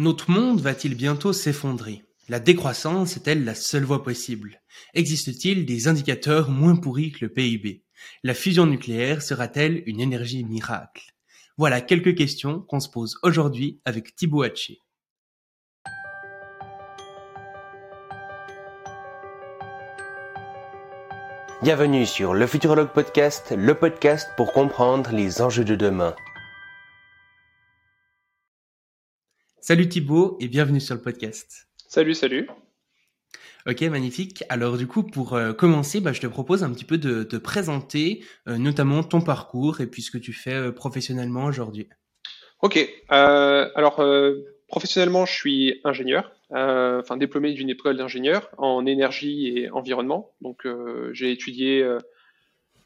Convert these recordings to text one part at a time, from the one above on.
Notre monde va-t-il bientôt s'effondrer? La décroissance est-elle la seule voie possible? Existe-t-il des indicateurs moins pourris que le PIB La fusion nucléaire sera-t-elle une énergie miracle? Voilà quelques questions qu'on se pose aujourd'hui avec Thibaut Hatché. Bienvenue sur le Futurologue Podcast, le podcast pour comprendre les enjeux de demain. Salut Thibaut et bienvenue sur le podcast. Salut, salut. Ok, magnifique. Alors du coup, pour euh, commencer, bah, je te propose un petit peu de te présenter, euh, notamment ton parcours et puis ce que tu fais euh, professionnellement aujourd'hui. Ok. alors professionnellement, je suis ingénieur, enfin diplômé d'une école d'ingénieur en énergie et environnement. Donc j'ai étudié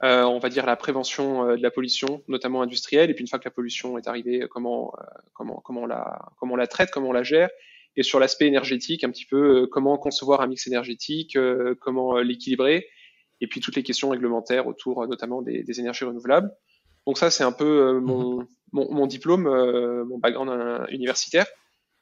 euh, on va dire la prévention euh, de la pollution, notamment industrielle, et puis une fois que la pollution est arrivée, comment euh, comment comment on la comment on la traite, comment on la gère, et sur l'aspect énergétique, un petit peu comment concevoir un mix énergétique, comment l'équilibrer, et puis toutes les questions réglementaires autour notamment des, des énergies renouvelables. Donc ça, c'est un peu mon, mhm. mon, mon, diplôme, mon background universitaire.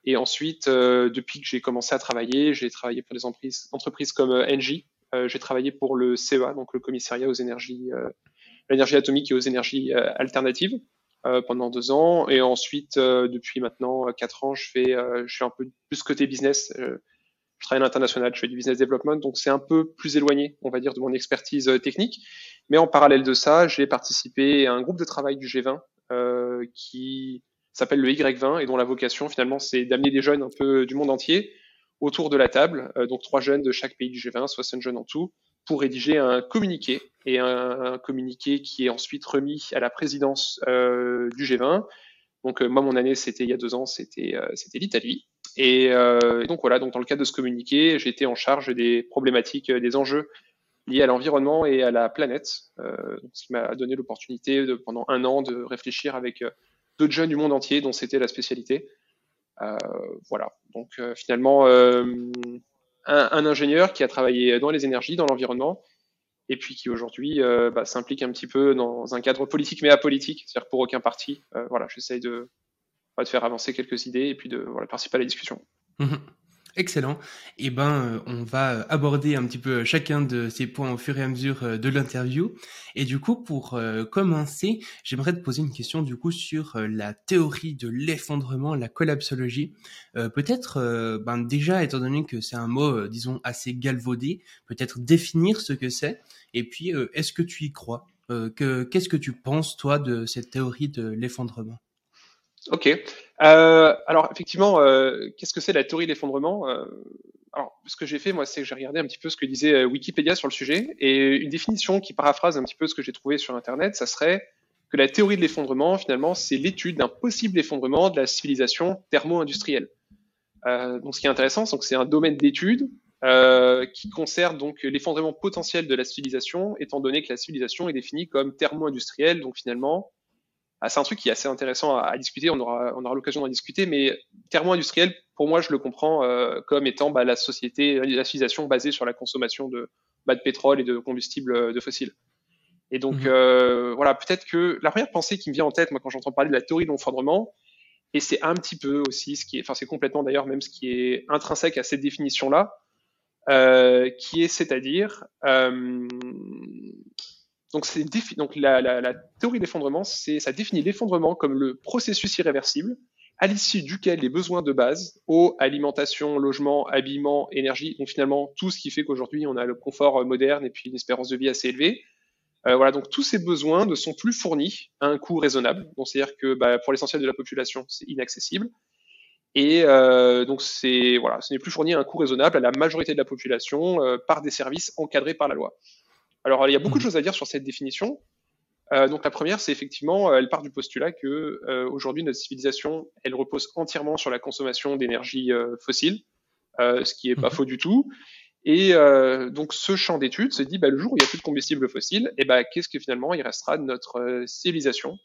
Et ensuite, depuis que j'ai commencé à travailler, j'ai travaillé pour des entreprises, entreprises comme Engie, euh, j'ai travaillé pour le CEA, donc le commissariat aux énergies, euh, l'énergie atomique et aux énergies euh, alternatives, pendant deux ans. Et ensuite, depuis maintenant quatre ans, je fais, je suis un peu plus côté business. je travaille à l'international, je fais du business development, donc c'est un peu plus éloigné, on va dire, de mon expertise technique. Mais en parallèle de ça, j'ai participé à un groupe de travail du G20 euh, qui s'appelle le Y20 et dont la vocation finalement c'est d'amener des jeunes un peu du monde entier autour de la table, euh, donc trois jeunes de chaque pays du G20, 60 jeunes en tout, pour rédiger un communiqué et un, communiqué qui est ensuite remis à la présidence euh, du G20. Donc euh, moi mon année c'était il y a deux ans c'était l'Italie et, donc voilà. Donc dans le cadre de ce communiqué j'étais en charge des problématiques des enjeux liés à l'environnement et à la planète. Ce qui m'a donné l'opportunité pendant un an de réfléchir avec d'autres jeunes du monde entier dont c'était la spécialité. euh, voilà. Donc euh, finalement, euh, un, ingénieur qui a travaillé dans les énergies, dans l'environnement, et puis qui aujourd'hui bah, s'implique un petit peu dans un cadre politique mais apolitique, c'est-à-dire pour aucun parti. voilà, j'essaye de, faire avancer quelques idées et puis de participer à la discussion. Mmh Excellent. Eh ben, euh, on va aborder un petit peu chacun de ces points au fur et à mesure euh, de l'interview. Et du coup, pour euh, commencer, j'aimerais te poser une question du coup sur la théorie de l'effondrement, la collapsologie. peut-être, ben déjà, étant donné que c'est un mot, disons, assez galvaudé, peut-être définir ce que c'est. Et puis, est-ce que tu y crois? Que, Qu'est-ce que tu penses, toi, de cette théorie de l'effondrement? Ok. Euh, alors effectivement, euh, qu'est-ce que c'est la théorie de l'effondrement euh, Alors ce que j'ai fait moi, c'est que j'ai regardé un petit peu ce que disait Wikipédia sur le sujet et une définition qui paraphrase un petit peu ce que j'ai trouvé sur Internet, ça serait que la théorie de l'effondrement, finalement, c'est l'étude d'un possible effondrement de la civilisation thermo-industrielle. Donc ce qui est intéressant, c'est que c'est un domaine d'étude qui concerne donc l'effondrement potentiel de la civilisation, étant donné que la civilisation est définie comme thermo-industrielle, donc finalement c'est un truc qui est assez intéressant à, discuter. On aura, on aura l'occasion d'en discuter, mais thermo-industriel, pour moi, je le comprends euh, comme étant bah, la société, la civilisation basée sur la consommation de, bah, de pétrole et de combustibles euh, de fossiles. Et donc, mhm. euh, voilà, peut-être que la première pensée qui me vient en tête, moi, quand j'entends parler de la théorie de l'enfondrement, et c'est un petit peu aussi ce qui est, enfin, c'est complètement d'ailleurs même ce qui est intrinsèque à cette définition-là, euh, qui est, c'est-à-dire, euh, donc, la, la, la théorie d'effondrement, ça définit l'effondrement comme le processus irréversible à l'issue duquel les besoins de base, eau, alimentation, logement, habillement, énergie, donc finalement tout ce qui fait qu'aujourd'hui on a le confort moderne et puis une espérance de vie assez élevée. Euh, voilà, donc tous ces besoins ne sont plus fournis à un coût raisonnable. Donc c'est-à-dire que bah, pour l'essentiel de la population, c'est inaccessible. Et euh, donc c'est voilà, ce n'est plus fourni à un coût raisonnable à la majorité de la population euh, par des services encadrés par la loi. Alors, il y a beaucoup de mhm. choses à dire sur cette définition. Euh, donc, la première, c'est effectivement, elle part du postulat que euh, aujourd'hui notre civilisation, elle repose entièrement sur la consommation d'énergie euh, fossile, euh, ce qui est pas mhm. faux du tout. Et euh, donc, ce champ d'études se dit, bah, le jour où il n'y a plus de combustible fossile, et eh bah, qu'est-ce que finalement il restera de notre civilisation?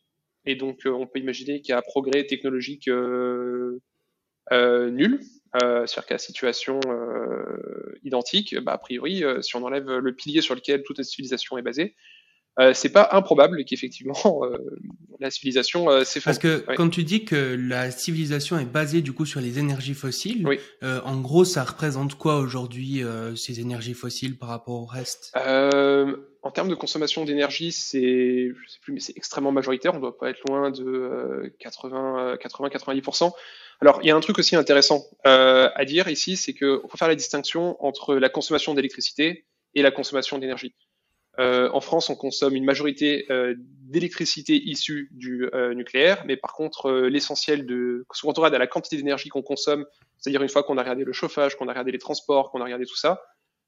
Et donc, on peut imaginer qu'il y a un progrès technologique nul, euh, c'est-à-dire qu'à situation euh, identique, bah, a priori, euh, si on enlève le pilier sur lequel toute la civilisation est basée, euh, c'est pas improbable qu'effectivement la civilisation euh, s'effondre. Parce que quand tu dis que la civilisation est basée du coup sur les énergies fossiles, Oui. euh, en gros, ça représente quoi aujourd'hui euh, ces énergies fossiles par rapport au reste? Euh, en termes de consommation d'énergie, c'est, je sais plus, mais c'est extrêmement majoritaire. On doit pas être loin de euh, 80, euh, 80-90%. Alors, il y a un truc aussi intéressant euh, à dire ici, c'est que faut faire la distinction entre la consommation d'électricité et la consommation d'énergie. Euh, en France, on consomme une majorité euh, d'électricité issue du nucléaire, mais par contre, l'essentiel de, quand on regarde à la quantité d'énergie qu'on consomme, c'est-à-dire une fois qu'on a regardé le chauffage, qu'on a regardé les transports, qu'on a regardé tout ça,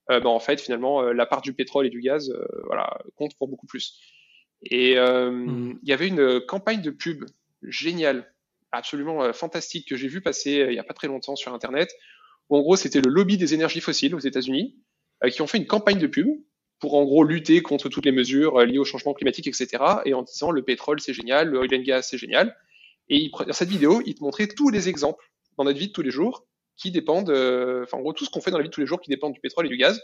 ben, en fait, finalement, la part du pétrole et du gaz, voilà, compte pour beaucoup plus. Et Mhm. il y avait une campagne de pub géniale, absolument euh, fantastique, que j'ai vu passer euh, il y a pas très longtemps sur Internet, où en gros, c'était le lobby des énergies fossiles aux États-Unis, euh, qui ont fait une campagne de pub pour en gros lutter contre toutes les mesures liées au changement climatique, etc. Et en disant le pétrole c'est génial, le oil and gas c'est génial. Et dans cette vidéo, il te montrait tous les exemples dans notre vie de tous les jours qui dépendent, euh, enfin en gros tout ce qu'on fait dans la vie de tous les jours qui dépendent du pétrole et du gaz.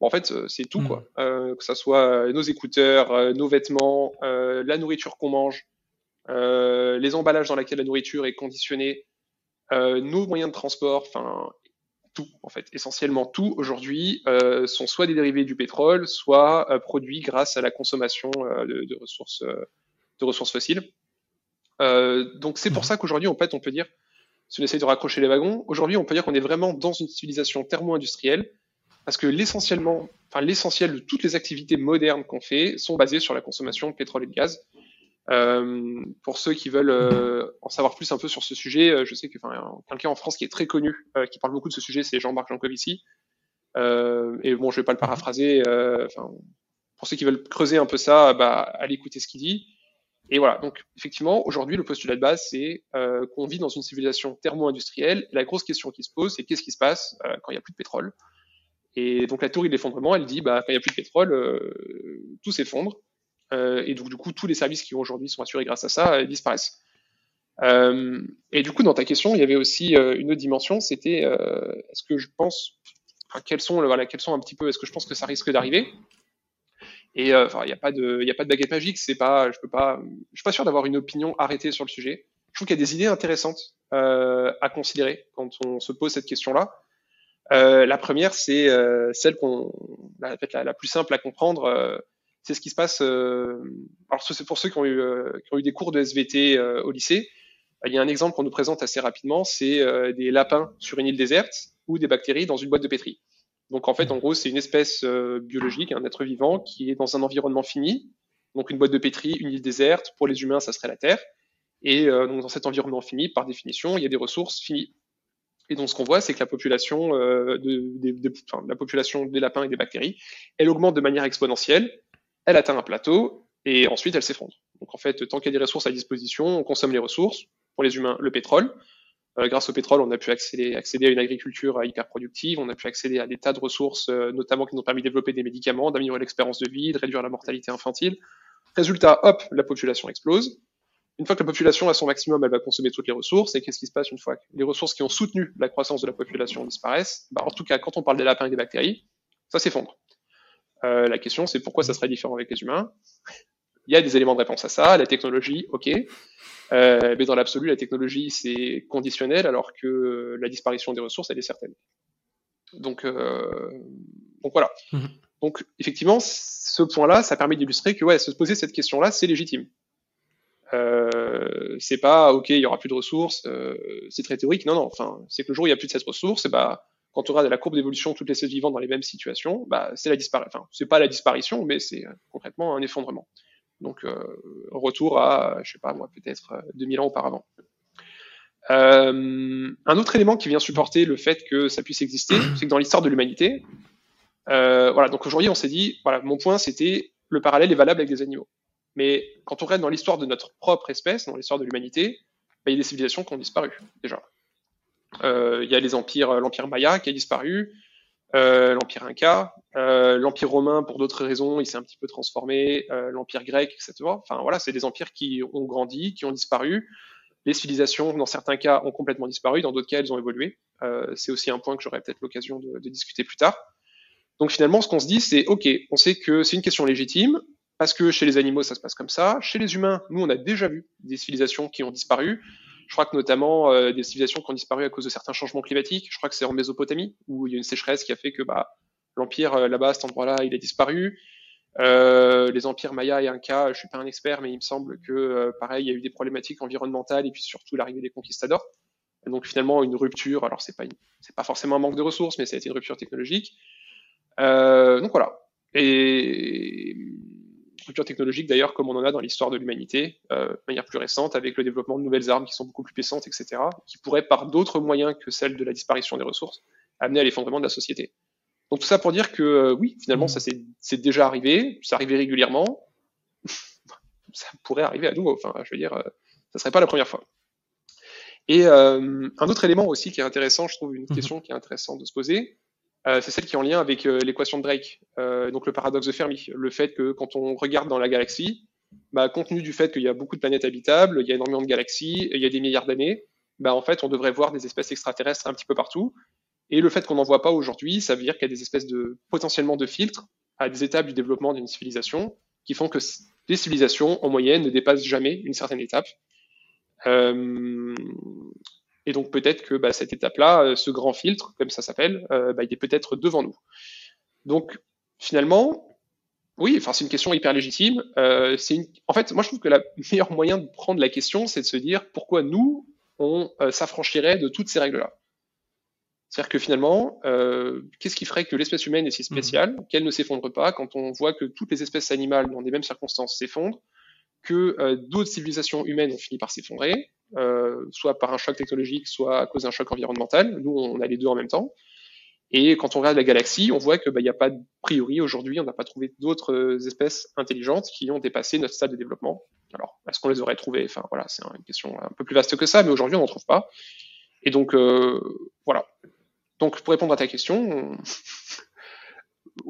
Bon, en fait, c'est tout Mhm. quoi. Euh, que ça soit nos écouteurs, nos vêtements, euh, la nourriture qu'on mange, euh, les emballages dans lesquels la nourriture est conditionnée, euh, nos moyens de transport, enfin tout en fait, essentiellement tout aujourd'hui euh, sont soit des dérivés du pétrole, soit produits grâce à la consommation de, de ressources de ressources fossiles. Donc c'est pour Mhm. ça qu'aujourd'hui en fait on peut dire, si on essaye de raccrocher les wagons, aujourd'hui on peut dire qu'on est vraiment dans une civilisation thermo-industrielle parce que l'essentiellement, enfin l'essentiel de toutes les activités modernes qu'on fait sont basées sur la consommation de pétrole et de gaz. Euh, pour ceux qui veulent euh, en savoir plus un peu sur ce sujet, euh, je sais que quelqu'un en France qui est très connu, qui parle beaucoup de ce sujet, c'est Jean-Marc Jancovici. Et bon, je vais pas le paraphraser. pour ceux qui veulent creuser un peu ça, bah, allez écouter ce qu'il dit. Et voilà. Donc, effectivement, aujourd'hui, le postulat de base, c'est euh, qu'on vit dans une civilisation thermo-industrielle. La grosse question qui se pose, c'est qu'est-ce qui se passe euh, quand il n'y a plus de pétrole? Et donc, la théorie de l'effondrement, elle dit, bah, quand il n'y a plus de pétrole, euh, tout s'effondre. Euh, et donc, du coup, tous les services qui aujourd'hui sont assurés grâce à ça euh, disparaissent. Euh, et du coup, dans ta question, il y avait aussi une autre dimension, c'était est-ce que je pense, quels sont, voilà, quels sont un petit peu, est-ce que je pense que ça risque d'arriver? Et il n'y a pas de, a pas de baguette magique, c'est pas, je peux pas, je suis pas sûr d'avoir une opinion arrêtée sur le sujet. Je trouve qu'il y a des idées intéressantes à considérer quand on se pose cette question-là. La première, c'est celle qu'on, la, la, la plus simple à comprendre. C'est ce qui se passe. euh, alors c'est pour ceux qui ont eu, euh, qui ont eu des cours de SVT euh, au lycée. Il y a un exemple qu'on nous présente assez rapidement, c'est des lapins sur une île déserte ou des bactéries dans une boîte de pétri. Donc en fait, en gros, c'est une espèce biologique, un être vivant qui est dans un environnement fini. Donc une boîte de pétri, une île déserte. Pour les humains, ça serait la Terre. Et donc dans cet environnement fini, par définition, il y a des ressources finies. Et donc ce qu'on voit, c'est que la population, de, la population des lapins et des bactéries, elle augmente de manière exponentielle. Elle atteint un plateau et ensuite elle s'effondre. Donc en fait, tant qu'il y a des ressources à disposition, on consomme les ressources. Pour les humains, le pétrole. Euh, grâce au pétrole, on a pu accéder, à une agriculture euh, hyper productive, on a pu accéder à des tas de ressources, euh, notamment qui nous ont permis de développer des médicaments, d'améliorer l'expérience de vie, de réduire la mortalité infantile. Résultat, hop, la population explose. Une fois que la population a son maximum, elle va consommer toutes les ressources. Et qu'est-ce qui se passe une fois que les ressources qui ont soutenu la croissance de la population disparaissent? Bah, En tout cas, quand on parle des lapins et des bactéries, ça s'effondre. Euh, la question, c'est pourquoi ça serait différent avec les humains? Il y a des éléments de réponse à ça. La technologie, ok. Euh, mais dans l'absolu, la technologie, c'est conditionnel, alors que la disparition des ressources, elle est certaine. Donc, euh, donc voilà. Mhm. Donc, effectivement, ce point-là, ça permet d'illustrer que ouais, se poser cette question-là, c'est légitime. C'est pas ok, il y aura plus de ressources, c'est très théorique. Non, non. Enfin, c'est que le jour où il y a plus de cette ressource, bah, quand on regarde la courbe d'évolution de toutes les espèces vivantes dans les mêmes situations, bah, c'est la disparition. Enfin, c'est pas la disparition, mais c'est euh, concrètement un effondrement. Donc, euh, retour à, je sais pas moi, peut-être euh, 2000 ans auparavant. Euh, un autre élément qui vient supporter le fait que ça puisse exister, c'est que dans l'histoire de l'humanité, euh, voilà, donc aujourd'hui on s'est dit, voilà, mon point c'était le parallèle est valable avec des animaux. Mais quand on regarde dans l'histoire de notre propre espèce, dans l'histoire de l'humanité, bah, il y a des civilisations qui ont disparu déjà. Euh, il y a les empires, euh, l'empire Maya qui a disparu, euh, l'empire Inca, l'empire romain pour d'autres raisons, il s'est un petit peu transformé, l'empire grec, etc. Enfin voilà, c'est des empires qui ont grandi, qui ont disparu. Les civilisations, dans certains cas, ont complètement disparu, dans d'autres cas, elles ont évolué. C'est aussi un point que j'aurai peut-être l'occasion de discuter plus tard. Donc finalement, ce qu'on se dit, c'est OK, on sait que c'est une question légitime, parce que chez les animaux, ça se passe comme ça. Chez les humains, nous, on a déjà vu des civilisations qui ont disparu. Je crois que notamment euh, des civilisations qui ont disparu à cause de certains changements climatiques. Je crois que c'est en Mésopotamie, où il y a une sécheresse qui a fait que bah, l'empire euh, là-bas, cet endroit-là, il a disparu. Euh, les empires Maya et Inca, je suis pas un expert, mais il me semble que euh, pareil, il y a eu des problématiques environnementales et puis surtout l'arrivée des conquistadors. Et donc finalement une rupture. Alors c'est pas c'est pas forcément un manque de ressources, mais ça a été une rupture technologique. Donc voilà. Et rupture technologique d'ailleurs comme on en a dans l'histoire de l'humanité, euh, de manière plus récente, avec le développement de nouvelles armes qui sont beaucoup plus puissantes, etc., qui pourraient par d'autres moyens que celle de la disparition des ressources amener à l'effondrement de la société. Donc tout ça pour dire que euh, oui, finalement, ça c'est déjà arrivé, ça arrivait régulièrement, ça pourrait arriver à nouveau. Enfin, je veux dire, euh, ça serait pas la première fois. Et euh, un autre élément aussi qui est intéressant, je trouve une mhm. question qui est intéressante de se poser, euh, c'est celle qui est en lien avec euh, l'équation de Drake, euh, donc le paradoxe de Fermi, le fait que quand on regarde dans la galaxie, bah, compte tenu du fait qu'il y a beaucoup de planètes habitables, il y a énormément de galaxies, il y a des milliards d'années, bah, en fait, on devrait voir des espèces extraterrestres un petit peu partout. Et le fait qu'on n'en voit pas aujourd'hui, ça veut dire qu'il y a des espèces de potentiellement de filtres à des étapes du développement d'une civilisation qui font que les civilisations, en moyenne, ne dépassent jamais une certaine étape. Et donc peut-être que bah, cette étape-là, euh, ce grand filtre, comme ça s'appelle, euh, bah, il est peut-être devant nous. Donc finalement, oui, enfin c'est une question hyper légitime. Euh, c'est une... En fait, moi je trouve que le meilleur moyen de prendre la question, c'est de se dire pourquoi nous, on euh, s'affranchirait de toutes ces règles-là. C'est-à-dire que finalement, qu'est-ce qui ferait que l'espèce humaine est si spéciale, mmh. qu'elle ne s'effondre pas quand on voit que toutes les espèces animales dans les mêmes circonstances s'effondrent, que d'autres civilisations humaines ont fini par s'effondrer, euh, soit par un choc technologique, soit à cause d'un choc environnemental. Nous, on a les deux en même temps. Et quand on regarde la galaxie, on voit qu'il bah, n'y a pas de priori aujourd'hui, on n'a pas trouvé d'autres euh, espèces intelligentes qui ont dépassé notre stade de développement. Alors, est-ce qu'on les aurait trouvées? Enfin, voilà, c'est une question un peu plus vaste que ça, mais aujourd'hui, on n'en trouve pas. Et donc, euh, voilà. Donc, pour répondre à ta question,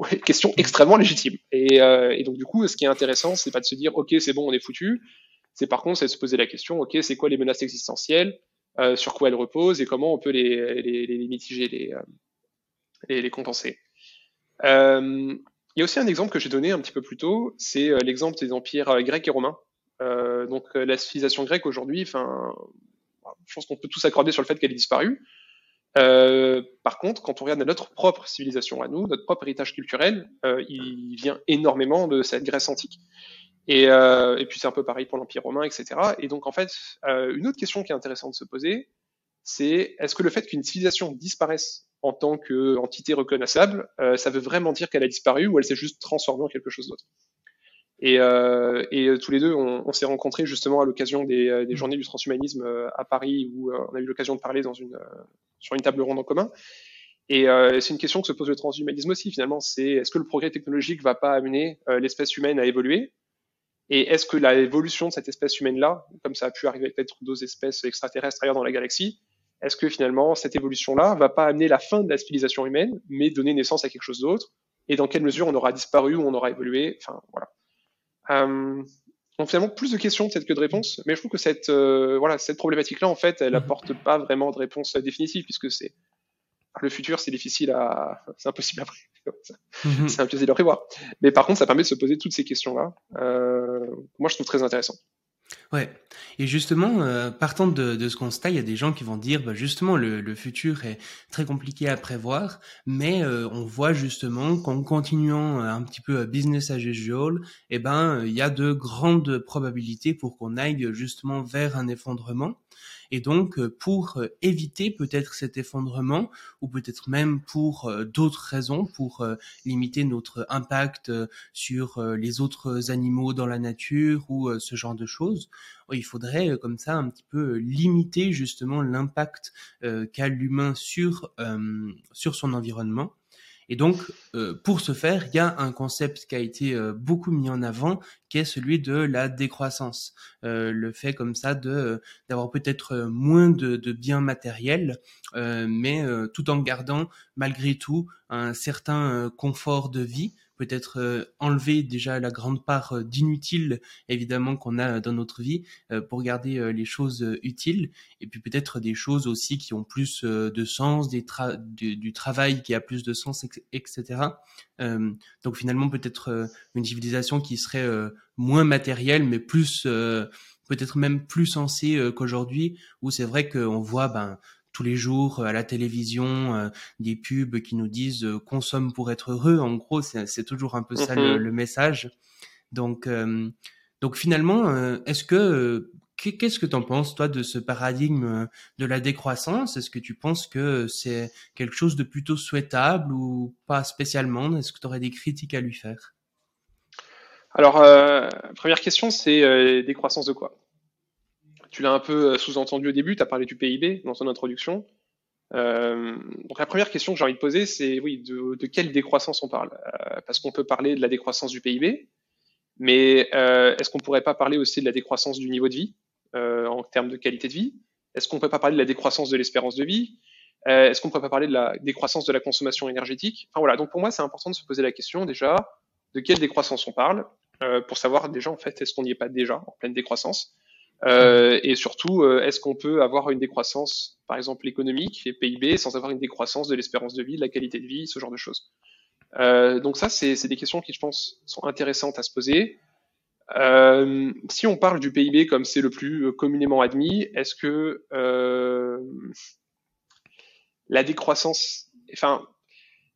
question extrêmement légitime. Et, et, donc du coup, ce qui est intéressant, c'est pas de se dire ok, c'est bon, on est foutu. C'est par contre, c'est se poser la question ok, c'est quoi les menaces existentielles, euh, sur quoi elles reposent et comment on peut les, mitiger, les, euh, les, les, compenser. Euh, il y a aussi un exemple que j'ai donné un petit peu plus tôt, c'est l'exemple des empires grecs et romains. donc la civilisation grecque aujourd'hui, je pense qu'on peut tous accorder sur le fait qu'elle est disparue. Par contre, quand on regarde notre propre civilisation à nous, notre propre héritage culturel, il vient énormément de cette Grèce antique. Et, euh, et puis c'est un peu pareil pour l'Empire romain, etc. Et donc en fait, euh, une autre question qui est intéressante de se poser, c'est est-ce que le fait qu'une civilisation disparaisse en tant qu'entité reconnaissable, euh, ça veut vraiment dire qu'elle a disparu ou elle s'est juste transformée en quelque chose d'autre? Et, euh, et, tous les deux, on, on s'est rencontrés justement à l'occasion des, des, mmh. journées du transhumanisme à Paris, où on a eu l'occasion de parler dans une, sur une table ronde en commun. Et euh, c'est une question que se pose le transhumanisme aussi, finalement. C'est est-ce que le progrès technologique va pas amener euh, l'espèce humaine à évoluer? Et est-ce que l'évolution de cette espèce humaine-là, comme ça a pu arriver peut-être d'autres espèces extraterrestres ailleurs dans la galaxie, est-ce que finalement cette évolution-là va pas amener la fin de la civilisation humaine, mais donner naissance à quelque chose d'autre? Et dans quelle mesure on aura disparu ou on aura évolué? Enfin, voilà. Euh, donc finalement plus de questions peut-être que de réponses, mais je trouve que cette euh, voilà cette problématique-là en fait, elle mhm. apporte pas vraiment de réponse définitive puisque c'est le futur, c'est difficile à, c'est impossible à prévoir, mhm. c'est impossible à prévoir. Mais par contre, ça permet de se poser toutes ces questions-là. Euh, moi, je trouve très intéressant. Ouais. Et justement, euh, partant de, de, ce constat, il y a des gens qui vont dire, bah justement, le, le futur est très compliqué à prévoir, mais euh, on voit justement qu'en continuant un petit peu business as usual, eh ben, il y a de grandes probabilités pour qu'on aille justement vers un effondrement. Et donc, euh, pour euh, éviter peut-être cet effondrement, ou peut-être même pour euh, d'autres raisons, pour limiter notre impact sur les autres animaux dans la nature ou ce genre de choses, il faudrait comme ça un petit peu limiter justement l'impact qu'a l'humain sur sur son environnement. Et donc, pour ce faire, il y a un concept qui a été beaucoup mis en avant, qui est celui de la décroissance. le fait comme ça de d'avoir peut-être moins de, de biens matériels, mais tout en gardant malgré tout un certain confort de vie peut-être euh, enlever déjà la grande part euh, d'inutile évidemment qu'on a dans notre vie euh, pour garder les choses utiles et puis peut-être des choses aussi qui ont plus de sens, des du, travail qui a plus de sens, etc. donc finalement peut-être une civilisation qui serait moins matérielle mais plus peut-être même plus sensée qu'aujourd'hui où c'est vrai qu'on voit ben tous les jours euh, à la télévision euh, des pubs qui nous disent euh, consomme pour être heureux. En gros, c'est toujours un peu ça le, mhm. message. Donc, donc finalement, est-ce que Qu'est-ce que tu en penses, toi, de ce paradigme de la décroissance? Est-ce que tu penses que c'est quelque chose de plutôt souhaitable ou pas spécialement? Est-ce que tu aurais des critiques à lui faire? Alors, première question, c'est décroissance de quoi? Tu l'as un peu euh, sous-entendu au début, tu as parlé du PIB dans ton introduction. Euh, donc la première question que j'ai envie de poser, c'est oui, de, quelle décroissance on parle? Euh, Parce qu'on peut parler de la décroissance du PIB, mais est-ce qu'on pourrait pas parler aussi de la décroissance du niveau de vie en termes de qualité de vie? Est-ce qu'on peut pas parler de la décroissance de l'espérance de vie? Est-ce qu'on peut pas parler de la décroissance de la consommation énergétique? Enfin voilà, donc pour moi c'est important de se poser la question déjà de quelle décroissance on parle pour savoir déjà en fait est-ce qu'on n'y est pas déjà en pleine décroissance? Euh, et surtout, euh, est-ce qu'on peut avoir une décroissance, par exemple économique et PIB, sans avoir une décroissance de l'espérance de vie, de la qualité de vie, ce genre de choses? Euh, Donc ça, c'est des questions qui, je pense, sont intéressantes à se poser. Euh, si on parle du PIB comme c'est le plus communément admis, est-ce que euh, la décroissance, enfin,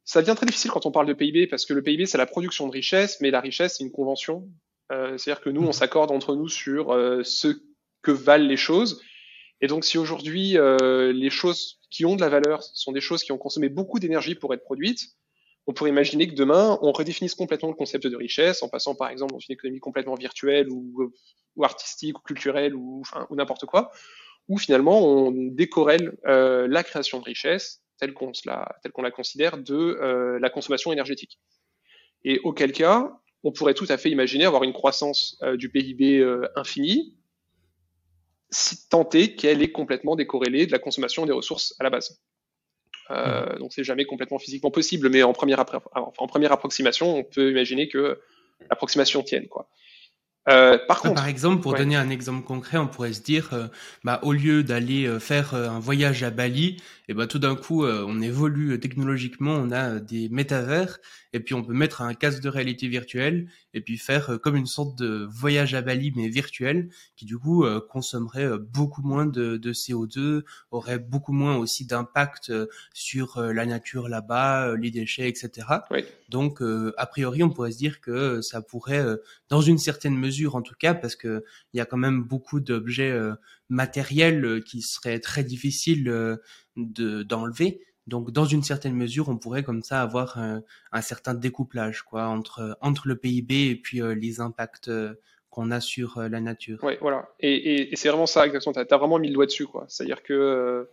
ça devient très difficile quand on parle de PIB parce que le PIB c'est la production de richesse, mais la richesse c'est une convention. Euh, C'est-à-dire que nous on mmh. s'accorde entre nous sur euh, ce que valent les choses. Et donc, si aujourd'hui euh, les choses qui ont de la valeur sont des choses qui ont consommé beaucoup d'énergie pour être produites, on pourrait imaginer que demain, on redéfinisse complètement le concept de richesse en passant par exemple dans une économie complètement virtuelle ou, ou artistique ou culturelle ou, enfin, ou n'importe quoi, où finalement on décorrèle euh, la création de richesse telle qu'on la, telle la considère de euh, la consommation énergétique. Et auquel cas, on pourrait tout à fait imaginer avoir une croissance euh, du PIB euh, infinie, si tenter qu'elle est complètement décorrélée de la consommation des ressources à la base. Euh, mmh. donc c'est jamais complètement physiquement possible, mais en première, en première approximation, on peut imaginer que l'approximation tienne. Quoi. Euh, par, contre, par exemple, pour donner un exemple concret, on pourrait se dire, euh, bah, au lieu d'aller euh, faire un voyage à Bali, et bah, tout d'un coup, on évolue technologiquement, on a des métavers, et puis on peut mettre un casque de réalité virtuelle, et puis faire comme une sorte de voyage à Bali, mais virtuel, qui du coup consommerait beaucoup moins de, de, CO2, aurait beaucoup moins aussi d'impact sur la nature là-bas, les déchets, etc. Donc, a priori, on pourrait se dire que ça pourrait, dans une certaine mesure, en tout cas, parce que il y a quand même beaucoup d'objets euh, matériels euh, qui seraient très difficiles euh, de d'enlever. Donc, dans une certaine mesure, on pourrait comme ça avoir un, certain découplage, quoi, entre entre le PIB et puis les impacts qu'on a sur la nature. Oui, voilà. Et, c'est vraiment ça, exactement. Tu as, vraiment mis le doigt dessus, quoi. C'est-à-dire que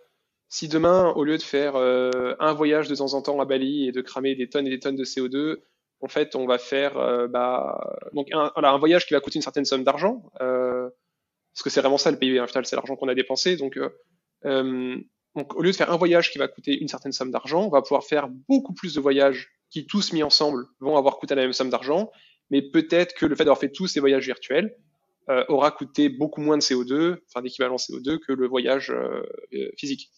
si demain, au lieu de faire un voyage de temps en temps à Bali et de cramer des tonnes et des tonnes de CO2, en fait, on va faire euh, bah, donc un, voilà, un voyage qui va coûter une certaine somme d'argent, euh, parce que c'est vraiment ça le PIB, hein, c'est l'argent qu'on a dépensé. Donc, euh, euh, donc, au lieu de faire un voyage qui va coûter une certaine somme d'argent, on va pouvoir faire beaucoup plus de voyages qui, tous mis ensemble, vont avoir coûté la même somme d'argent, mais peut-être que le fait d'avoir fait tous ces voyages virtuels euh, aura coûté beaucoup moins de CO2, enfin d'équivalent CO2, que le voyage physique.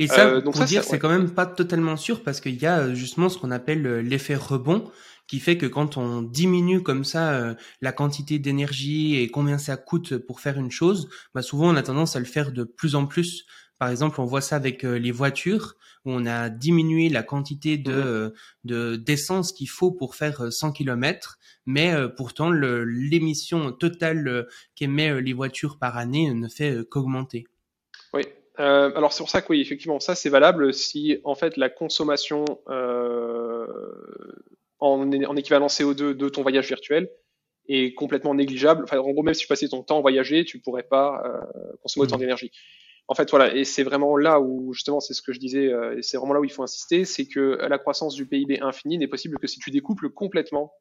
Et ça, donc pour dire, c'est quand même pas totalement sûr parce qu'il y a justement ce qu'on appelle l'effet rebond qui fait que quand on diminue comme ça euh, la quantité d'énergie et combien ça coûte pour faire une chose, bah souvent on a tendance à le faire de plus en plus. Par exemple, on voit ça avec euh, les voitures où on a diminué la quantité de euh, de d'essence qu'il faut pour faire 100 km, mais pourtant l'émission totale qu'émet les voitures par année ne fait qu'augmenter. Oui, alors c'est pour ça que oui, effectivement, ça c'est valable si en fait la consommation en, en équivalent CO2 de ton voyage virtuel est complètement négligeable. Enfin, en gros, même si tu passais ton temps à voyager, tu pourrais pas euh, consommer autant mmh. d'énergie. En fait, voilà, et c'est vraiment là où, justement, c'est ce que je disais, euh, et c'est vraiment là où il faut insister, c'est que la croissance du PIB infini n'est possible que si tu découples complètement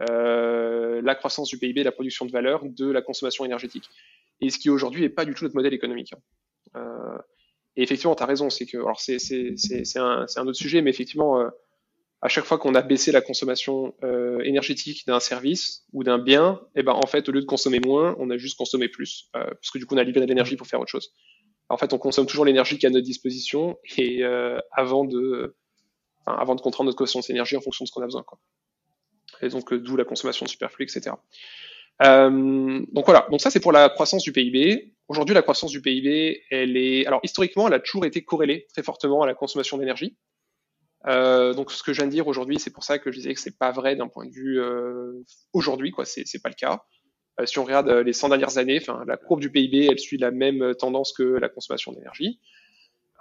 la croissance du PIB, la production de valeur, de la consommation énergétique. Et ce qui aujourd'hui n'est pas du tout notre modèle économique. Hein. et effectivement, tu as raison, c'est que, alors c'est un, un, autre sujet, mais effectivement, à chaque fois qu'on a baissé la consommation euh, énergétique d'un service ou d'un bien, eh ben en fait au lieu de consommer moins, on a juste consommé plus, euh, parce que du coup on a libéré de l'énergie pour faire autre chose. En fait, on consomme toujours l'énergie qui est à notre disposition et euh, avant de, enfin, avant de contraindre notre consommation d'énergie en fonction de ce qu'on a besoin, quoi. Et donc d'où la consommation de superflu, etc. donc voilà. Donc ça c'est pour la croissance du PIB. Aujourd'hui, la croissance du PIB, elle est, alors historiquement, elle a toujours été corrélée très fortement à la consommation d'énergie. Euh, donc ce que je viens de dire aujourd'hui, c'est pour ça que je disais que c'est pas vrai d'un point de vue euh, aujourd'hui, quoi. C'est c'est pas le cas. Euh, si on regarde euh, les 100 dernières années, enfin la courbe du PIB, elle suit la même tendance que la consommation d'énergie.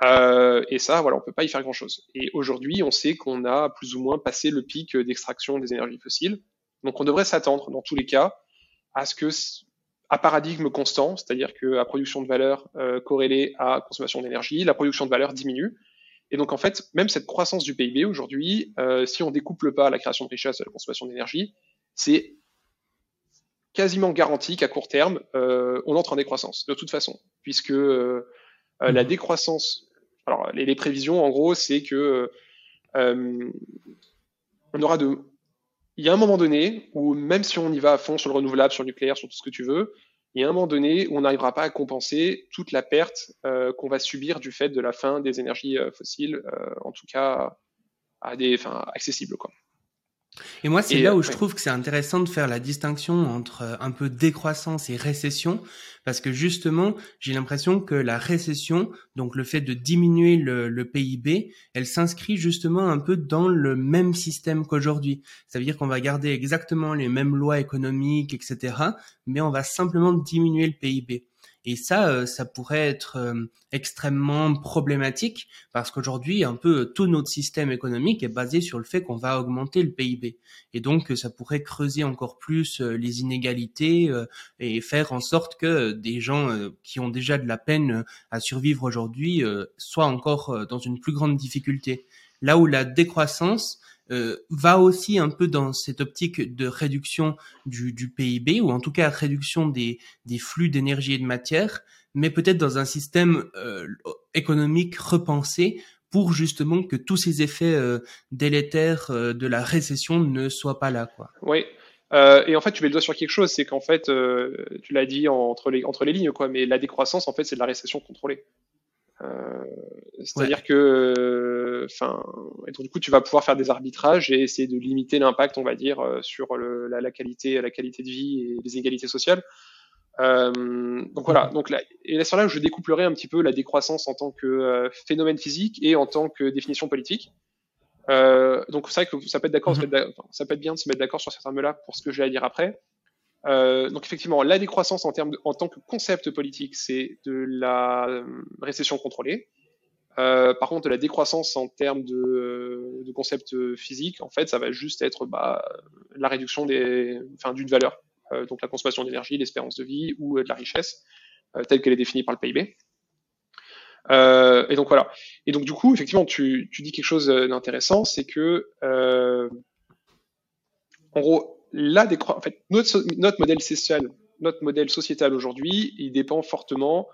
Euh, et ça, voilà, on peut pas y faire grand chose. Et aujourd'hui, on sait qu'on a plus ou moins passé le pic d'extraction des énergies fossiles. Donc on devrait s'attendre, dans tous les cas, à ce que à paradigme constant, c'est-à-dire que à production de valeur euh, corrélée à consommation d'énergie, la production de valeur diminue. Et donc en fait, même cette croissance du PIB aujourd'hui, euh, si on découple pas la création de richesse et la consommation d'énergie, c'est quasiment garanti qu'à court terme, euh, on entre en décroissance de toute façon, puisque euh, la mhm. décroissance, alors les, les prévisions en gros, c'est que on aura de, il y a un moment donné où même si on y va à fond sur le renouvelable, sur le nucléaire, sur tout ce que tu veux, y a un moment donné on n'arrivera pas à compenser toute la perte euh, qu'on va subir du fait de la fin des énergies euh, fossiles, euh, en tout cas à des, accessibles. Quoi. Et moi, c'est là où je trouve que c'est intéressant de faire la distinction entre euh, un peu décroissance et récession, parce que justement, j'ai l'impression que la récession, donc le fait de diminuer le, PIB, elle s'inscrit justement un peu dans le même système qu'aujourd'hui. Ça veut dire qu'on va garder exactement les mêmes lois économiques, etc., mais on va simplement diminuer le PIB. Et ça, euh, ça pourrait être euh, extrêmement problématique parce qu'aujourd'hui, un peu tout notre système économique est basé sur le fait qu'on va augmenter le PIB. Et donc, ça pourrait creuser encore plus euh, les inégalités et faire en sorte que des gens qui ont déjà de la peine à survivre aujourd'hui soient encore dans une plus grande difficulté. Là où la décroissance, euh, va aussi un peu dans cette optique de réduction du, PIB ou en tout cas réduction des, flux d'énergie et de matière, mais peut-être dans un système euh, économique repensé pour justement que tous ces effets euh, délétères de la récession ne soient pas là. Quoi. Oui, et en fait, tu mets le doigt sur quelque chose, c'est qu'en fait, tu l'as dit entre les, entre les lignes, quoi, mais la décroissance, en fait, c'est de la récession contrôlée. Euh, c'est-à-dire que, enfin, du coup, tu vas pouvoir faire des arbitrages et essayer de limiter l'impact, on va dire, euh, sur le, la, la, qualité, la qualité de vie et les inégalités sociales. Euh, donc voilà. Donc là, et là sur là, je découplerai un petit peu la décroissance en tant que euh, phénomène physique et en tant que définition politique. Euh, donc c'est vrai que ça peut être d'accord, mm-hmm. ça peut être bien de se mettre d'accord sur ces termes-là pour ce que j'ai à dire après. Euh, donc effectivement, la décroissance en, termes en tant que concept politique, c'est de la euh, récession contrôlée. Euh, par contre, la décroissance en termes de, de, concept physique, en fait, ça va juste être bah, la réduction des, enfin, d'une valeur, euh, donc la consommation d'énergie, l'espérance de vie ou de la richesse, telle qu'elle est définie par le PIB. et donc voilà. Et donc du coup, effectivement, tu, tu dis quelque chose d'intéressant, c'est que en gros, la en fait, notre, modèle social, notre modèle sociétal aujourd'hui, il dépend fortement,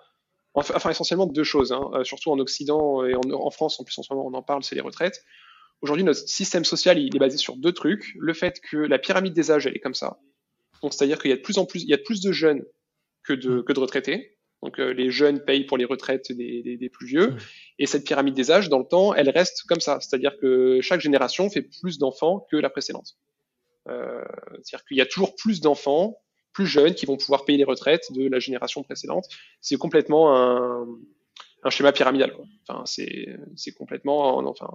enfin essentiellement de deux choses, hein, euh, surtout en Occident et en, France, en plus en ce moment on en parle, c'est les retraites. Aujourd'hui, notre système social, il est basé sur deux trucs. Le fait que la pyramide des âges, elle est comme ça. Donc, c'est-à-dire qu'il y a de plus en plus, il y a plus de jeunes que de, que de retraités. Donc, euh, les jeunes payent pour les retraites des, des, plus vieux. Et cette pyramide des âges, dans le temps, elle reste comme ça. C'est-à-dire que chaque génération fait plus d'enfants que la précédente. Euh, c'est-à-dire qu'il y a toujours plus d'enfants plus jeunes qui vont pouvoir payer les retraites de la génération précédente. C'est complètement un, schéma pyramidal. Enfin, c'est, complètement, enfin,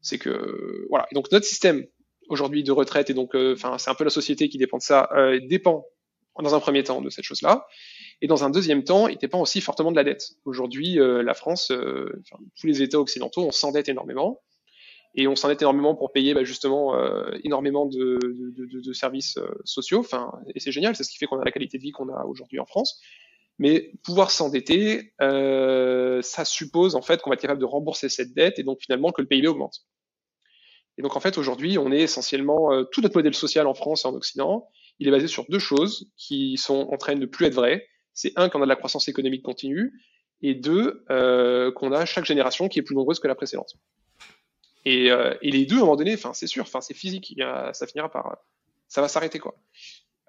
c'est que voilà. Donc notre système aujourd'hui de retraite et donc, euh, enfin, c'est un peu la société qui dépend de ça, euh, dépend dans un premier temps de cette chose-là, et dans un deuxième temps, il dépend aussi fortement de la dette. Aujourd'hui, la France, tous les États occidentaux, on s'endette énormément et on s'en énormément pour payer bah, justement euh, énormément de, de, de, de services euh, sociaux. Enfin, et c'est génial, c'est ce qui fait qu'on a la qualité de vie qu'on a aujourd'hui en France. Mais pouvoir s'endetter, euh, ça suppose en fait qu'on va être capable de rembourser cette dette et donc finalement que le PIB augmente. Et donc en fait aujourd'hui, on est essentiellement euh, tout notre modèle social en France et en Occident, il est basé sur deux choses qui sont en train de plus être vraies. C'est un qu'on a de la croissance économique continue et deux euh, qu'on a chaque génération qui est plus nombreuse que la précédente. Et, euh, et les deux à un moment donné, enfin c'est sûr, enfin c'est physique, a, ça finira par, ça va s'arrêter quoi.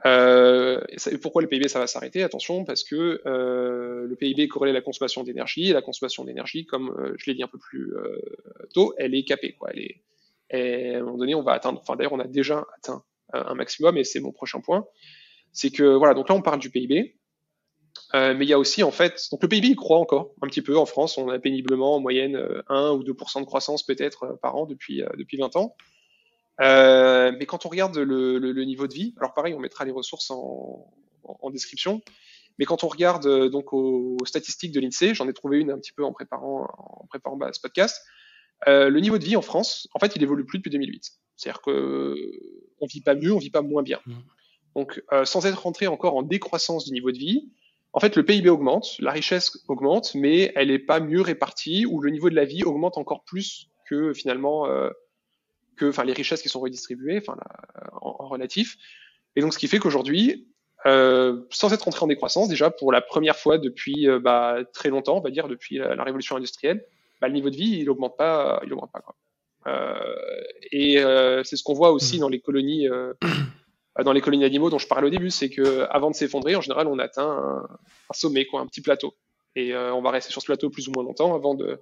Euh, et ça, pourquoi le PIB ça va s'arrêter? Attention, parce que euh, le PIB corrélé à la consommation d'énergie, et la consommation d'énergie, comme euh, je l'ai dit un peu plus euh, tôt, elle est capée. Quoi. Elle est, à un moment donné, on va atteindre, enfin d'ailleurs on a déjà atteint un maximum, et c'est mon prochain point, c'est que voilà, donc là on parle du PIB, euh, mais il y a aussi en fait, donc le PIB il croît encore un petit peu en France, on a péniblement en moyenne 1 ou 2% de croissance peut-être par an depuis depuis 20 ans. Euh, mais quand on regarde le, le, le, niveau de vie, alors pareil, on mettra les ressources en, en, en description. Mais quand on regarde euh, donc aux, statistiques de l'INSEE, j'en ai trouvé une un petit peu en préparant, en préparant bah, ce podcast. Euh, le niveau de vie en France, en fait, il évolue plus depuis 2008. C'est-à-dire que on vit pas mieux, on vit pas moins bien. Mmh. Donc, euh, sans être rentré encore en décroissance du niveau de vie, en fait, le PIB augmente, la richesse augmente, mais elle n'est pas mieux répartie, ou le niveau de la vie augmente encore plus que finalement euh, que, enfin, les richesses qui sont redistribuées, enfin, en, en, relatif. Et donc, ce qui fait qu'aujourd'hui, euh, sans être entré en décroissance, déjà pour la première fois depuis euh, bah, très longtemps, on va dire depuis la, la révolution industrielle, bah, le niveau de vie il augmente pas, il augmente pas. Quoi. Euh, et euh, c'est ce qu'on voit aussi mmh. dans les colonies, euh, dans les colonies d'animaux dont je parlais au début, c'est que avant de s'effondrer, en général, on atteint un, sommet, quoi, un petit plateau, et euh, on va rester sur ce plateau plus ou moins longtemps avant de,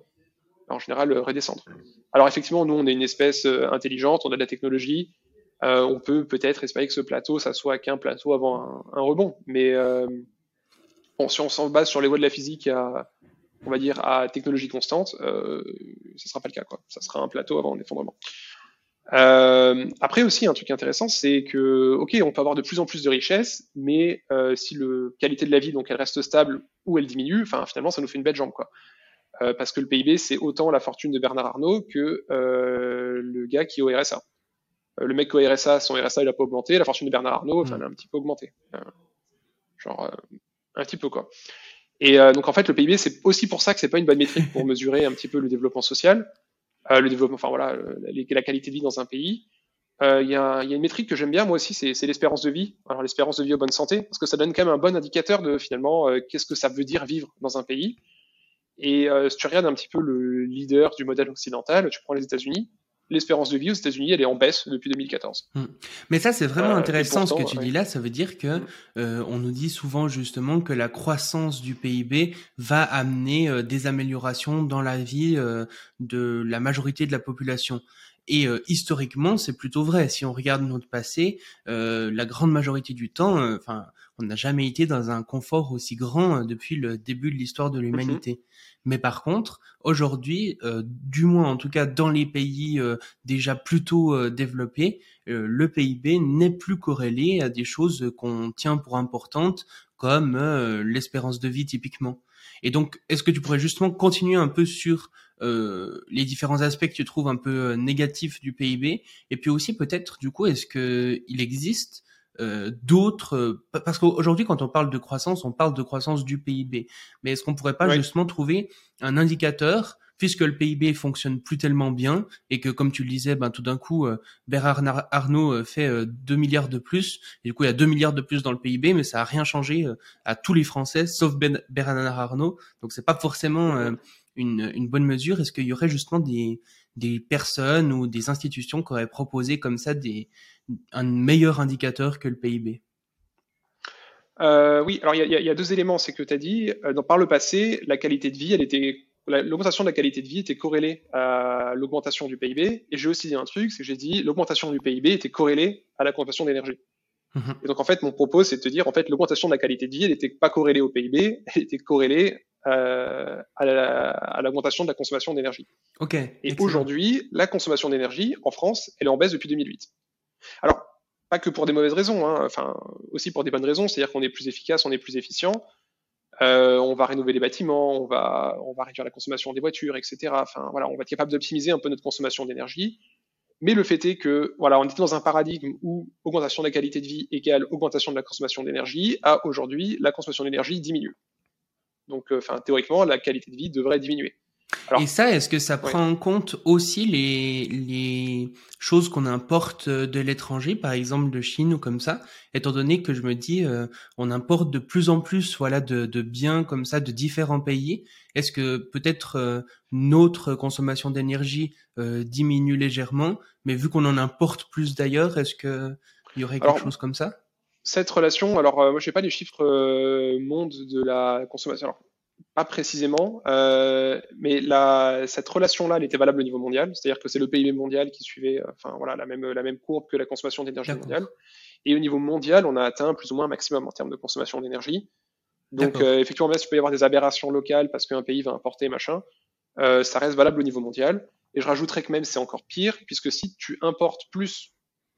en général, redescendre. Alors effectivement, nous, on est une espèce intelligente, on a de la technologie, euh, on peut peut-être espérer que ce plateau, ça soit qu'un plateau avant un, rebond. Mais euh, bon, si on s'en base sur les voies de la physique à, on va dire, à technologie constante, euh, ce sera pas le cas. Quoi. Ça sera un plateau avant un effondrement. Euh, après aussi, un truc intéressant, c'est que, ok, on peut avoir de plus en plus de richesses, mais euh, si le qualité de la vie, donc elle reste stable ou elle diminue, enfin finalement, ça nous fait une belle jambe, quoi. Euh, parce que le PIB, c'est autant la fortune de Bernard Arnault que euh, le gars qui est au RSA. Euh, le mec au RSA, son RSA, il a pas augmenté, la fortune de Bernard Arnault, enfin, elle a un petit peu augmenté. Euh, genre, euh, un petit peu, quoi. Et donc, en fait, le PIB, c'est aussi pour ça que c'est pas une bonne métrique pour mesurer un petit peu le développement social, le développement, enfin voilà, la qualité de vie dans un pays. Il y, a, y, a, une métrique que j'aime bien, moi aussi, c'est l'espérance de vie. Alors, l'espérance de vie en bonne santé, parce que ça donne quand même un bon indicateur de finalement qu'est-ce que ça veut dire vivre dans un pays. Et euh, si tu regardes un petit peu le leader du modèle occidental, tu prends les États-Unis, l'espérance de vie aux États-Unis, elle est en baisse depuis 2014. Mmh. Mais ça, c'est vraiment euh, intéressant pourtant, ce que tu ouais. dis là. Ça veut dire que euh, on nous dit souvent justement que la croissance du PIB va amener euh, des améliorations dans la vie euh, de la majorité de la population. Et euh, historiquement, c'est plutôt vrai. Si on regarde notre passé, euh, la grande majorité du temps, enfin, on n'a jamais été dans un confort aussi grand depuis le début de l'histoire de l'humanité. Mmh. Mais par contre, aujourd'hui, euh, du moins en tout cas dans les pays euh, déjà plutôt euh, développés, le PIB n'est plus corrélé à des choses qu'on tient pour importantes comme l'espérance de vie typiquement. Et donc, est-ce que tu pourrais justement continuer un peu sur les différents aspects que tu trouves un peu négatifs du PIB et puis aussi peut-être du coup, est-ce que il existe euh, d'autres euh, parce qu'aujourd'hui quand on parle de croissance on parle de croissance du PIB mais est-ce qu'on pourrait pas justement trouver un indicateur puisque le PIB fonctionne plus tellement bien et que comme tu le disais ben tout d'un coup euh, Bernard Arnault euh, fait 2 euh, milliards de plus. Et du coup il y a 2 milliards de plus dans le PIB mais ça a rien changé euh, à tous les Français sauf ben, Bernard Arnault donc c'est pas forcément une, une bonne mesure. Est-ce qu'il y aurait justement des des personnes ou des institutions qui auraient proposé comme ça des un meilleur indicateur que le PIB euh, Oui, alors il y, y, a deux éléments. C'est que tu as dit, euh, dans, par le passé, la qualité de vie, elle était l'augmentation de la qualité de vie était corrélée à l'augmentation du PIB. Et j'ai aussi dit un truc, c'est que j'ai dit l'augmentation du PIB était corrélée à la consommation d'énergie. Mmh. Et donc en fait, mon propos, c'est de te dire, en fait, l'augmentation de la qualité de vie, elle n'était pas corrélée au PIB, elle était corrélée euh, à l'augmentation de la consommation d'énergie. Ok. Et aujourd'hui, la consommation d'énergie en France, elle est en baisse depuis 2008. Alors, pas que pour des mauvaises raisons, hein, enfin aussi pour des bonnes raisons, c'est-à-dire qu'on est plus efficace, on est plus efficient, euh, on va rénover les bâtiments, on va, on va réduire la consommation des voitures, etc. Enfin voilà, on va être capable d'optimiser un peu notre consommation d'énergie. Mais le fait est que voilà, on était dans un paradigme où augmentation de la qualité de vie égale augmentation de la consommation d'énergie. À aujourd'hui, la consommation d'énergie diminue. Donc, euh, enfin théoriquement, la qualité de vie devrait diminuer. et ça, est-ce que ça prend en compte aussi les, les choses qu'on importe de l'étranger, par exemple de Chine ou comme ça, étant donné que je me dis, euh, on importe de plus en plus voilà, de, de biens comme ça de différents pays. Est-ce que peut-être euh, notre consommation d'énergie euh, diminue légèrement, mais vu qu'on en importe plus d'ailleurs, est-ce qu'il y aurait quelque chose comme ça? Cette relation, alors moi je n'ai pas les chiffres monde de la consommation. Alors, pas précisément, euh, mais la, cette relation-là, elle était valable au niveau mondial, c'est-à-dire que c'est le PIB mondial qui suivait, euh, enfin voilà, la même la même courbe que la consommation d'énergie mondiale. Et au niveau mondial, on a atteint plus ou moins un maximum en termes de consommation d'énergie. Donc euh, effectivement, même s'il peut y avoir des aberrations locales parce qu'un pays va importer machin, euh, ça reste valable au niveau mondial. Et je rajouterais que même c'est encore pire, puisque si tu importes plus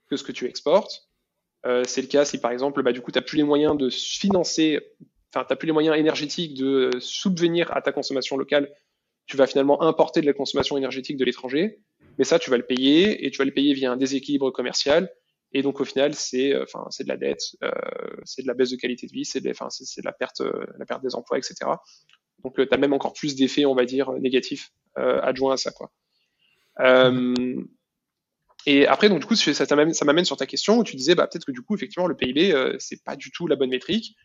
que ce que tu exportes, euh, c'est le cas si par exemple, bah, du coup, tu n'as plus les moyens de financer enfin, tu plus les moyens énergétiques de subvenir à ta consommation locale, tu vas finalement importer de la consommation énergétique de l'étranger, mais ça, tu vas le payer et tu vas le payer via un déséquilibre commercial. Et donc, au final, c'est, euh, enfin, c'est de la dette, euh, c'est de la baisse de qualité de vie, c'est de, enfin, c'est, de la perte, euh, la perte des emplois, etc. Donc, tu as même encore plus d'effets, on va dire, négatifs adjoints à ça, quoi. Et après, donc du coup, ça, m'amène sur ta question où tu disais, bah, peut-être que du coup, effectivement, le PIB, euh, c'est pas du tout la bonne métrique.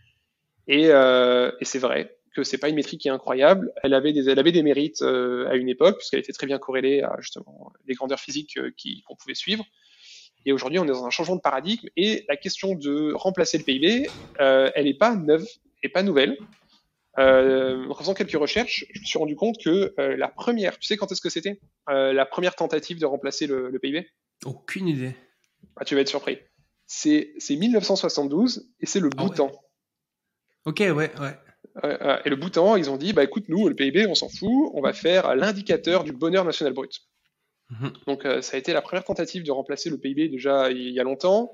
Et, euh, et c'est vrai que c'est pas une métrique qui est incroyable. Elle avait des, mérites euh, à une époque puisqu'elle était très bien corrélée à justement les grandeurs physiques euh, qu'on pouvait suivre. Et aujourd'hui, on est dans un changement de paradigme et la question de remplacer le PIB, elle n'est pas neuve et pas nouvelle. Euh, en faisant quelques recherches, je me suis rendu compte que euh, la première, tu sais quand est-ce que c'était euh, La première tentative de remplacer le, le PIB Aucune idée. Ah, tu vas être surpris. C'est 1972 et c'est le ah Bhoutan. Ok, ouais, ouais. et le Bhoutan, ils ont dit, bah écoute, nous, le PIB, on s'en fout, on va faire l'indicateur du bonheur national brut. Mhm. Donc ça a été la première tentative de remplacer le PIB déjà il y a longtemps.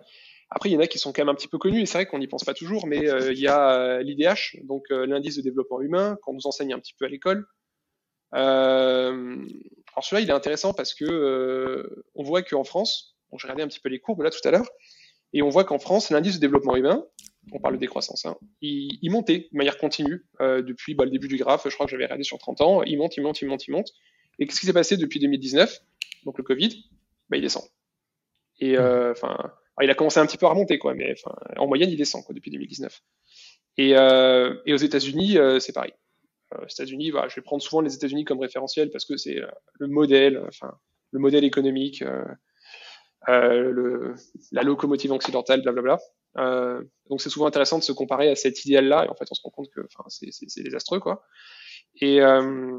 Après, il y en a qui sont quand même un petit peu connus, et c'est vrai qu'on n'y pense pas toujours, mais euh, il y a euh, l'IDH, donc l'indice de développement humain, qu'on nous enseigne un petit peu à l'école. alors celui-là, il est intéressant parce que on voit qu'en France, bon, j'ai regardé un petit peu les courbes là tout à l'heure, et on voit qu'en France, l'indice de développement humain, on parle de décroissance, hein, il, il, montait de manière continue euh, depuis bah, le début du graphe, je crois que j'avais regardé sur 30 ans, il monte, il monte, il monte, il monte. Et qu'est-ce qui s'est passé depuis 2019 Donc le Covid, bah, il descend. Et euh, enfin, il a commencé un petit peu à remonter, quoi, mais en moyenne, il descend quoi, depuis 2019. Et, euh, et aux États-Unis, euh, c'est pareil. aux États-Unis, bah, je vais prendre souvent les États-Unis comme référentiel parce que c'est le modèle, enfin, le modèle économique, la locomotive occidentale, blablabla. Euh, donc c'est souvent intéressant de se comparer à cet idéal-là, et en fait on se rend compte que c'est désastreux, quoi. Et, euh,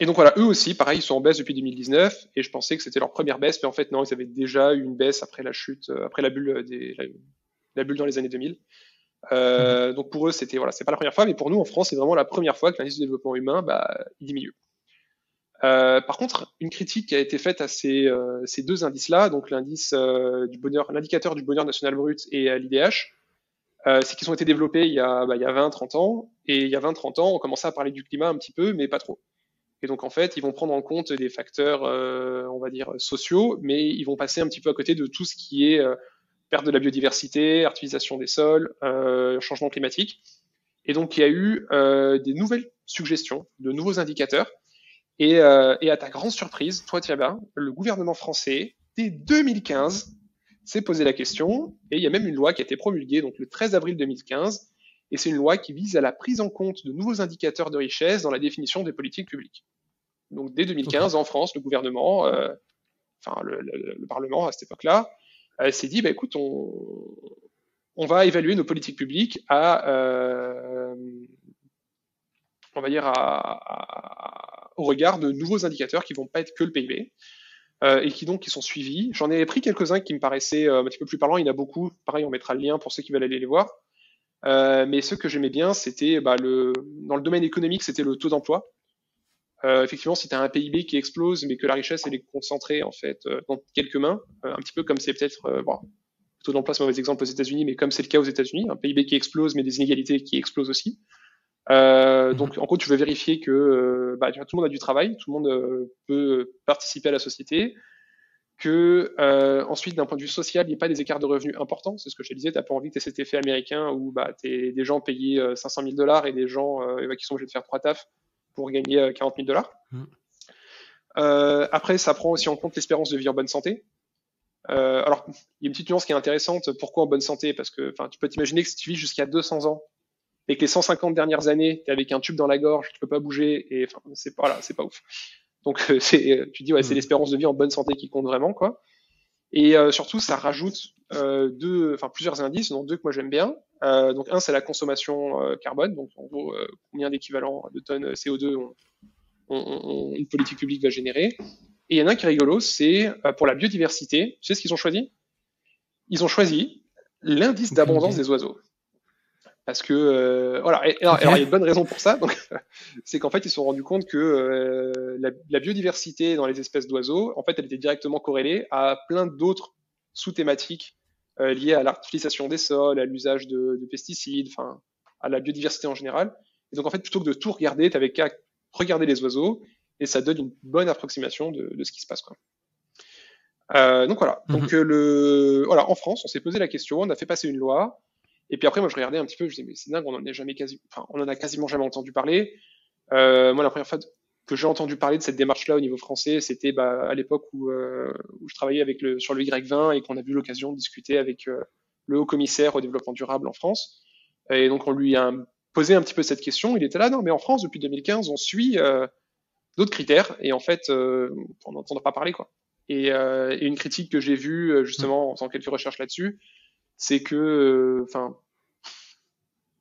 et donc voilà, eux aussi, pareil, ils sont en baisse depuis 2019, et je pensais que c'était leur première baisse, mais en fait non, ils avaient déjà eu une baisse après la chute, euh, après la bulle des, la, bulle dans les années 2000. Euh. Donc pour eux, c'était voilà, c'est pas la première fois, mais pour nous en France, c'est vraiment la première fois que l'indice de développement humain, bah, il diminue. Euh, par contre, une critique qui a été faite à ces, euh, ces deux indices-là, donc l'indice euh, du bonheur, l'indicateur du bonheur national brut et l'IDH, c'est qu'ils ont été développés il y a, bah, il y a 20-30 ans, et il y a 20-30 ans, on commençait à parler du climat un petit peu, mais pas trop. Et donc en fait, ils vont prendre en compte des facteurs, on va dire, sociaux, mais ils vont passer un petit peu à côté de tout ce qui est perte de la biodiversité, artificialisation des sols, changement climatique. Et donc il y a eu des nouvelles suggestions, de nouveaux indicateurs et, euh, et, à ta grande surprise, toi Thiaba, le gouvernement français, dès 2015, s'est posé la question, et il y a même une loi qui a été promulguée, donc le 13 avril 2015, et c'est une loi qui vise à la prise en compte de nouveaux indicateurs de richesse dans la définition des politiques publiques. Donc dès 2015, en France, le gouvernement, euh, enfin le, le, le, Parlement à cette époque-là, euh, s'est dit, bah, écoute, on, on va évaluer nos politiques publiques à, euh, on va dire, à, à au regard de nouveaux indicateurs qui vont pas être que le PIB. Et qui donc qui sont suivis. J'en ai pris quelques-uns qui me paraissaient un petit peu plus parlants. Il y en a beaucoup. Pareil, on mettra le lien pour ceux qui veulent aller les voir. Mais ceux que j'aimais bien, c'était bah, le dans le domaine économique, c'était le taux d'emploi. Euh, effectivement, si tu as un PIB qui explose, mais que la richesse elle est concentrée en fait euh, dans quelques mains, un petit peu comme c'est peut-être bon, le taux d'emploi c'est un mauvais exemple aux États-Unis, mais comme c'est le cas aux États-Unis, un PIB qui explose, mais des inégalités qui explosent aussi. Euh, mhm. donc en gros, tu veux vérifier que euh, bah, tout le monde a du travail, tout le monde euh, peut participer à la société, que euh, ensuite d'un point de vue social, il n'y ait pas des écarts de revenus importants. C'est ce que je te disais, tu n'as pas envie que tu cet effet américain où bah, tu des gens payés 500 000 dollars et des gens qui sont obligés de faire trois tafs pour gagner 40 000 dollars. Mm. après, ça prend aussi en compte l'espérance de vie en bonne santé. alors, il y a une petite nuance qui est intéressante. Pourquoi en bonne santé? Parce que tu peux t'imaginer que si tu vis jusqu'à 200 ans et que les 150 dernières années, tu es avec un tube dans la gorge, tu peux pas bouger, et enfin, c'est pas, voilà, c'est pas ouf. Donc, c'est, tu dis, ouais, c'est mm. l'espérance de vie en bonne santé qui compte vraiment, quoi. Et euh, surtout, ça rajoute euh, deux, enfin plusieurs indices, dont deux que moi j'aime bien. Euh, donc un, c'est la consommation euh, carbone, donc en gros combien d'équivalents de tonnes CO2 on, on, une politique publique va générer. Et il y en a un qui est rigolo, c'est pour la biodiversité. Tu sais ce qu'ils ont choisi? Ils ont choisi l'indice d'abondance des oiseaux parce que euh, voilà. Et, alors, il y a une bonne raison pour ça. C'est qu'en fait, ils se sont rendus compte que euh, la, la, biodiversité dans les espèces d'oiseaux, en fait, elle était directement corrélée à plein d'autres sous-thématiques euh, liées à l'artificialisation des sols, à l'usage de, de, pesticides, enfin, à la biodiversité en général. Et donc, en fait, plutôt que de tout regarder, tu avais qu'à regarder les oiseaux et ça donne une bonne approximation de, de ce qui se passe. Quoi. Euh, donc voilà. Donc mhm. le, voilà, en France, on s'est posé la question, on a fait passer une loi et puis après, moi, je regardais un petit peu, je disais, mais c'est dingue, on en a jamais quasi, enfin, on en a quasiment jamais entendu parler. Euh, moi, la première fois que j'ai entendu parler de cette démarche-là au niveau français, c'était bah, à l'époque où, euh, où, je travaillais avec le, sur le Y20 et qu'on a eu l'occasion de discuter avec euh, le haut commissaire au développement durable en France. Et donc, on lui a posé un petit peu cette question. Il était là, non, mais en France, depuis 2015, on suit euh, d'autres critères et en fait, euh, on n'entend pas parler, quoi. Et, et, une critique que j'ai vue, justement, en faisant quelques recherches là-dessus, c'est que, euh, enfin,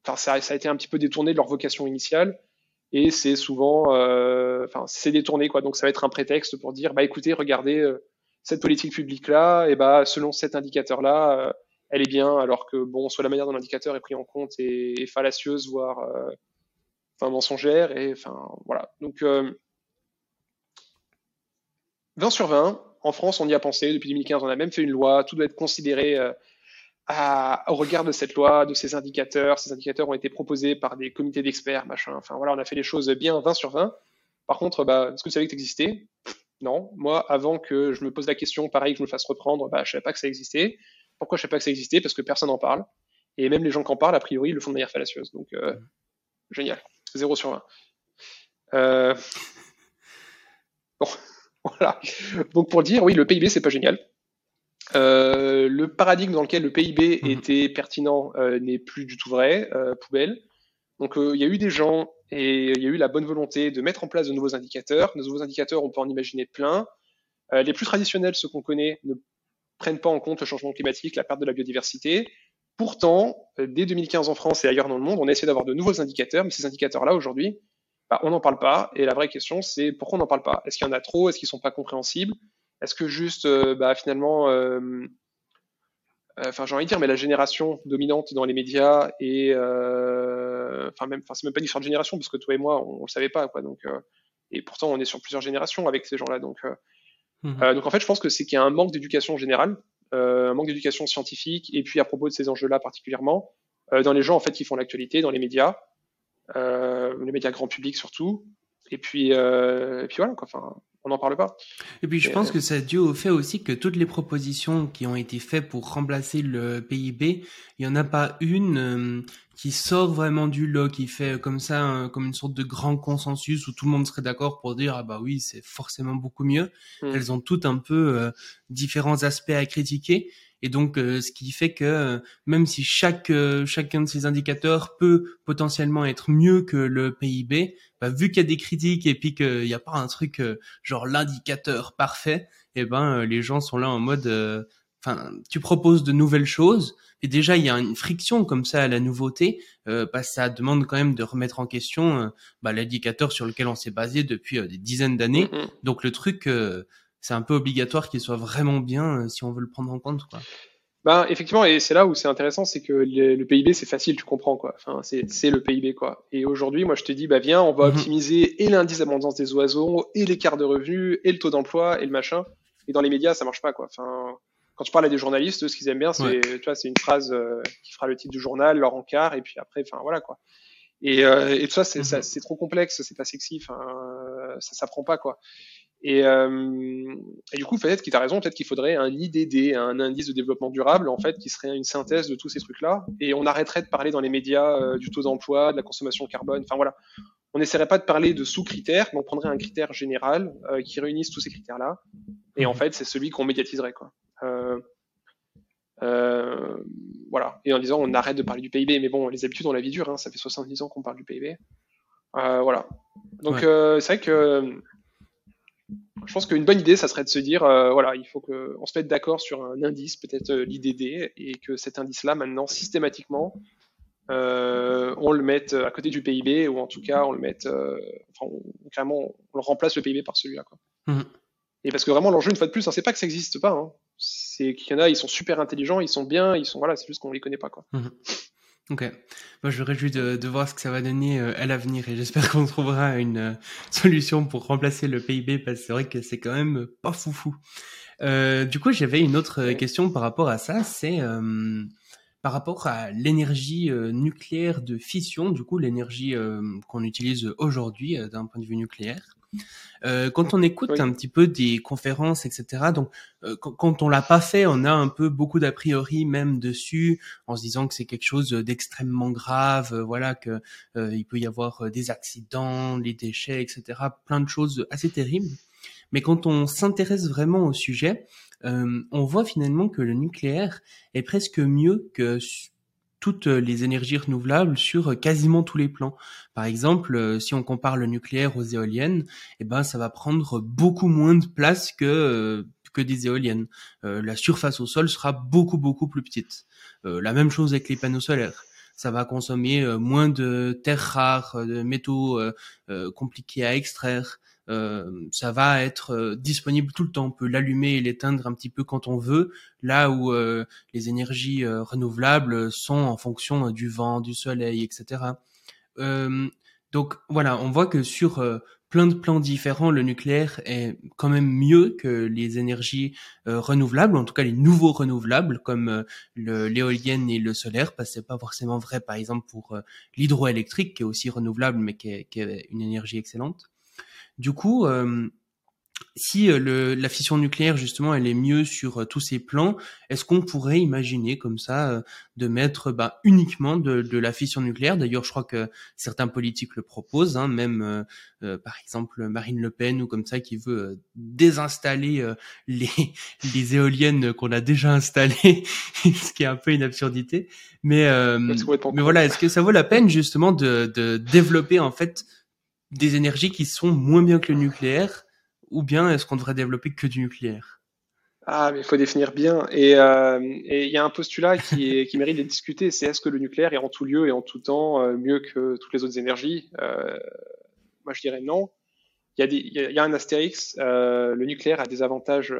ça, ça, a été un petit peu détourné de leur vocation initiale et c'est souvent, euh, enfin, c'est détourné quoi. Donc ça va être un prétexte pour dire, bah écoutez, regardez euh, cette politique publique là, et bah selon cet indicateur là, elle est bien, alors que bon, soit la manière dont l'indicateur est pris en compte est, est fallacieuse, voire enfin mensongère, et enfin voilà. Donc 20 sur 20, en France, on y a pensé depuis 2015, on a même fait une loi, tout doit être considéré à, au regard de cette loi, de ces indicateurs. Ces indicateurs ont été proposés par des comités d'experts, machin. Enfin voilà, on a fait les choses bien 20 sur 20. Par contre, bah, est-ce que tu savais que ça existait? Non. Moi, avant que je me pose la question, pareil, que je me fasse reprendre, bah, je savais pas que ça existait. Pourquoi je savais pas que ça existait? Parce que personne n'en parle. Et même les gens qui en parlent, a priori, le font de manière fallacieuse. Donc, euh, mmh. génial. 0 sur 20. Euh... Bon, voilà. Donc, pour dire, oui, le PIB, c'est pas génial. Euh, le paradigme dans lequel le PIB mhm. était pertinent euh, n'est plus du tout vrai, euh, poubelle. Donc il y a eu des gens et il y a eu la bonne volonté de mettre en place de nouveaux indicateurs. De nouveaux indicateurs, on peut en imaginer plein. les plus traditionnels, ceux qu'on connaît, ne prennent pas en compte le changement climatique, la perte de la biodiversité. Pourtant, dès 2015 en France et ailleurs dans le monde, on a essayé d'avoir de nouveaux indicateurs, mais ces indicateurs-là, aujourd'hui, bah, on n'en parle pas. Et la vraie question, c'est pourquoi on n'en parle pas? Est-ce qu'il y en a trop? Est-ce qu'ils sont pas compréhensibles? Est-ce que juste, euh, bah, finalement, euh, euh, enfin j'ai envie de dire, mais la génération dominante dans les médias et enfin même, enfin c'est même pas une histoire de génération parce que toi et moi on, le savait pas quoi. Donc et pourtant on est sur plusieurs générations avec ces gens-là. Donc mmh donc en fait je pense que c'est qu'il y a un manque d'éducation générale, un manque d'éducation scientifique et puis à propos de ces enjeux-là particulièrement dans les gens en fait qui font l'actualité, dans les médias, les médias grand public surtout. Et puis et puis voilà quoi. Enfin on n'en parle pas. Et puis je pense que ça dû au fait aussi que toutes les propositions qui ont été faites pour remplacer le PIB, il n'y en a pas une euh, qui sort vraiment du lot, qui fait comme ça, comme une sorte de grand consensus où tout le monde serait d'accord pour dire ah bah oui c'est forcément beaucoup mieux. Hmm. Elles ont toutes un peu euh, différents aspects à critiquer. Et donc, euh, ce qui fait que euh, même si chaque euh, chacun de ces indicateurs peut potentiellement être mieux que le PIB, bah, vu qu'il y a des critiques et puis qu'il n'y a pas un truc genre l'indicateur parfait, et eh ben les gens sont là en mode, enfin, tu proposes de nouvelles choses. Et déjà, il y a une friction comme ça à la nouveauté, bah, ça demande quand même de remettre en question bah, l'indicateur sur lequel on s'est basé depuis des dizaines d'années. Mm-hmm. Donc le truc, c'est un peu obligatoire qu'il soit vraiment bien euh, si on veut le prendre en compte. Quoi. Ben, effectivement, et c'est là où c'est intéressant, c'est que le, PIB, c'est facile, tu comprends, quoi. Enfin, c'est le PIB, quoi. Et aujourd'hui, moi, je te dis, bah, viens, on va mhm. optimiser et l'indice d'abondance des oiseaux, et l'écart de revenus, et le taux d'emploi, et le machin. Et dans les médias, ça marche pas, quoi. Enfin, quand tu parles à des journalistes, ce qu'ils aiment bien, c'est, tu vois, c'est une phrase euh, qui fera le titre du journal, leur encart, et puis après, enfin, voilà, quoi. Et, euh, et tout ça, c'est, mhm. c'est trop complexe, c'est pas sexy, enfin, ça s'apprend pas, quoi. Et, et, du coup, peut-être qu'il a raison, peut-être qu'il faudrait un IDD, un indice de développement durable, en fait, qui serait une synthèse de tous ces trucs-là. Et on arrêterait de parler dans les médias du taux d'emploi, de la consommation carbone. Enfin voilà, on n'essaierait pas de parler de sous-critères, mais on prendrait un critère général qui réunisse tous ces critères-là. Et en mmh. fait, c'est celui qu'on médiatiserait, quoi. Euh, euh, voilà. Et en disant on arrête de parler du PIB, mais bon, les habitudes, on la vie dure, hein. ça fait 70 ans qu'on parle du PIB. Euh, voilà. Donc c'est vrai que je pense qu'une bonne idée, ça serait de se dire, voilà, il faut qu'on se mette d'accord sur un indice, peut-être l'IDD, et que cet indice-là, maintenant, systématiquement, on le mette à côté du PIB, ou en tout cas, on le mette, enfin, on, carrément, on remplace le PIB par celui-là. Mmh. Et parce que vraiment, l'enjeu, une fois de plus, hein, c'est pas que ça n'existe pas. Hein. C'est qu'il y en a, ils sont super intelligents, ils sont bien, ils sont voilà, c'est juste qu'on les connaît pas quoi. Mhm. Ok. Moi, je me réjouis de, de, voir ce que ça va donner euh, à l'avenir et j'espère qu'on trouvera une euh, solution pour remplacer le PIB parce que c'est vrai que c'est quand même pas foufou. Euh, du coup, j'avais une autre question par rapport à ça, c'est euh, par rapport à l'énergie nucléaire de fission, du coup l'énergie qu'on utilise aujourd'hui d'un point de vue nucléaire. Euh, quand on écoute un petit peu des conférences, etc. Donc, euh, quand, on l'a pas fait, on a un peu beaucoup d'a priori même dessus, en se disant que c'est quelque chose d'extrêmement grave, euh, voilà, que il peut y avoir des accidents, les déchets, etc. Plein de choses assez terribles. Mais quand on s'intéresse vraiment au sujet, on voit finalement que le nucléaire est presque mieux que toutes les énergies renouvelables sur quasiment tous les plans. Par exemple, euh, si on compare le nucléaire aux éoliennes, eh ben ça va prendre beaucoup moins de place que euh, que des éoliennes. Euh, la surface au sol sera beaucoup beaucoup plus petite. la même chose avec les panneaux solaires ça va consommer moins de terres rares, de métaux compliqués à extraire. Euh, ça va être euh, disponible tout le temps. On peut l'allumer et l'éteindre un petit peu quand on veut, là où euh, les énergies renouvelables sont en fonction du vent, du soleil, etc. donc voilà, on voit que sur plein de plans différents, le nucléaire est quand même mieux que les énergies renouvelables, en tout cas les nouveaux renouvelables comme l'éolienne et le solaire, parce que c'est pas forcément vrai, par exemple pour l'hydroélectrique qui est aussi renouvelable mais qui est une énergie excellente. Du coup, euh, si euh, le, la fission nucléaire justement elle est mieux sur euh, tous ces plans, est-ce qu'on pourrait imaginer comme ça de mettre bah, uniquement de, de, la fission nucléaire? D'ailleurs, je crois que certains politiques le proposent, hein, même par exemple Marine Le Pen ou comme ça qui veut désinstaller les, les éoliennes qu'on a déjà installées, ce qui est un peu une absurdité. Mais mais voilà, est-ce que ça vaut la peine justement de, de développer en fait des énergies qui sont moins bien que le nucléaire ou bien est-ce qu'on devrait développer que du nucléaire? Ah, mais il faut définir bien. Et euh, il y a un postulat qui, mérite d'être discuté, c'est est-ce que le nucléaire est en tout lieu et en tout temps euh, mieux que toutes les autres énergies? Euh, Moi, je dirais non. Il y, a un astérix, le nucléaire a des avantages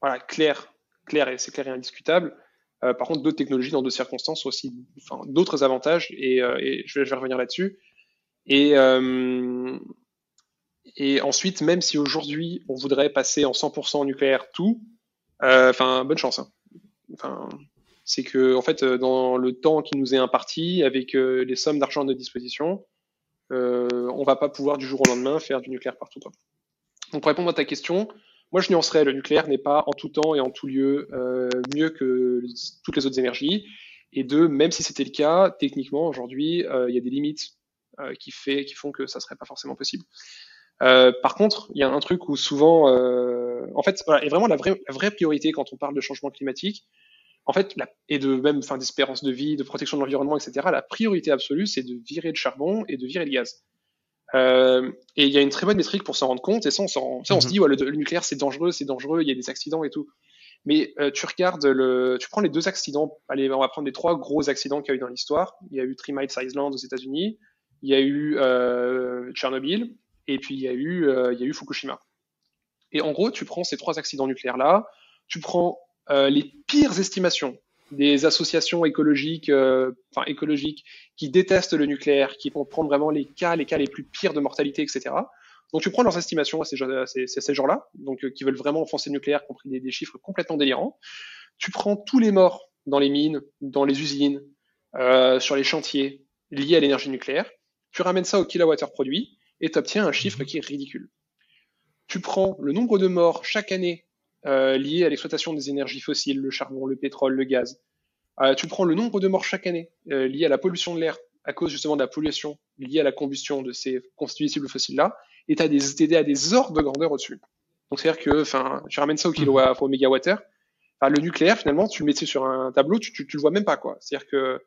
voilà, clairs, clairs et c'est clair et indiscutable. par contre, d'autres technologies dans d'autres circonstances ont aussi enfin, d'autres avantages et, et je, vais, je vais revenir là-dessus. Et, euh, et ensuite, même si aujourd'hui on voudrait passer en 100% nucléaire tout, euh, enfin, bonne chance. Hein. C'est que en fait, dans le temps qui nous est imparti, avec euh, les sommes d'argent à notre disposition, euh, on va pas pouvoir du jour au lendemain faire du nucléaire partout. Donc pour répondre à ta question, moi je nuancerais, le nucléaire n'est pas en tout temps et en tout lieu euh, mieux que toutes les autres énergies. Et deux, même si c'était le cas, techniquement aujourd'hui, il y a des limites euh, qui, fait, qui font que ça serait pas forcément possible. Euh, par contre, il y a un truc où souvent, euh, en fait, voilà, et vraiment la vraie, la vraie priorité quand on parle de changement climatique, en fait, la, et de même fin d'espérance de vie, de protection de l'environnement, etc. La priorité absolue, c'est de virer le charbon et de virer le gaz. Euh, et il y a une très bonne métrique pour s'en rendre compte. Et ça, on, ça, on se mhm. dit, ouais, le, le nucléaire, c'est dangereux, c'est dangereux, il y a des accidents et tout. Mais euh, tu regardes le, tu prends les deux accidents. Allez, on va prendre les trois gros accidents qu'il y a eu dans l'histoire. Il y a eu Three Mile Island aux États-Unis il y a eu euh, Tchernobyl, et puis il y, a eu, euh, il y a eu Fukushima. Et en gros, tu prends ces trois accidents nucléaires-là, tu prends euh, les pires estimations des associations écologiques, enfin écologiques, qui détestent le nucléaire, qui vont prendre vraiment les cas, les cas les plus pires de mortalité, etc. Donc tu prends leurs estimations à ces, gens-là, donc qui veulent vraiment enfoncer le nucléaire, compris des, des, chiffres complètement délirants. Tu prends tous les morts dans les mines, dans les usines, sur les chantiers liés à l'énergie nucléaire, tu ramènes ça au kilowattheure produit et tu obtiens un chiffre qui est ridicule. tu prends le nombre de morts chaque année euh, liés à l'exploitation des énergies fossiles, le charbon, le pétrole, le gaz. Euh, tu prends le nombre de morts chaque année euh, liés à la pollution de l'air à cause justement de la pollution liée à la combustion de ces combustibles fossiles-là, et tu as des, à des ordres de grandeur au-dessus. Donc c'est-à-dire que, enfin, je ramène ça au kilowatt, au mégawattheure. Enfin, le nucléaire, finalement, tu le mets sur un tableau, tu, tu, tu le vois même pas, quoi. C'est-à-dire que,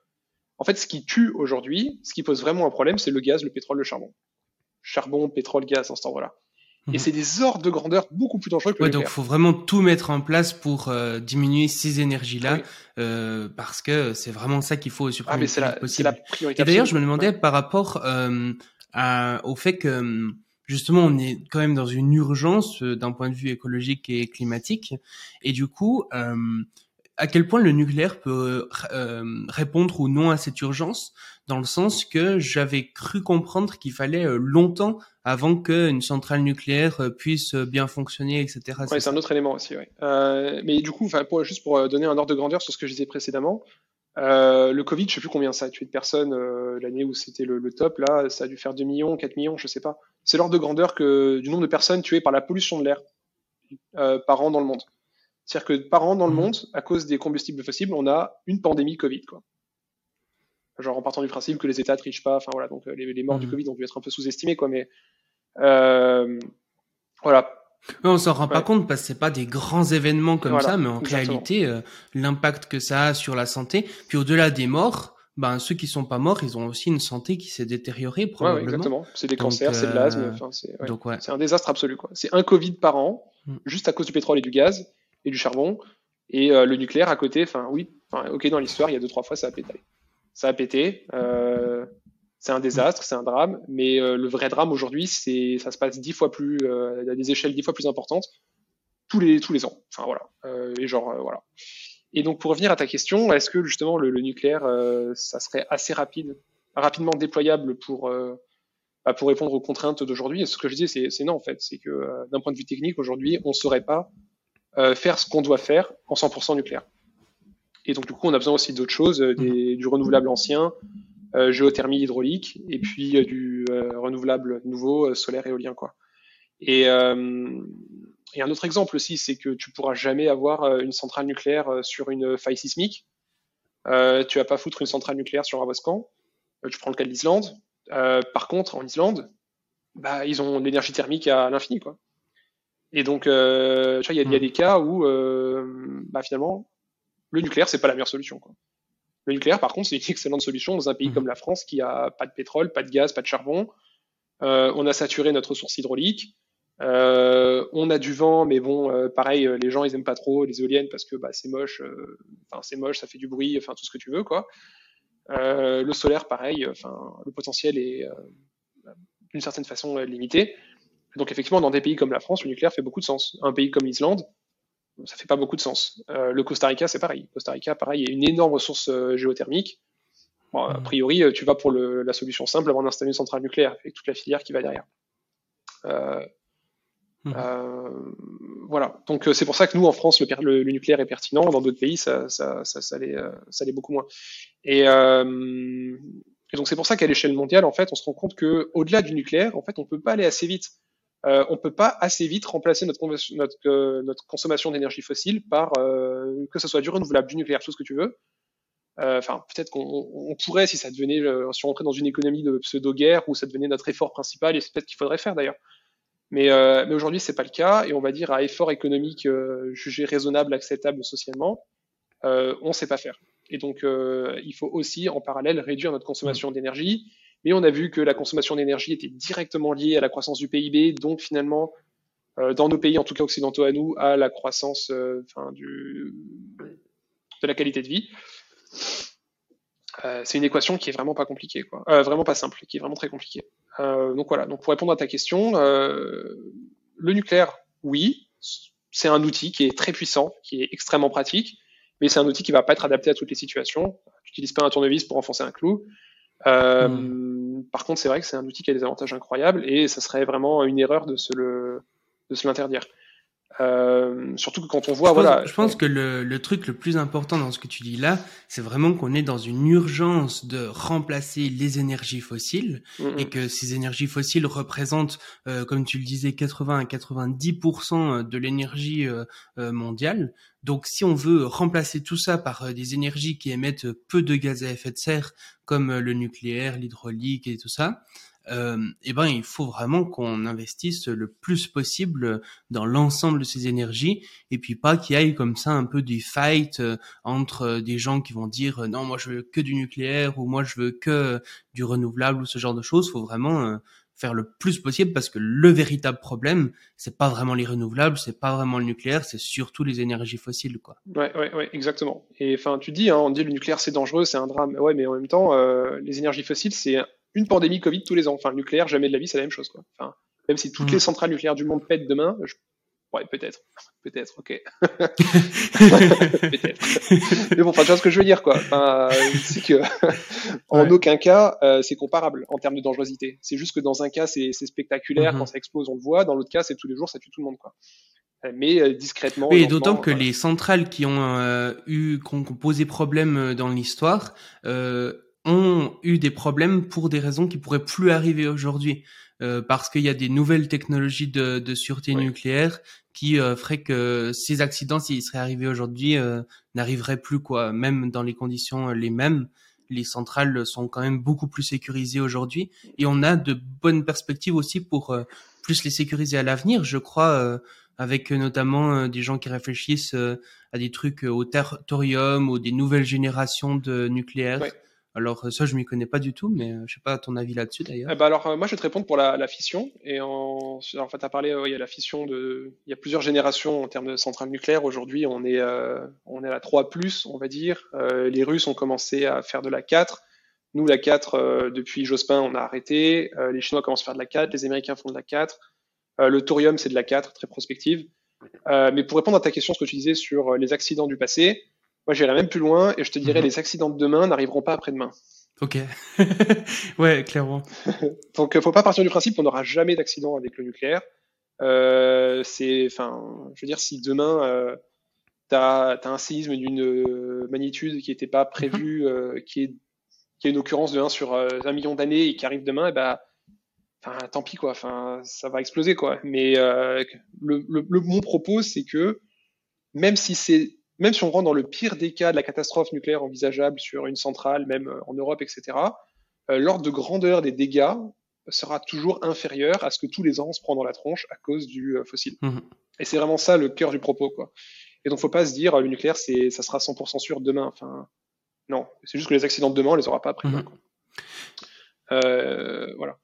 en fait, ce qui tue aujourd'hui, ce qui pose vraiment un problème, c'est le gaz, le pétrole, le charbon. Charbon, pétrole, gaz, en ce temps-là. Et mhm. c'est des ordres de grandeur beaucoup plus dangereux que ouais, donc il faut vraiment tout mettre en place pour euh, diminuer ces énergies-là, euh, parce que c'est vraiment ça qu'il faut supprimer. Ah, mais c'est la, la, priorité. Et d'ailleurs, je me demandais par rapport euh, à, au fait que justement on est quand même dans une urgence euh, d'un point de vue écologique et climatique, et du coup, euh, à quel point le nucléaire peut euh, répondre ou non à cette urgence, dans le sens que j'avais cru comprendre qu'il fallait euh, longtemps avant qu'une centrale nucléaire euh, puisse bien fonctionner, etc. Ouais, c'est un autre élément aussi. Ouais. Euh, mais du coup, pour, juste pour donner un ordre de grandeur sur ce que je disais précédemment, euh, le Covid, je sais plus combien ça a tué de personnes l'année où c'était le, le, top. Là, ça a dû faire 2 millions, 4 millions, je sais pas. C'est l'ordre de grandeur que, du nombre de personnes tuées par la pollution de l'air par an dans le monde. C'est-à-dire que par an dans le mmh. monde, à cause des combustibles fossiles, on a une pandémie Covid. Quoi. Genre en partant du principe que les États ne trichent pas. Enfin voilà, donc euh, les, morts du mmh. Covid ont dû être un peu sous-estimés, quoi. Mais euh, voilà. Mais on s'en rend pas compte parce que c'est pas des grands événements comme ça, mais en réalité, euh, l'impact que ça a sur la santé. Puis au-delà des morts, ben ceux qui sont pas morts, ils ont aussi une santé qui s'est détériorée probablement. Ouais, exactement. C'est des cancers, c'est de l'asthme. Enfin, c'est un désastre absolu. C'est un Covid par an, mmh. juste à cause du pétrole et du gaz et du charbon. Et euh, le nucléaire à côté, enfin oui, ok dans l'histoire, il y a deux trois fois ça a pété. Ça a pété. Euh, c'est un désastre, c'est un drame, mais euh, le vrai drame aujourd'hui, c'est ça se passe dix fois plus, à des échelles dix fois plus importantes tous les tous les ans. Enfin voilà. et genre voilà. Et donc pour revenir à ta question, est-ce que justement le, nucléaire, ça serait assez rapide, rapidement déployable pour bah, pour répondre aux contraintes d'aujourd'hui? Ce que je dis, c'est non en fait, c'est que d'un point de vue technique, aujourd'hui, on ne saurait pas euh, faire ce qu'on doit faire en 100% nucléaire. Et donc du coup, on a besoin aussi d'autres choses, euh, des, du renouvelable ancien, euh, géothermie hydraulique, et puis euh, du renouvelable nouveau, solaire éolien quoi. Et, et un autre exemple aussi, c'est que tu pourras jamais avoir une centrale nucléaire sur une faille sismique. Tu vas pas foutre une centrale nucléaire sur un volcan. tu prends le cas de l'Islande. par contre, en Islande, bah, ils ont l'énergie thermique à l'infini, quoi. Et donc, euh, tu vois, il y, a, y a hmm. des cas où, euh, bah, finalement, le nucléaire, c'est pas la meilleure solution. Quoi. Le nucléaire, par contre, c'est une excellente solution dans un pays hmm. comme la France qui a pas de pétrole, pas de gaz, pas de charbon. Euh, on a saturé notre ressource hydraulique. Euh, on a du vent, mais bon, euh, pareil, euh, les gens ils aiment pas trop les éoliennes parce que bah, c'est moche. Enfin, c'est moche, ça fait du bruit, enfin tout ce que tu veux, quoi. le solaire, pareil. Enfin, le potentiel est d'une certaine façon limité. Donc effectivement, dans des pays comme la France, le nucléaire fait beaucoup de sens. Un pays comme l'Islande, ça fait pas beaucoup de sens. Euh, le Costa Rica, c'est pareil. Costa Rica, pareil, il y a une énorme ressource euh, géothermique. Bon, a mmh. priori, euh, tu vas pour le, la solution simple avant d'installer une centrale nucléaire, avec toute la filière qui va derrière. Euh, mmh. euh, voilà. Donc c'est pour ça que nous, en France, le, le, le nucléaire est pertinent. Dans d'autres pays, ça, ça, ça, ça l'est beaucoup moins. Et, et donc c'est pour ça qu'à l'échelle mondiale, en fait, on se rend compte que au-delà du nucléaire, en fait, on peut pas aller assez vite euh, on peut pas assez vite remplacer notre, notre, euh, notre consommation d'énergie fossile par euh, que ce soit du renouvelable, du nucléaire, tout ce que tu veux. Euh, enfin, peut-être qu'on pourrait si ça devenait, si on rentrait dans une économie de pseudo-guerre où ça devenait notre effort principal, et c'est peut-être qu'il faudrait faire d'ailleurs. Mais, mais aujourd'hui, c'est pas le cas, et on va dire à effort économique jugé raisonnable, acceptable socialement, on sait pas faire. Et donc, il faut aussi en parallèle réduire notre consommation d'énergie mais on a vu que la consommation d'énergie était directement liée à la croissance du PIB, donc finalement, euh, dans nos pays, en tout cas occidentaux à nous, à la croissance euh, de la qualité de vie. Euh, c'est une équation qui est vraiment pas compliquée, quoi. Vraiment pas simple, qui est vraiment très compliquée. Donc voilà. Donc pour répondre à ta question, le nucléaire, oui, c'est un outil qui est très puissant, qui est extrêmement pratique, mais c'est un outil qui va pas être adapté à toutes les situations. Tu n'utilises pas un tournevis pour enfoncer un clou. Euh. Par contre, c'est vrai que c'est un outil qui a des avantages incroyables et ça serait vraiment une erreur de se de se l'interdire. Euh, surtout que quand on voit, je voilà. Pense, je pense que le, le, truc le plus important dans ce que tu dis là, c'est vraiment qu'on est dans une urgence de remplacer les énergies fossiles et que ces énergies fossiles représentent, euh, comme tu le disais, 80 à 90% de l'énergie euh, mondiale. Donc, si on veut remplacer tout ça par des énergies qui émettent peu de gaz à effet de serre, comme le nucléaire, l'hydraulique et tout ça, euh, eh ben, il faut vraiment qu'on investisse le plus possible dans l'ensemble de ces énergies et puis pas qu'il y ait comme ça un peu des fights euh, entre des gens qui vont dire euh, non, moi je veux que du nucléaire ou moi je veux que du renouvelable ou ce genre de choses. Faut vraiment euh, faire le plus possible parce que le véritable problème, c'est pas vraiment les renouvelables, c'est pas vraiment le nucléaire, c'est surtout les énergies fossiles, quoi. Ouais, ouais, ouais, exactement. Et enfin, tu dis, hein, on dit le nucléaire c'est dangereux, c'est un drame. Ouais, mais en même temps, euh, les énergies fossiles c'est une pandémie Covid tous les ans. Enfin, le nucléaire, jamais de la vie, c'est la même chose, quoi. Enfin, même si toutes mmh. les centrales nucléaires du monde pètent demain, je... ouais, peut-être, peut-être, ok, peut-être. Mais bon, enfin, tu vois ce que je veux dire, quoi. Enfin, c'est que, en ouais. aucun cas, euh, c'est comparable en termes de dangerosité. C'est juste que dans un cas, c'est spectaculaire, mmh. quand ça explose, on le voit. Dans l'autre cas, c'est tous les jours, ça tue tout le monde, quoi mais euh, discrètement. Oui, et d'autant que voilà. les centrales qui ont euh, eu, qui ont posé problème dans l'histoire, euh, ont eu des problèmes pour des raisons qui pourraient plus arriver aujourd'hui. Euh, parce qu'il y a des nouvelles technologies de, de sûreté nucléaire qui euh, feraient que ces accidents, s'ils seraient arrivés aujourd'hui, euh, n'arriveraient plus quoi. Même dans les conditions euh, les mêmes, les centrales sont quand même beaucoup plus sécurisées aujourd'hui et on a de bonnes perspectives aussi pour euh, plus les sécuriser à l'avenir. Je crois euh, avec notamment des gens qui réfléchissent euh, à des trucs au thorium ou des nouvelles générations de nucléaire. Ouais. Alors euh, ça, je m'y connais pas du tout, mais euh, je sais pas ton avis là-dessus d'ailleurs. Eh ben alors, euh, moi, je vais te répondre pour la, fission. Et en, fait, tu as parlé, euh, il y a la fission de, il y a plusieurs générations en termes de centrales nucléaires. Aujourd'hui, on est, on est à la 3 on va dire. Les Russes ont commencé à faire de la 4. Nous, la 4, euh, depuis Jospin, on a arrêté. Les Chinois commencent à faire de la 4. Les Américains font de la 4. Euh, le thorium, c'est de la 4, très prospective. Mais pour répondre à ta question, ce que tu disais sur les accidents du passé, moi, j'irais même plus loin et je te dirais Mhm. les accidents de demain n'arriveront pas après-demain. Ok. ouais, clairement. Donc, euh, faut pas partir du principe qu'on n'aura jamais d'accident avec le nucléaire. Euh, c'est, enfin, je veux dire, si demain euh, t'as as un séisme d'une euh, magnitude qui n'était pas prévu, euh, qui est qui a une occurrence de 1 sur un million d'années et qui arrive demain, et ben, enfin, tant pis quoi. Enfin, ça va exploser quoi. Mais le, le, le- mon propos, c'est que même si c'est même si on rentre dans le pire des cas de la catastrophe nucléaire envisageable sur une centrale, même euh, en Europe, etc., euh, l'ordre de grandeur des dégâts sera toujours inférieur à ce que tous les ans on se prend dans la tronche à cause du euh, fossile. Mhm. Et c'est vraiment ça le cœur du propos, quoi. Et donc faut pas se dire le nucléaire, c'est ça sera 100% sûr demain. Enfin, non, c'est juste que les accidents de demain, on les aura pas après. Quoi. Euh, voilà.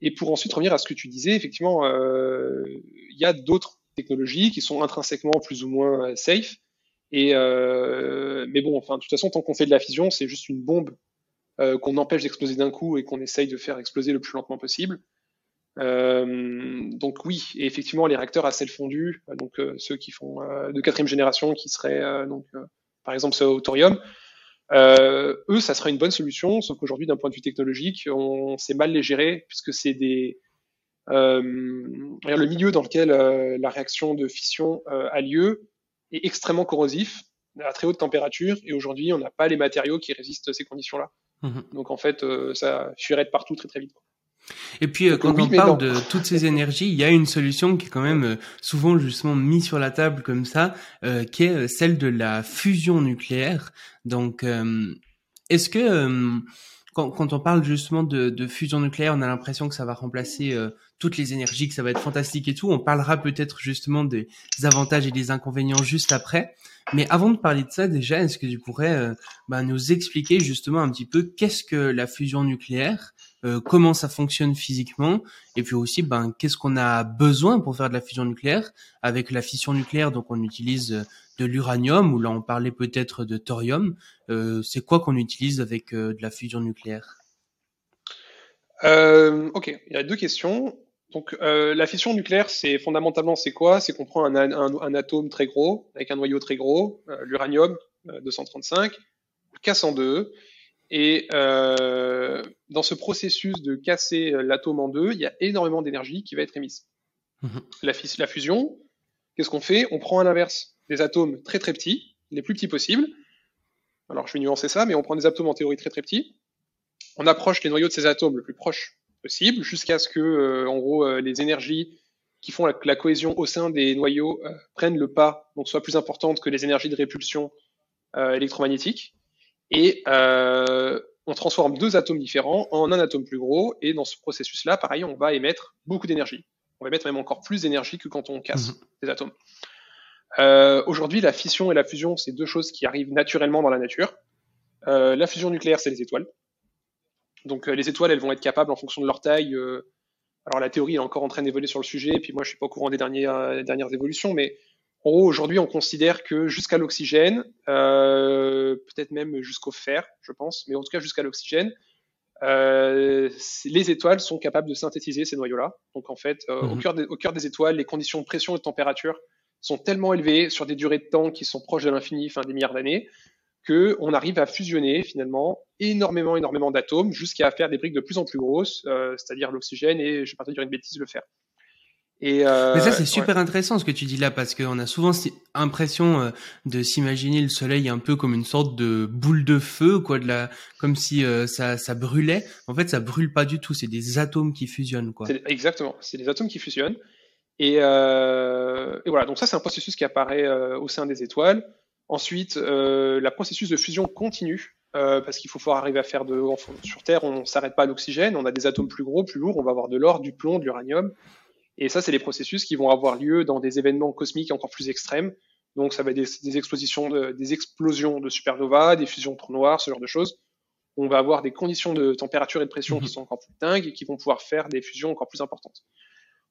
Et pour ensuite revenir à ce que tu disais, effectivement, euh, il y a d'autres technologies qui sont intrinsèquement plus ou moins safe. Et euh, mais bon, enfin, de toute façon, tant qu'on fait de la fission, c'est juste une bombe euh, qu'on empêche d'exploser d'un coup et qu'on essaye de faire exploser le plus lentement possible. Euh, donc oui, et effectivement, les réacteurs à sel fondu, euh, donc euh, ceux qui font euh, de quatrième génération, qui seraient donc par exemple ceux au thorium, eux, ça serait une bonne solution, sauf qu'aujourd'hui, d'un point de vue technologique, on sait mal les gérer puisque c'est des le milieu dans lequel la réaction de fission a lieu est extrêmement corrosif à très haute température et aujourd'hui, on n'a pas les matériaux qui résistent à ces conditions-là. Mhm. Donc en fait, euh, ça fuirait de partout très très vite. Et puis euh, quand oui, on parle non. de toutes ces énergies, il y a une solution qui est quand même euh, souvent justement mise sur la table comme ça, qui est celle de la fusion nucléaire. Donc, est-ce que quand, quand on parle justement de, de fusion nucléaire, on a l'impression que ça va remplacer toutes les énergies, que ça va être fantastique et tout. On parlera peut-être justement des avantages et des inconvénients juste après. Mais avant de parler de ça, déjà, est-ce que tu pourrais euh, bah, nous expliquer justement un petit peu qu'est-ce que la fusion nucléaire euh, comment ça fonctionne physiquement, et puis aussi, ben, qu'est-ce qu'on a besoin pour faire de la fusion nucléaire? Avec la fission nucléaire, donc on utilise euh, de l'uranium, ou là on parlait peut-être de thorium. Euh, c'est quoi qu'on utilise avec euh, de la fusion nucléaire? Ok, il y a deux questions. Donc euh, la fission nucléaire, c'est fondamentalement c'est quoi? C'est qu'on prend un, un, un atome très gros avec un noyau très gros, euh, l'uranium euh, 235, on le casse en deux, et euh, dans ce processus de casser l'atome en deux, il y a énormément d'énergie qui va être émise. Mhm. La, la fusion, qu'est-ce qu'on fait? On prend à l'inverse des atomes très très petits, les plus petits possibles. Alors je vais nuancer ça, mais on prend des atomes en théorie très très petits. On approche les noyaux de ces atomes le plus proche possible, jusqu'à ce que, euh, en gros, euh, les énergies qui font la, cohésion au sein des noyaux euh, prennent le pas, donc soient plus importantes que les énergies de répulsion électromagnétique. Et on transforme deux atomes différents en un atome plus gros, et dans ce processus-là, pareil, on va émettre beaucoup d'énergie. On va émettre même encore plus d'énergie que quand on casse mmh. des atomes. Euh, Aujourd'hui, la fission et la fusion, c'est deux choses qui arrivent naturellement dans la nature. Euh, la fusion nucléaire, c'est les étoiles. Donc euh, les étoiles, elles vont être capables, en fonction de leur taille, euh, alors la théorie est encore en train d'évoluer sur le sujet, et puis moi je suis pas au courant des dernières, des dernières évolutions, mais en gros, aujourd'hui, on considère que jusqu'à l'oxygène, euh, peut-être même jusqu'au fer, je pense, mais en tout cas jusqu'à l'oxygène, euh, les étoiles sont capables de synthétiser ces noyaux-là. Donc en fait, euh, au, mhm. cœur des, au cœur des étoiles, les conditions de pression et de température sont tellement élevées sur des durées de temps qui sont proches de l'infini, enfin des milliards d'années, que on arrive à fusionner finalement énormément, énormément d'atomes jusqu'à faire des briques de plus en plus grosses, euh, c'est-à-dire l'oxygène et, je vais pas te dire une bêtise, le fer. Et euh, Mais ça, c'est super intéressant ce que tu dis là, parce qu'on a souvent l'impression euh, de s'imaginer le soleil un peu comme une sorte de boule de feu, quoi, de la, comme si euh, ça, ça brûlait. En fait, ça brûle pas du tout. C'est des atomes qui fusionnent, quoi. Exactement. C'est des atomes qui fusionnent. Et, euh, et voilà. Donc ça, c'est un processus qui apparaît au sein des étoiles. Ensuite, la processus de fusion continue. parce qu'il faut pouvoir arriver à faire de sur Terre, on s'arrête pas à l'oxygène, on a des atomes plus gros, plus lourds, on va avoir de l'or, du plomb, de l'uranium, et ça, c'est les processus qui vont avoir lieu dans des événements cosmiques encore plus extrêmes. Donc, ça va être des, des explosions de, des explosions de supernovas, des fusions de trous noirs, ce genre de choses. On va avoir des conditions de température et de pression qui mhm. sont encore plus dingues et qui vont pouvoir faire des fusions encore plus importantes.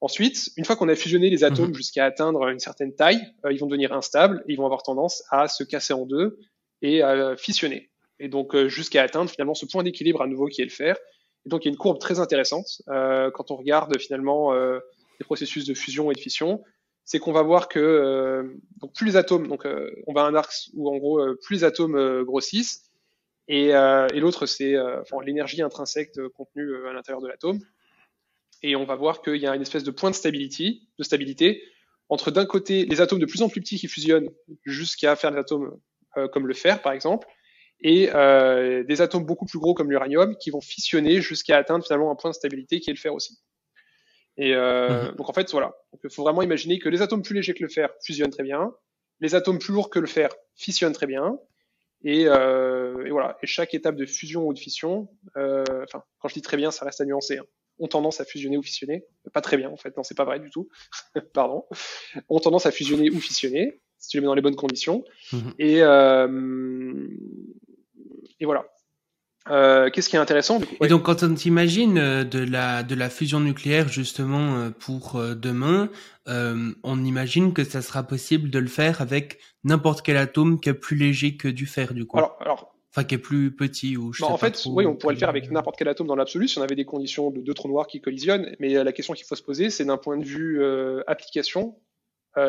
Ensuite, une fois qu'on a fusionné les atomes mhm. jusqu'à atteindre une certaine taille, euh, ils vont devenir instables et ils vont avoir tendance à se casser en deux et à fissionner. Et donc, euh, jusqu'à atteindre finalement ce point d'équilibre à nouveau qui est le fer. Et donc, il y a une courbe très intéressante euh, quand on regarde finalement processus de fusion et de fission, c'est qu'on va voir que euh, donc plus les atomes, donc euh, on va à un axe où en gros euh, plus les atomes grossissent, et, et l'autre c'est enfin, l'énergie intrinsèque contenue à l'intérieur de l'atome, et on va voir qu'il y a une espèce de point de stabilité, de stabilité entre d'un côté les atomes de plus en plus petits qui fusionnent jusqu'à faire des atomes comme le fer par exemple, et des atomes beaucoup plus gros comme l'uranium qui vont fissionner jusqu'à atteindre finalement un point de stabilité qui est le fer aussi. Et euh, mhm. donc en fait, voilà. il faut vraiment imaginer que les atomes plus légers que le fer fusionnent très bien, les atomes plus lourds que le fer fissionnent très bien, et, euh, et voilà. Et chaque étape de fusion ou de fission, euh, enfin, quand je dis très bien, ça reste à nuancer. Hein, ont tendance à fusionner ou fissionner. Pas très bien en fait, non, c'est pas vrai du tout. Pardon. Ont tendance à fusionner ou fissionner si tu les mets dans les bonnes conditions. Mhm. Et, euh, et voilà. Euh, qu'est-ce qui est intéressant Et donc, quand on t'imagine euh, de la de la fusion nucléaire justement pour demain, on imagine que ça sera possible de le faire avec n'importe quel atome qui est plus léger que du fer, du coup. Alors, alors enfin qui est plus petit ou je bah, sais en fait, oui, on pourrait le faire avec n'importe quel atome dans l'absolu si on avait des conditions de deux trous noirs qui collisionnent. Mais la question qu'il faut se poser, c'est d'un point de vue application,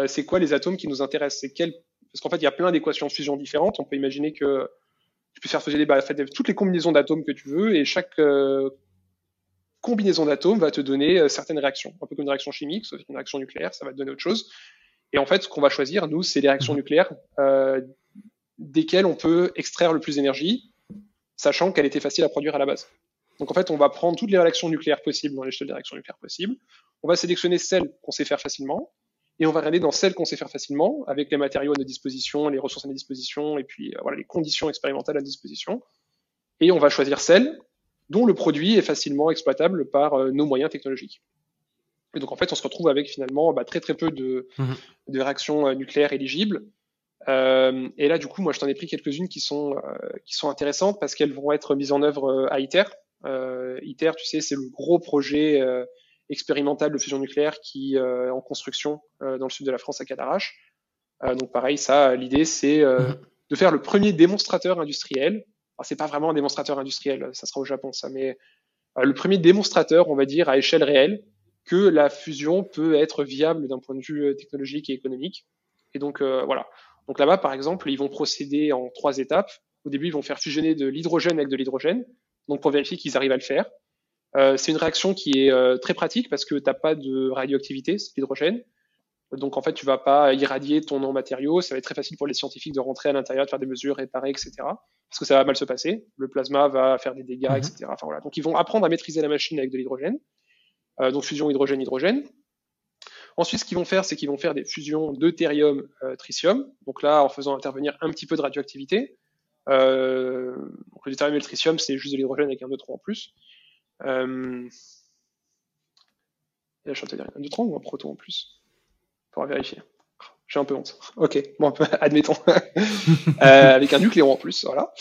c'est quoi les atomes qui nous intéressent? C'est quel Parce qu'en fait, il y a plein d'équations de fusion différentes. On peut imaginer que tu peux faire fusionner bah, toutes les combinaisons d'atomes que tu veux et chaque euh, combinaison d'atomes va te donner euh, certaines réactions, un peu comme une réaction chimique, sauf une réaction nucléaire, ça va te donner autre chose. Et en fait, ce qu'on va choisir, nous, c'est les réactions nucléaires euh, desquelles on peut extraire le plus d'énergie, sachant qu'elle était facile à produire à la base. Donc en fait, on va prendre toutes les réactions nucléaires possibles dans l'échelle des réactions nucléaires possibles. On va sélectionner celles qu'on sait faire facilement et on va regarder dans celles qu'on sait faire facilement, avec les matériaux à notre disposition, les ressources à notre disposition, et puis euh, voilà les conditions expérimentales à notre disposition. Et on va choisir celles dont le produit est facilement exploitable par euh, nos moyens technologiques. Et donc en fait, on se retrouve avec finalement bah, très très peu de, de réactions euh, nucléaires éligibles. Euh, et là, du coup, moi, je t'en ai pris quelques-unes qui sont qui sont intéressantes parce qu'elles vont être mises en œuvre à ITER. ITER, tu sais, c'est le gros projet expérimental de fusion nucléaire qui euh, est en construction euh, dans le sud de la France à Cadarache. Euh, donc pareil, ça, l'idée c'est mhm. de faire le premier démonstrateur industriel. c'est pas vraiment un démonstrateur industriel, ça sera au Japon ça, mais le premier démonstrateur, on va dire, à échelle réelle, que la fusion peut être viable d'un point de vue technologique et économique. Et donc voilà. Donc là-bas, par exemple, ils vont procéder en trois étapes. Au début, ils vont faire fusionner de l'hydrogène avec de l'hydrogène, donc pour vérifier qu'ils arrivent à le faire. Euh, c'est une réaction qui est euh, très pratique parce que t'as pas de radioactivité, c'est l'hydrogène. Donc en fait, tu vas pas irradier ton non-matériau. Ça va être très facile pour les scientifiques de rentrer à l'intérieur, de faire des mesures, réparer, etc. Parce que ça va mal se passer. Le plasma va faire des dégâts, etc. Mhm. Enfin voilà. Donc ils vont apprendre à maîtriser la machine avec de l'hydrogène. Euh, donc fusion hydrogène-hydrogène. Ensuite, ce qu'ils vont faire, c'est qu'ils vont faire des fusions deutérium euh. Donc là, en faisant intervenir un petit peu de radioactivité. Euh, donc le deutérium et le tritium, c'est juste de l'hydrogène avec un neutron en plus. Euh, un neutron ou un proton en plus? Faudra vérifier. J'ai un peu honte. Ok, bon, admettons. avec un nucléon en plus, voilà.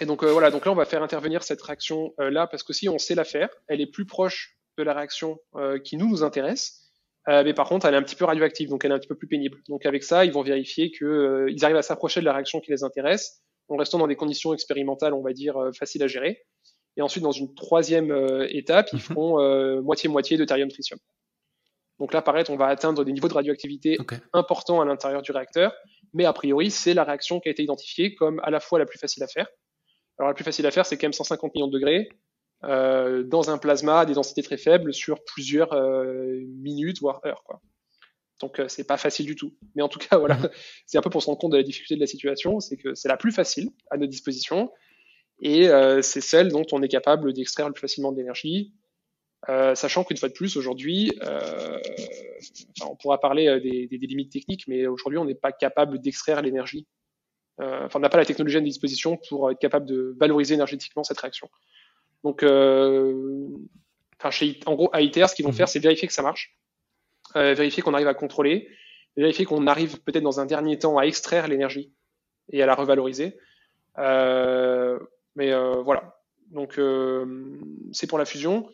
Et donc voilà, donc là on va faire intervenir cette réaction là parce que si on sait la faire, elle est plus proche de la réaction euh, qui nous nous intéresse. Euh, mais par contre, elle est un petit peu radioactive, donc elle est un petit peu plus pénible. Donc avec ça, ils vont vérifier que euh, ils arrivent à s'approcher de la réaction qui les intéresse, en restant dans des conditions expérimentales, on va dire faciles à gérer. Et ensuite, dans une troisième étape, ils Mhm. feront moitié-moitié de thérium-tritium. Donc là, pareil, on va atteindre des niveaux de radioactivité importants à l'intérieur du réacteur, mais a priori, c'est la réaction qui a été identifiée comme à la fois la plus facile à faire. Alors la plus facile à faire, c'est quand même 150 millions de degrés euh, dans un plasma à des densités très faibles sur plusieurs euh, minutes voire heures. Quoi. Donc euh, c'est pas facile du tout. Mais en tout cas, voilà, c'est un peu pour se rendre compte de la difficulté de la situation, c'est que c'est la plus facile à notre disposition et euh, c'est celle dont on est capable d'extraire le plus facilement de l'énergie. Euh, sachant qu'une fois de plus, aujourd'hui, euh, enfin, on pourra parler des, des- des limites techniques, mais aujourd'hui, on n'est pas capable d'extraire l'énergie. Euh, enfin, on n'a pas la technologie à disposition pour être capable de valoriser énergétiquement cette réaction. Donc, euh, enfin, chez, en gros, à ITR, ce qu'ils vont Mhm. faire, c'est vérifier que ça marche, euh, vérifier qu'on arrive à contrôler, vérifier qu'on arrive peut-être dans un dernier temps à extraire l'énergie et à la revaloriser. Euh, mais euh, voilà. Donc, euh, c'est pour la fusion.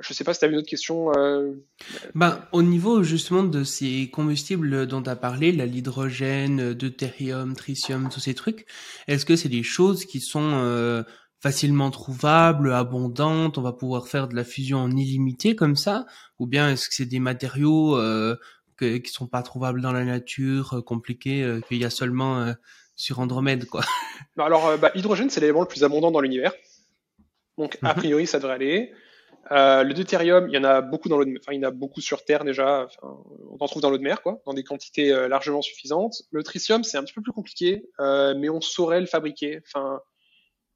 Je sais pas si tu as une autre question. Ben, au niveau justement de ces combustibles dont tu as parlé, l'hydrogène, deutérium, tritium, tous ces trucs, est-ce que c'est des choses qui sont facilement trouvables, abondantes, on va pouvoir faire de la fusion en illimité comme ça Ou bien est-ce que c'est des matériaux euh, que, qui sont pas trouvables dans la nature, euh, compliqués, euh, qu'il y a seulement euh, sur Andromède, quoi? Bah, Alors, bah, l'hydrogène, c'est l'élément le plus abondant dans l'univers. Donc, a Mhm. priori, ça devrait aller. Le deutérium, il y en a beaucoup dans l'eau de... enfin, il y en a beaucoup sur Terre déjà. Enfin, on en trouve dans l'eau de mer, quoi, dans des quantités largement suffisantes. Le tritium, c'est un petit peu plus compliqué, mais on saurait le fabriquer. Enfin,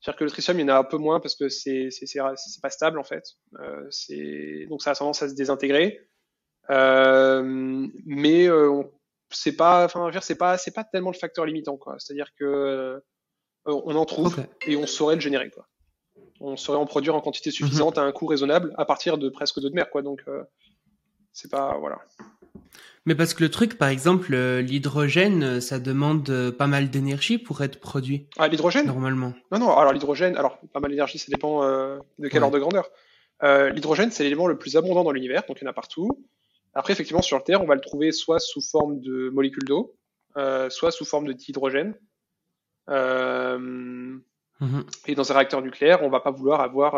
c'est-à-dire que le tritium, il y en a un peu moins parce que c'est c'est c'est c'est pas stable en fait. Euh, donc ça a tendance à se désintégrer. Euh, mais euh, on c'est pas, enfin, c'est pas c'est pas tellement le facteur limitant, quoi. C'est-à-dire que on en trouve et on saurait le générer, quoi. On saurait en produire en quantité suffisante à un coût raisonnable à partir de presque d'eau de mer, quoi. Donc c'est pas voilà. Mais parce que le truc, par exemple, euh, l'hydrogène, euh, ça demande euh, pas mal d'énergie pour être produit, Ah, l'hydrogène? normalement. Non, non, alors l'hydrogène, alors pas mal d'énergie, ça dépend euh, de quel Ouais. ordre de grandeur. Euh, l'hydrogène, c'est l'élément le plus abondant dans l'univers, donc il y en a partout. Après, effectivement, sur Terre, on va le trouver soit sous forme de molécules d'eau, euh, soit sous forme de dihydrogène. Euh, Mhm. et dans un réacteur nucléaire, on va pas vouloir avoir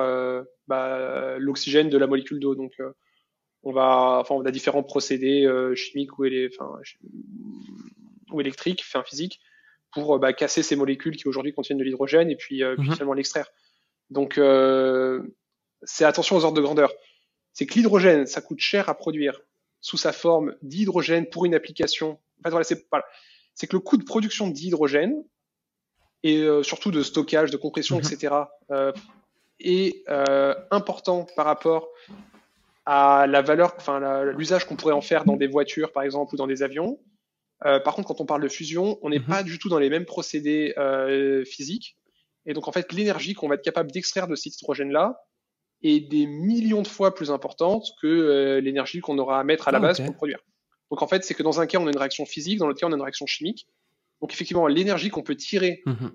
bah, l'oxygène de la molécule d'eau. Donc, on va, enfin, on a différents procédés euh, chimiques ou, élé- enfin, ch- ou électriques, enfin physiques, pour euh, bah, casser ces molécules qui aujourd'hui contiennent de l'hydrogène et puis, euh, puis Mhm. finalement l'extraire. Donc, euh, c'est attention aux ordres de grandeur. C'est que l'hydrogène, ça coûte cher à produire sous sa forme d'hydrogène pour une application. En fait, voilà, c'est voilà. que le coût de production d'hydrogène et surtout de stockage, de compression, Mhm. etc., est important par rapport à la valeur, enfin l'usage qu'on pourrait en faire dans des voitures, par exemple, ou dans des avions. Euh, par contre, quand on parle de fusion, on n'est Mhm. pas du tout dans les mêmes procédés euh, physiques. Et donc, en fait, l'énergie qu'on va être capable d'extraire de cet hydrogène-là est des millions de fois plus importante que euh, l'énergie qu'on aura à mettre à la Ah, base pour le produire. Donc, en fait, c'est que dans un cas, on a une réaction physique, dans l'autre cas, on a une réaction chimique. Donc, effectivement, l'énergie qu'on peut tirer Mhm.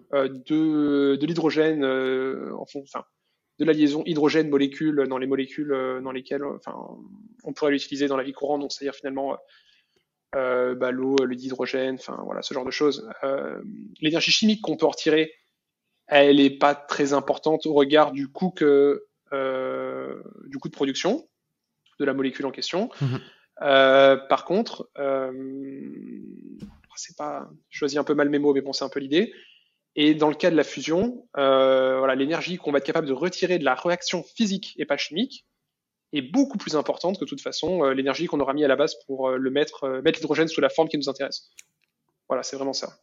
de, de l'hydrogène, enfin, de la liaison hydrogène-molécule dans les molécules euh, dans lesquelles, euh, enfin, on pourrait l'utiliser dans la vie courante, donc c'est-à-dire finalement euh, bah, l'eau, le dihydrogène, enfin voilà, ce genre de choses. Euh, l'énergie chimique qu'on peut en retirer, elle est pas très importante au regard du coût que euh, du coût de production de la molécule en question. Mhm. Par contre, c'est pas, je choisis un peu mal mes mots, mais bon, c'est un peu l'idée. Et dans le cas de la fusion, euh, voilà, l'énergie qu'on va être capable de retirer de la réaction physique et pas chimique est beaucoup plus importante que de toute façon l'énergie qu'on aura mis à la base pour le mettre, mettre l'hydrogène sous la forme qui nous intéresse. Voilà, c'est vraiment ça.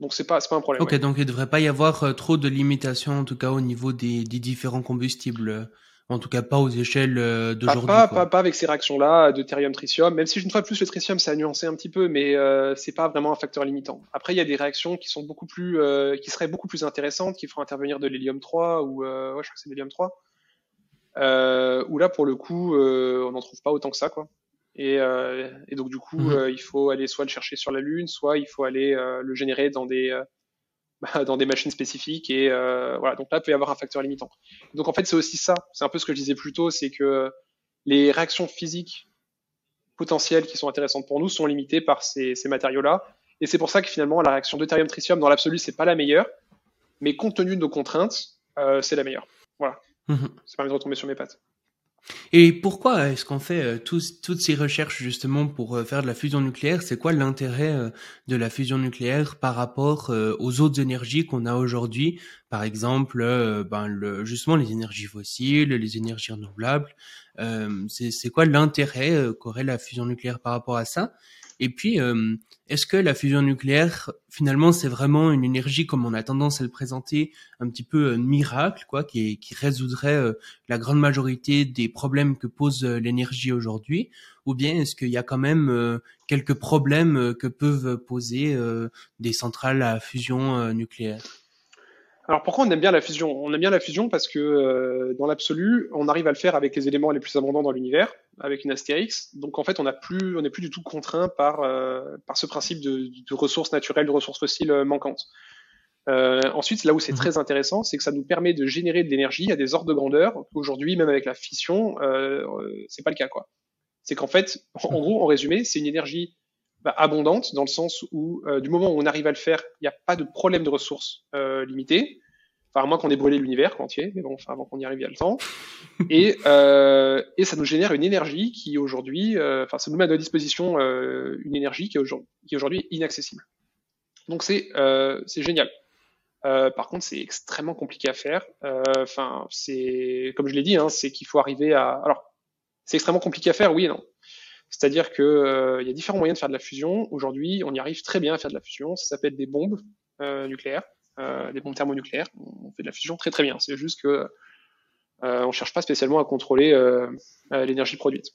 donc c'est pas, pas un problème. Ok, donc il ne devrait pas y avoir trop de limitations en tout cas au niveau des, des différents combustibles. En tout cas, pas aux échelles euh, d'aujourd'hui. Pas, pas, pas, avec ces réactions-là, deutérium, tritium, même si une fois plus le tritium, ça a nuancé un petit peu, mais euh, c'est pas vraiment un facteur limitant. Après, il y a des réactions qui sont beaucoup plus, euh, qui seraient beaucoup plus intéressantes, qui feront intervenir de l'hélium 3 ou, euh, ouais, je crois que c'est l'hélium 3, euh, où là, pour le coup, on n'en trouve pas autant que ça, quoi. Et, et donc, du coup, mhm. il faut aller soit le chercher sur la Lune, soit il faut aller le générer dans des dans des machines spécifiques et euh, voilà. Donc là il peut y avoir un facteur limitant. Donc en fait c'est aussi ça. C'est un peu ce que je disais plus tôt c'est que les réactions physiques potentielles qui sont intéressantes pour nous sont limitées par ces, ces matériaux là et c'est pour ça que finalement la réaction deutérium tritium dans l'absolu c'est pas la meilleure. Mais compte tenu de nos contraintes euh, c'est la meilleure. Voilà. Mmh. ça permet de retomber sur mes pattes et pourquoi est-ce qu'on fait euh, toutes ces recherches justement pour euh, faire de la fusion nucléaire? C'est quoi l'intérêt euh, de la fusion nucléaire par rapport aux autres énergies qu'on a aujourd'hui? Par exemple, ben, justement les énergies fossiles, les énergies renouvelables. c'est quoi l'intérêt qu'aurait la fusion nucléaire par rapport à ça? Et puis, euh, est-ce que la fusion nucléaire, finalement, c'est vraiment une énergie comme on a tendance à le présenter, un petit peu un euh, miracle, quoi, qui, qui résoudrait euh, la grande majorité des problèmes que pose l'énergie aujourd'hui, ou bien est-ce qu'il y a quand même quelques problèmes que peuvent poser des centrales à fusion nucléaire? Alors pourquoi on aime bien la fusion? On aime bien la fusion parce que euh, dans l'absolu, on arrive à le faire avec les éléments les plus abondants dans l'univers, avec une astérix. Donc en fait, on n'est plus, on plus du tout contraint par, euh, par ce principe de, de, ressources naturelles, de ressources fossiles euh, manquantes. ensuite, là où c'est mhm. très intéressant, c'est que ça nous permet de générer de l'énergie à des ordres de grandeur. Aujourd'hui, même avec la fission, c'est pas le cas quoi. C'est qu'en fait, en mhm. gros, en résumé, c'est une énergie bah, abondante dans le sens où euh, du moment où on arrive à le faire, il n'y a pas de problème de ressources euh, limitées. Enfin, à moins qu'on ait brûlé l'univers entier, mais bon, enfin, avant qu'on y arrive, il y a le temps. Et, euh, et ça nous génère une énergie qui aujourd'hui, euh, enfin, ça nous met à notre disposition euh, une énergie qui est aujourd'hui inaccessible. Donc c'est c'est génial. par contre, c'est extrêmement compliqué à faire. Enfin, c'est comme je l'ai dit, hein, c'est qu'il faut arriver à. Alors, c'est extrêmement compliqué à faire, oui et non. C'est-à-dire que euh, il y a différents moyens de faire de la fusion. Aujourd'hui, on y arrive très bien à faire de la fusion. Ça s'appelle des bombes euh, nucléaires, euh, des bombes thermonucléaires. On fait de la fusion très très bien. C'est juste que on cherche pas spécialement à contrôler l'énergie produite.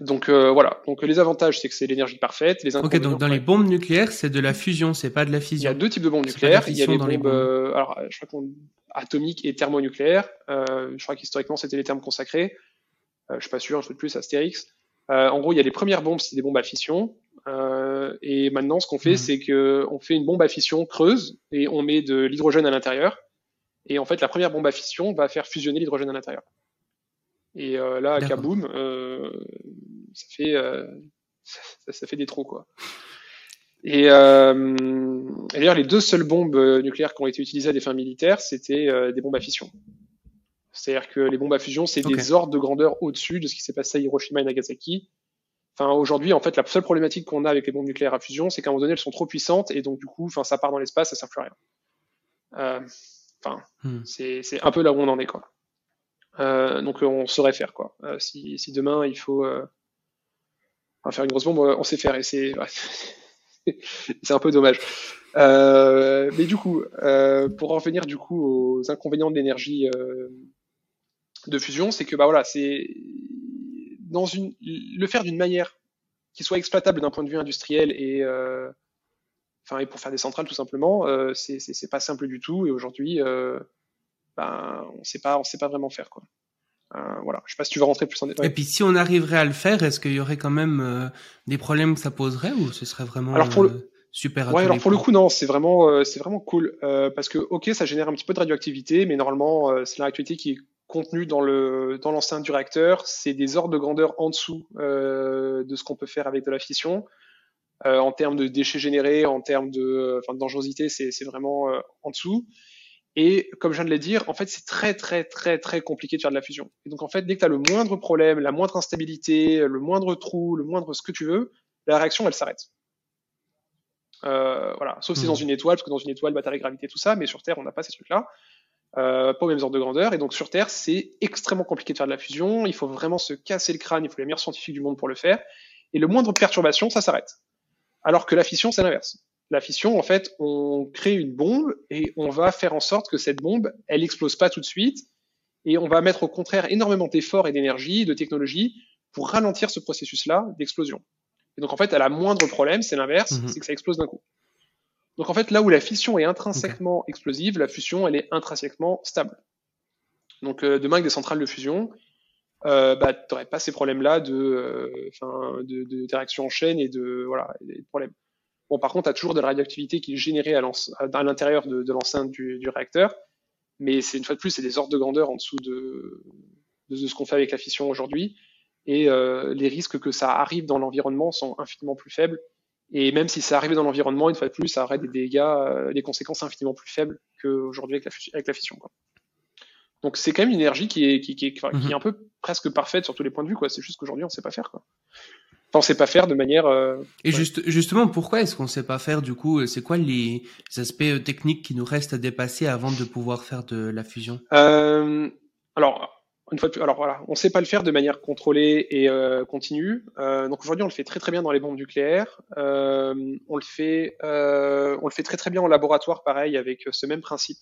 Donc voilà. Donc les avantages, c'est que c'est l'énergie parfaite. Les ok, donc dans les bombes nucléaires, c'est de la fusion, c'est pas de la fusion. Il y a deux types de bombes nucléaires. Il y a les bombes, alors je crois qu'on atomiques et thermonucléaires. je crois qu'historiquement c'était les termes consacrés. je suis pas sûr, je fais plus Astérix. Euh, en gros, il y a les premières bombes, c'est des bombes à fission. Euh, et maintenant, ce qu'on fait, mhm. c'est que on fait une bombe à fission creuse et on met de l'hydrogène à l'intérieur. Et en fait, la première bombe à fission va faire fusionner l'hydrogène à l'intérieur. Et euh, là, kaboom, euh, ça fait ça, ça, fait des trous quoi. Et, d'ailleurs, les deux seules bombes nucléaires qui ont été utilisées à des fins militaires, c'était des bombes à fission. C'est-à-dire que les bombes à fusion, c'est des ordres de grandeur au-dessus de ce qui s'est passé à Hiroshima et Nagasaki. Enfin, aujourd'hui, en fait, la seule problématique qu'on a avec les bombes nucléaires à fusion, c'est qu'à un moment donné, elles sont trop puissantes et donc du coup, enfin, ça part dans l'espace, ça sert plus à rien. Euh, enfin, hmm. c'est un peu là où on en est, quoi. Euh, donc, on saurait faire, quoi. Euh, si, si, demain il faut faire une grosse bombe, on sait faire et c'est c'est un peu dommage. Euh, mais du coup, euh, pour en revenir du coup aux inconvénients de l'énergie euh, de fusion, c'est que bah voilà, c'est dans une le faire d'une manière qui soit exploitable d'un point de vue industriel et euh, enfin et pour faire des centrales tout simplement, euh, c'est pas simple du tout et aujourd'hui euh, ben on sait pas on sait pas vraiment faire quoi. Euh, voilà, je sais pas si tu veux rentrer plus en détail. Et puis si on arriverait à le faire, est-ce qu'il y aurait quand même des problèmes que ça poserait ou ce serait vraiment alors pour le... Super Ouais, alors pour le coup non, c'est vraiment c'est vraiment cool parce que ok ça génère un petit peu de radioactivité, mais normalement c'est la radioactivité qui est contenue dans le dans l'enceinte du réacteur, c'est des ordres de grandeur en dessous de ce qu'on peut faire avec de la fission. en termes de déchets générés, en termes de, enfin, de dangerosité, c'est vraiment en dessous. Et comme je viens de le dire, en fait, c'est très, très, très, très compliqué de faire de la fusion. Et donc, en fait, dès que tu as le moindre problème, la moindre instabilité, le moindre trou, le moindre ce que tu veux, la réaction, elle s'arrête. Euh, voilà. Sauf si c'est dans mmh. une étoile, parce que dans une étoile, bataille, gravité, tout ça, mais sur Terre, on n'a pas ces trucs-là. Euh, pas aux mêmes ordres de grandeur. Et donc sur Terre, c'est extrêmement compliqué de faire de la fusion. Il faut vraiment se casser le crâne. Il faut les meilleurs scientifiques du monde pour le faire. Et le moindre perturbation, ça s'arrête. Alors que la fission, c'est l'inverse. La fission, en fait, on crée une bombe et on va faire en sorte que cette bombe, elle explose pas tout de suite. Et on va mettre au contraire énormément d'efforts et d'énergie, de technologie pour ralentir ce processus-là d'explosion. Et donc en fait, elle a moindre problème, c'est l'inverse, Mhm. c'est que ça explose d'un coup. Donc en fait, là où la fission est intrinsèquement explosive, la fusion, elle est intrinsèquement stable. Donc euh, demain avec des centrales de fusion, euh, bah, tu n'aurais pas ces problèmes-là de, euh, de, de, de réaction en chaîne et de, voilà, des problèmes. Bon, par contre, tu as toujours de la radioactivité qui est générée à l'intérieur de, de l'enceinte du, du réacteur, mais c'est une fois de plus, c'est des ordres de grandeur en dessous de, de, de ce qu'on fait avec la fission aujourd'hui, et euh, les risques que ça arrive dans l'environnement sont infiniment plus faibles. Et même si ça arrivait dans l'environnement, une fois de plus, ça aurait des dégâts, euh, des conséquences infiniment plus faibles qu'aujourd'hui avec la, avec la fission. Quoi. Donc c'est quand même une énergie qui est, qui, qui, qui est un peu presque parfaite sur tous les points de vue. quoi. C'est juste qu'aujourd'hui, on sait pas faire. Quoi. Enfin, on sait pas faire de manière. euh, Et Ouais. juste, justement, pourquoi est-ce qu'on sait pas faire du coup? C'est quoi les aspects euh, techniques qui nous restent à dépasser avant de pouvoir faire de la fusion? Euh, alors, une fois plus, alors voilà, on sait pas le faire de manière contrôlée et euh, continue. Euh, donc aujourd'hui, on le fait très très bien dans les bombes nucléaires. Euh, on le fait, on le fait très très bien en laboratoire, pareil, avec ce même principe.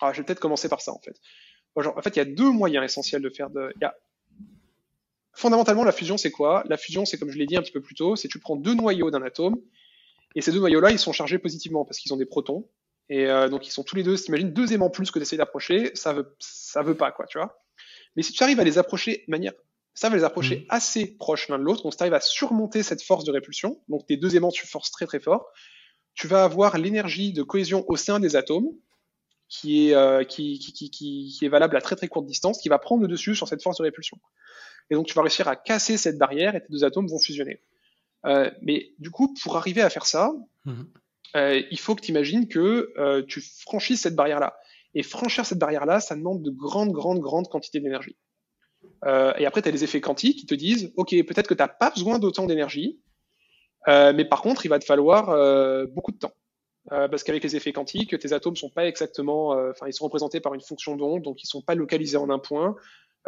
Alors, je vais peut-être commencer par ça en fait. En fait, il y a deux moyens essentiels de faire de. Fondamentalement la fusion, c'est quoi? La fusion, c'est comme je l'ai dit un petit peu plus tôt, c'est tu prends deux noyaux d'un atome et ces deux noyaux-là, ils sont chargés positivement parce qu'ils ont des protons. Et donc ils sont tous les deux, t'imagines deux aimants plus que d'essayer d'approcher, ça veut, ça veut pas quoi, tu vois? Mais si tu arrives à les approcher de manière, ça va les approcher Mhm. assez proches l'un de l'autre, donc si tu arrives à surmonter cette force de répulsion, donc tes deux aimants tu forces très très fort, tu vas avoir l'énergie de cohésion au sein des atomes qui est, euh, qui, qui, qui, qui, est valable à très très courte distance, qui va prendre le dessus sur cette force de répulsion. Et donc tu vas réussir à casser cette barrière et tes deux atomes vont fusionner. Euh, mais du coup, pour arriver à faire ça, Mhm. euh, il faut que tu imagines que euh, tu franchisses cette barrière-là. Et franchir cette barrière-là, ça demande de grandes, grandes, grandes quantités d'énergie. Euh, et après, tu as les effets quantiques qui te disent, OK, peut-être que tu n'as pas besoin d'autant d'énergie, euh, mais par contre, il va te falloir euh, beaucoup de temps. Parce qu'avec les effets quantiques, tes atomes sont pas exactement, enfin, ils sont représentés par une fonction d'onde, donc ils sont pas localisés en un point.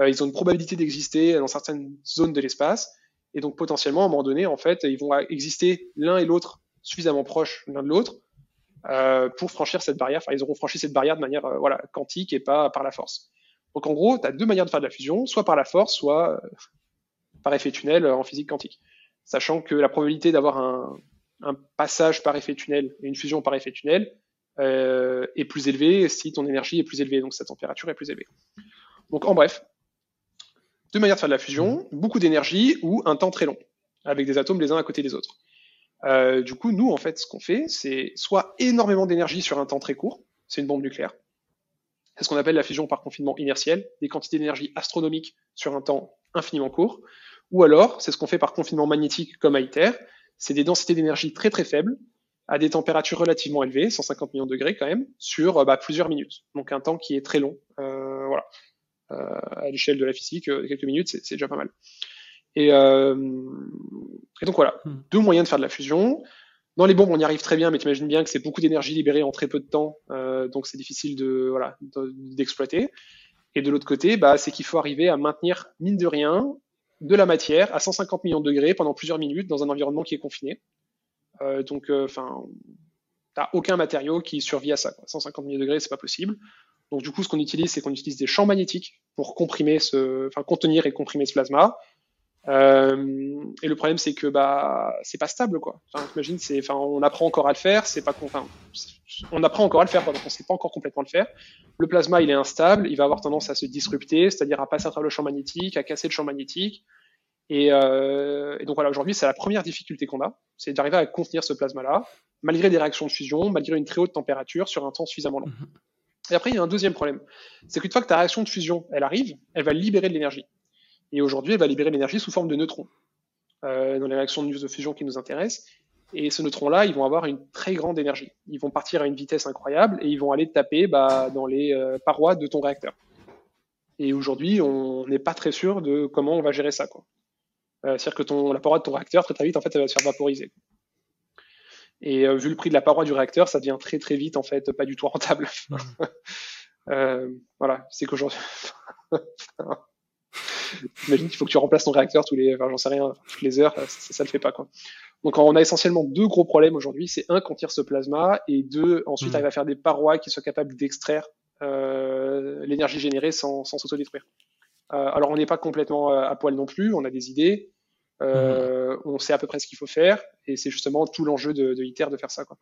Ils ont une probabilité d'exister dans certaines zones de l'espace, et donc potentiellement, à un moment donné, en fait, ils vont exister l'un et l'autre suffisamment proches l'un de l'autre pour franchir cette barrière. Enfin, ils auront franchi cette barrière de manière euh, voilà quantique et pas par la force. Donc en gros, tu as deux manières de faire de la fusion, soit par la force, soit euh, par effet tunnel euh, en physique quantique. Sachant que la probabilité d'avoir un, passage par effet tunnel et une fusion par effet tunnel euh, est plus élevée si ton énergie est plus élevée, donc sa température est plus élevée. Donc en bref, deux manières de faire de la fusion, beaucoup d'énergie ou un temps très long, avec des atomes les uns à côté des autres. Euh, du coup, nous, en fait, ce qu'on fait, c'est soit énormément d'énergie sur un temps très court, c'est une bombe nucléaire. C'est ce qu'on appelle la fusion par confinement inertiel, des quantités d'énergie astronomiques sur un temps infiniment court. Ou alors, c'est ce qu'on fait par confinement magnétique comme ITER, c'est des densités d'énergie très très faibles, à des températures relativement élevées, 150 millions de degrés quand même, sur bah, plusieurs minutes. Donc un temps qui est très long. Euh, voilà. Euh, à l'échelle de la physique, euh, quelques minutes, c'est déjà pas mal. Et, euh, et donc voilà, Hmm. deux moyens de faire de la fusion. Dans les bombes, on y arrive très bien, mais tu imagines bien que c'est beaucoup d'énergie libérée en très peu de temps, euh, donc c'est difficile de voilà de- d'exploiter. Et de l'autre côté, bah, c'est qu'il faut arriver à maintenir, mine de rien, de la matière à 150 millions de degrés pendant plusieurs minutes dans un environnement qui est confiné. Euh, donc, enfin, t'as aucun matériau qui survit à ça. Quoi. 150 millions de degrés, c'est pas possible. Donc du coup, ce qu'on utilise, c'est qu'on utilise des champs magnétiques pour comprimer ce, enfin contenir et comprimer ce plasma. Euh, et le problème, c'est que bah c'est pas stable, quoi. Enfin, c'est, enfin, on apprend encore à le faire, c'est pas, enfin, on apprend encore à le faire, quoi, donc on sait pas encore complètement le faire. Le plasma, il est instable, il va avoir tendance à se disrupter, c'est-à-dire à passer à travers le champ magnétique, à casser le champ magnétique. Et, euh, et donc voilà, aujourd'hui, c'est la première difficulté qu'on a, c'est d'arriver à contenir ce plasma-là, malgré des réactions de fusion, malgré une très haute température sur un temps suffisamment long. Mhm. Et après, il y a un deuxième problème, c'est qu'une fois que ta réaction de fusion, elle arrive, elle va libérer de l'énergie. Et aujourd'hui, elle va libérer l'énergie sous forme de neutrons euh, dans les réactions de fusion qui nous intéressent. Et ce neutron-là, ils vont avoir une très grande énergie. Ils vont partir à une vitesse incroyable et ils vont aller taper bah, dans les euh, parois de ton réacteur. Et aujourd'hui, on n'est pas très sûr de comment on va gérer ça. quoi. Euh, C'est-à-dire que ton, la paroi de ton réacteur, très très vite, en fait, elle va se faire vaporiser. Et euh, vu le prix de la paroi du réacteur, ça devient très très vite, en fait, pas du tout rentable. voilà, c'est qu'aujourd'hui, Imagine qu'il faut que tu remplaces ton réacteur tous les, enfin, j'en sais rien, toutes les heures, ça, ça, le fait pas, quoi. Donc, on a essentiellement deux gros problèmes aujourd'hui. C'est un, qu'on tire ce plasma, et deux, ensuite, mmh. arrive à faire des parois qui soient capables d'extraire euh, l'énergie générée sans, sans s'autodétruire. Euh, alors, on n'est pas complètement euh, à poil non plus. On a des idées. Euh, mmh. On sait à peu près ce qu'il faut faire, et c'est justement tout l'enjeu de, de ITER de faire ça, quoi.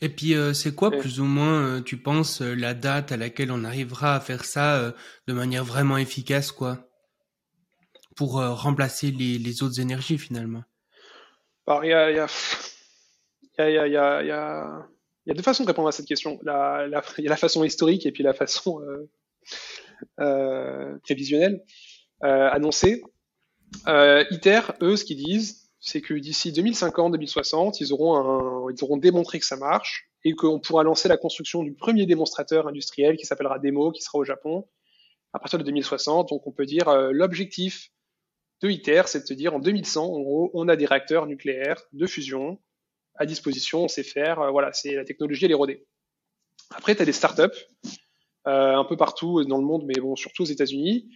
Et puis, euh, c'est quoi plus ou moins, euh, tu penses, euh, la date à laquelle on arrivera à faire ça de manière vraiment efficace, quoi, pour remplacer les, autres énergies finalement Alors, il y a, y, a, y, a, y, a, deux façons de répondre à cette question. Il y a la façon historique et puis la façon prévisionnelle, annoncée. ITER, eux, ce qu'ils disent, c'est que d'ici 2050, 2060, ils auront, ils auront démontré que ça marche et qu'on pourra lancer la construction du premier démonstrateur industriel qui s'appellera Demo, qui sera au Japon à partir de 2060. Donc on peut dire euh, l'objectif de ITER, c'est de se dire en 2100, en gros, on a des réacteurs nucléaires de fusion à disposition, on sait faire, euh, voilà, c'est la technologie, elle est rodée. Après, tu as des startups euh, un peu partout dans le monde, mais bon, surtout aux États-Unis,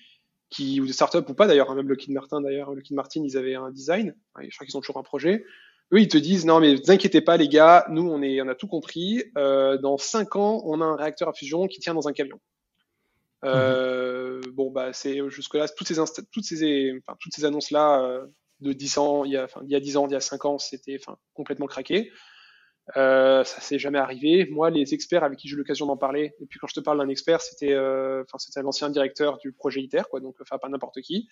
qui ou des startups ou pas d'ailleurs, hein, même Lockheed Martin d'ailleurs, Lockheed Martin ils avaient un design, je crois qu'ils ont toujours un projet. Eux ils te disent non mais vous inquiétez pas les gars, nous on est on a tout compris. Euh, dans cinq ans on a un réacteur à fusion qui tient dans un camion. Euh, mmh. Bon bah c'est jusque là toutes ces toutes ces enfin, toutes ces annonces là euh, de 10 ans il y a enfin il y a 10 ans il y a 5 ans c'était enfin complètement craqué. Euh, ça s'est jamais arrivé. Moi, les experts avec qui j'ai eu l'occasion d'en parler, et puis quand je te parle d'un expert, c'était, euh, enfin, c'était l'ancien directeur du projet ITER, quoi, donc, enfin, pas n'importe qui,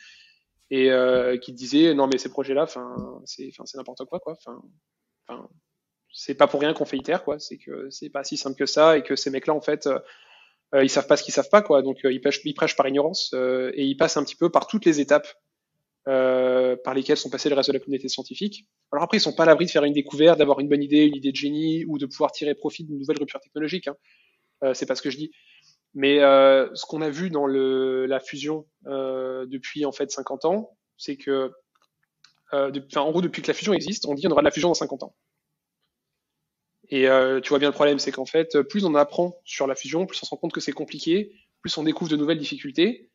et euh, qui disait, non, mais ces projets-là, enfin, c'est, enfin, c'est n'importe quoi, quoi, enfin, c'est pas pour rien qu'on fait ITER, quoi, c'est que c'est pas si simple que ça, et que ces mecs-là, en fait, euh, ils savent pas ce qu'ils savent pas, quoi, donc ils prêchent, ils prêchent par ignorance, et ils passent un petit peu par toutes les étapes euh, par lesquels sont passés le reste de la communauté scientifique. Alors après, ils sont pas à l'abri de faire une découverte, d'avoir une bonne idée, une idée de génie, ou de pouvoir tirer profit d'une nouvelle rupture technologique. Hein. Euh, c'est pas ce que je dis. Mais euh, ce qu'on a vu dans le, la fusion euh, depuis en fait 50 ans, c'est que, euh, en gros, depuis que la fusion existe, on dit qu'on aura de la fusion dans 50 ans. Et tu vois bien le problème, c'est qu'en fait, plus on apprend sur la fusion, plus on se rend compte que c'est compliqué, plus on découvre de nouvelles difficultés,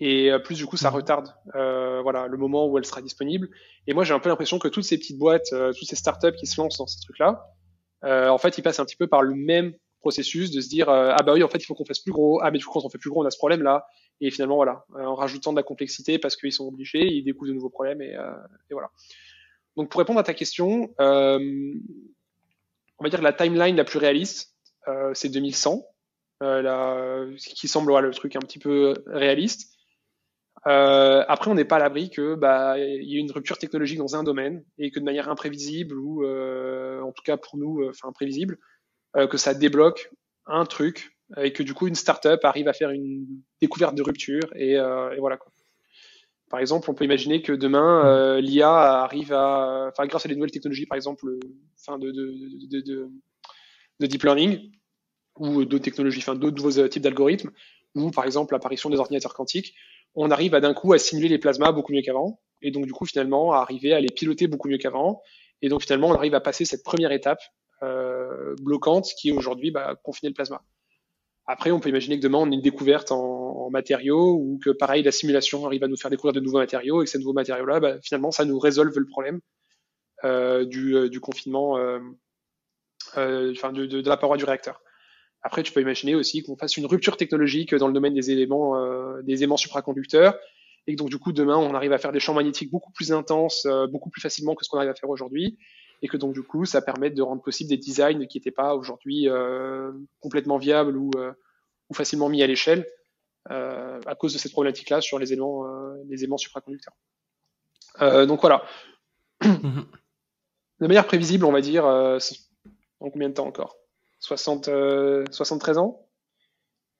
et euh, plus du coup ça mhm. retarde euh, voilà le moment où elle sera disponible. Et moi j'ai un peu l'impression que toutes ces petites boîtes euh, toutes ces startups qui se lancent dans ces trucs là euh, en fait ils passent un petit peu par le même processus de se dire euh, ah bah oui en fait il faut qu'on fasse plus gros ah mais du coup quand on fait plus gros on a ce problème là et finalement voilà en rajoutant de la complexité parce qu'ils sont obligés ils découvrent de nouveaux problèmes et, et voilà. Donc pour répondre à ta question on va dire la timeline la plus réaliste c'est 2100 la, qui semble voilà, le truc un petit peu réaliste euh, après, on n'est pas à l'abri que bah il y ait une rupture technologique dans un domaine et que de manière imprévisible ou euh, en tout cas pour nous, euh, enfin imprévisible, euh, que ça débloque un truc et que du coup une startup arrive à faire une découverte de rupture et, euh, et voilà quoi. Par exemple, on peut imaginer que demain l'IA arrive à, enfin grâce à des nouvelles technologies, par exemple, enfin de, de, de, de, de deep learning ou d'autres technologies, enfin d'autres nouveaux types d'algorithmes, ou par exemple l'apparition des ordinateurs quantiques, on arrive à d'un coup à simuler les plasmas beaucoup mieux qu'avant, et donc du coup finalement à arriver à les piloter beaucoup mieux qu'avant, et donc finalement on arrive à passer cette première étape euh, bloquante qui est aujourd'hui bah, confiner le plasma. Après, on peut imaginer que demain on ait une découverte en, matériaux ou que pareil la simulation arrive à nous faire découvrir de nouveaux matériaux et que ces nouveaux matériaux-là, bah, finalement, ça nous résolve le problème euh, du, euh, du, confinement, euh, de, la paroi du réacteur. Après, tu peux imaginer aussi qu'on fasse une rupture technologique dans le domaine des éléments, des aimants supraconducteurs, et que donc du coup demain on arrive à faire des champs magnétiques beaucoup plus intenses, beaucoup plus facilement que ce qu'on arrive à faire aujourd'hui, et que donc du coup ça permet de rendre possible des designs qui n'étaient pas aujourd'hui euh, complètement viables ou, euh, ou, facilement mis à l'échelle euh, à cause de cette problématique-là sur les éléments, les aimants supraconducteurs. donc voilà. Mhm. de manière prévisible, on va dire, en combien de temps encore? 60, 73 euh, ans,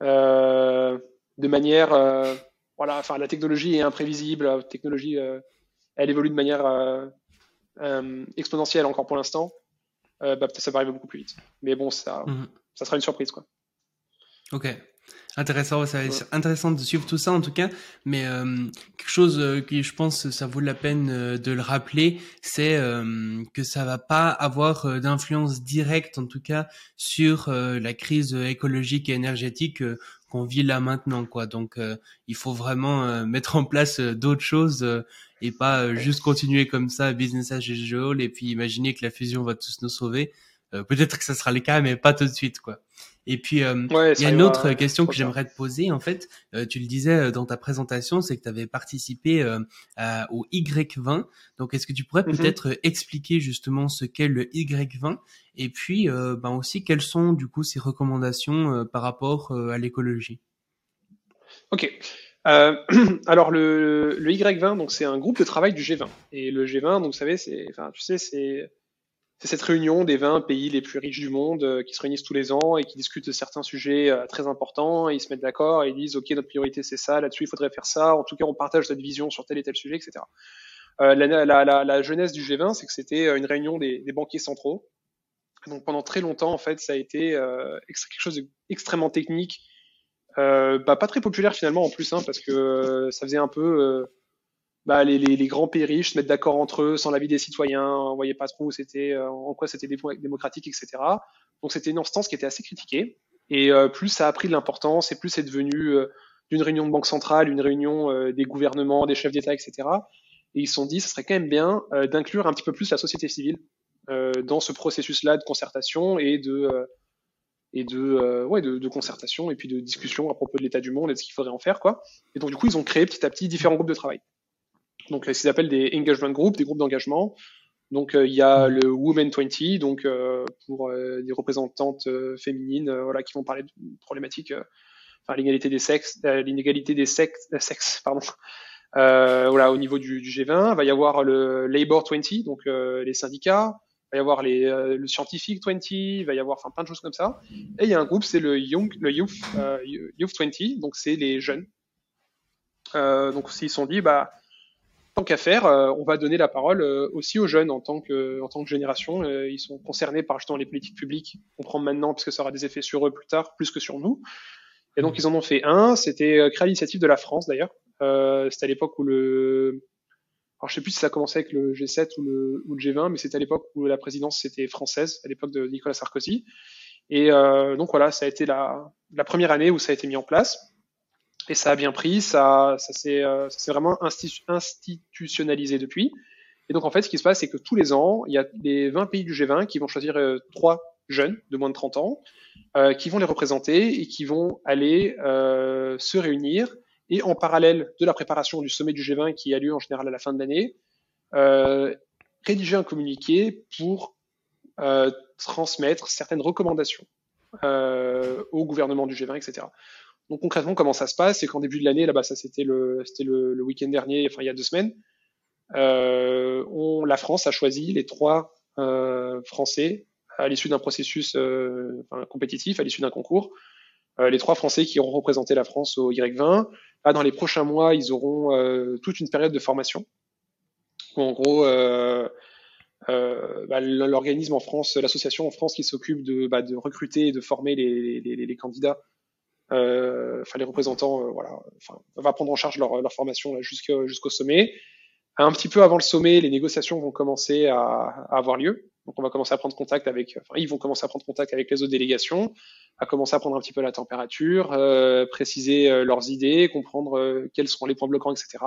euh, de manière, euh, voilà, enfin la technologie est imprévisible, la technologie, elle évolue de manière exponentielle encore pour l'instant. bah, peut-être ça va arriver beaucoup plus vite. Mais bon, ça, mhm. ça sera une surprise, quoi. Ok. Intéressant, ça va être intéressant de suivre tout ça en tout cas, mais euh, quelque chose euh, qui je pense ça vaut la peine euh, de le rappeler, c'est euh, que ça va pas avoir euh, d'influence directe en tout cas sur la crise écologique et énergétique qu'on vit là maintenant, quoi. Donc, il faut vraiment mettre en place d'autres choses et pas juste continuer comme ça, business as usual, et puis imaginer que la fusion va tous nous sauver. Peut-être que ça sera le cas, mais pas tout de suite, quoi. Et puis, euh, il y a une autre question que j'aimerais te poser. En fait, euh, tu le disais euh, dans ta présentation, c'est que tu avais participé au Y20. Donc, est-ce que tu pourrais mm-hmm. peut-être expliquer justement ce qu'est le Y20 et puis ben aussi quelles sont du coup ces recommandations par rapport à l'écologie? Ok. alors le, le, Y20, donc c'est un groupe de travail du G20. Et le G20, donc vous savez, c'est, enfin, tu sais, c'est cette réunion des 20 pays les plus riches du monde euh, qui se réunissent tous les ans et qui discutent de certains sujets euh, très importants. Et ils se mettent d'accord et ils disent OK, notre priorité c'est ça, là-dessus il faudrait faire ça. En tout cas, on partage notre vision sur tel et tel sujet, etc. Euh, la, la, la, la, jeunesse du G20, c'est que c'était une réunion des, des, banquiers centraux. Donc pendant très longtemps, en fait, ça a été euh, quelque chose d'extrêmement technique, euh, bah, pas très populaire finalement en plus, hein, parce que ça faisait un peu bah, les, grands pays riches se mettent d'accord entre eux sans l'avis des citoyens, on voyait pas trop euh, en quoi c'était démocratique, etc. Donc c'était une instance qui était assez critiquée. Et euh, plus ça a pris de l'importance, et plus c'est devenu euh, d'une réunion de banque centrale, une réunion des gouvernements, des chefs d'État, etc. Et ils se sont dit, ce serait quand même bien d'inclure un petit peu plus la société civile dans ce processus-là de concertation et de et de, ouais, de, de, concertation et puis de discussion à propos de l'état du monde et de ce qu'il faudrait en faire, quoi. Et donc du coup, ils ont créé petit à petit différents groupes de travail donc ce qu'ils appellent des engagement groups, des groupes d'engagement. Donc il y a le Women 20, donc euh, pour euh, des représentantes euh, féminines, voilà, qui vont parler de problématiques, enfin l'inégalité des sexes, l'inégalité des sexes, sexes, pardon. voilà, au niveau du, du, G20, il va y avoir le Labor 20, donc les syndicats, il va y avoir les, le Scientific 20, il va y avoir enfin plein de choses comme ça. Et il y a un groupe, c'est le Young, le Youth, Youth 20, donc c'est les jeunes. donc s'ils sont dit, bah tant qu'à faire, euh, on va donner la parole euh, aussi aux jeunes en tant que, en tant que génération. Euh, ils sont concernés par justement les politiques publiques qu'on prend maintenant, parce que ça aura des effets sur eux plus tard, plus que sur nous. Et donc ils en ont fait un. C'était créé l'initiative de la France d'ailleurs. c'était à l'époque où le, alors je sais plus si ça commençait avec le G7 ou le, ou le G20, mais c'était à l'époque où la présidence c'était française, à l'époque de Nicolas Sarkozy. Et donc voilà, ça a été la, première année où ça a été mis en place et ça a bien pris, ça, ça s'est euh, vraiment institutionnalisé depuis. Et donc en fait, ce qui se passe, c'est que tous les ans, il y a les 20 pays du G20 qui vont choisir euh, trois jeunes de moins de 30 ans, euh, qui vont les représenter et qui vont aller euh, se réunir. Et en parallèle de la préparation du sommet du G20 qui a lieu en général à la fin de l'année, euh, rédiger un communiqué pour euh, transmettre certaines recommandations au gouvernement du G20, etc. Donc concrètement, comment ça se passe? C'est qu'en début de l'année, là-bas, ça c'était le, c'était le, le week-end dernier, enfin il y a deux semaines, euh, on, la France a choisi les trois euh, Français à l'issue d'un processus euh, enfin, compétitif, à l'issue d'un concours, euh, les trois Français qui auront représenté la France au Y20. Dans les prochains mois, ils auront euh, toute une période de formation. Où, en gros, euh, bah, l'organisme en France, l'association en France qui s'occupe de, bah, de recruter et de former les, les, les candidats euh, enfin les représentants, euh, voilà, va prendre en charge leur, leur formation jusqu'au sommet. Un petit peu avant le sommet, les négociations vont commencer à, à, avoir lieu. Donc on va commencer à prendre contact avec, ils vont commencer à prendre contact avec les autres délégations, à commencer à prendre un petit peu la température, euh, préciser euh, leurs idées, comprendre euh, quels seront les points bloquants, etc.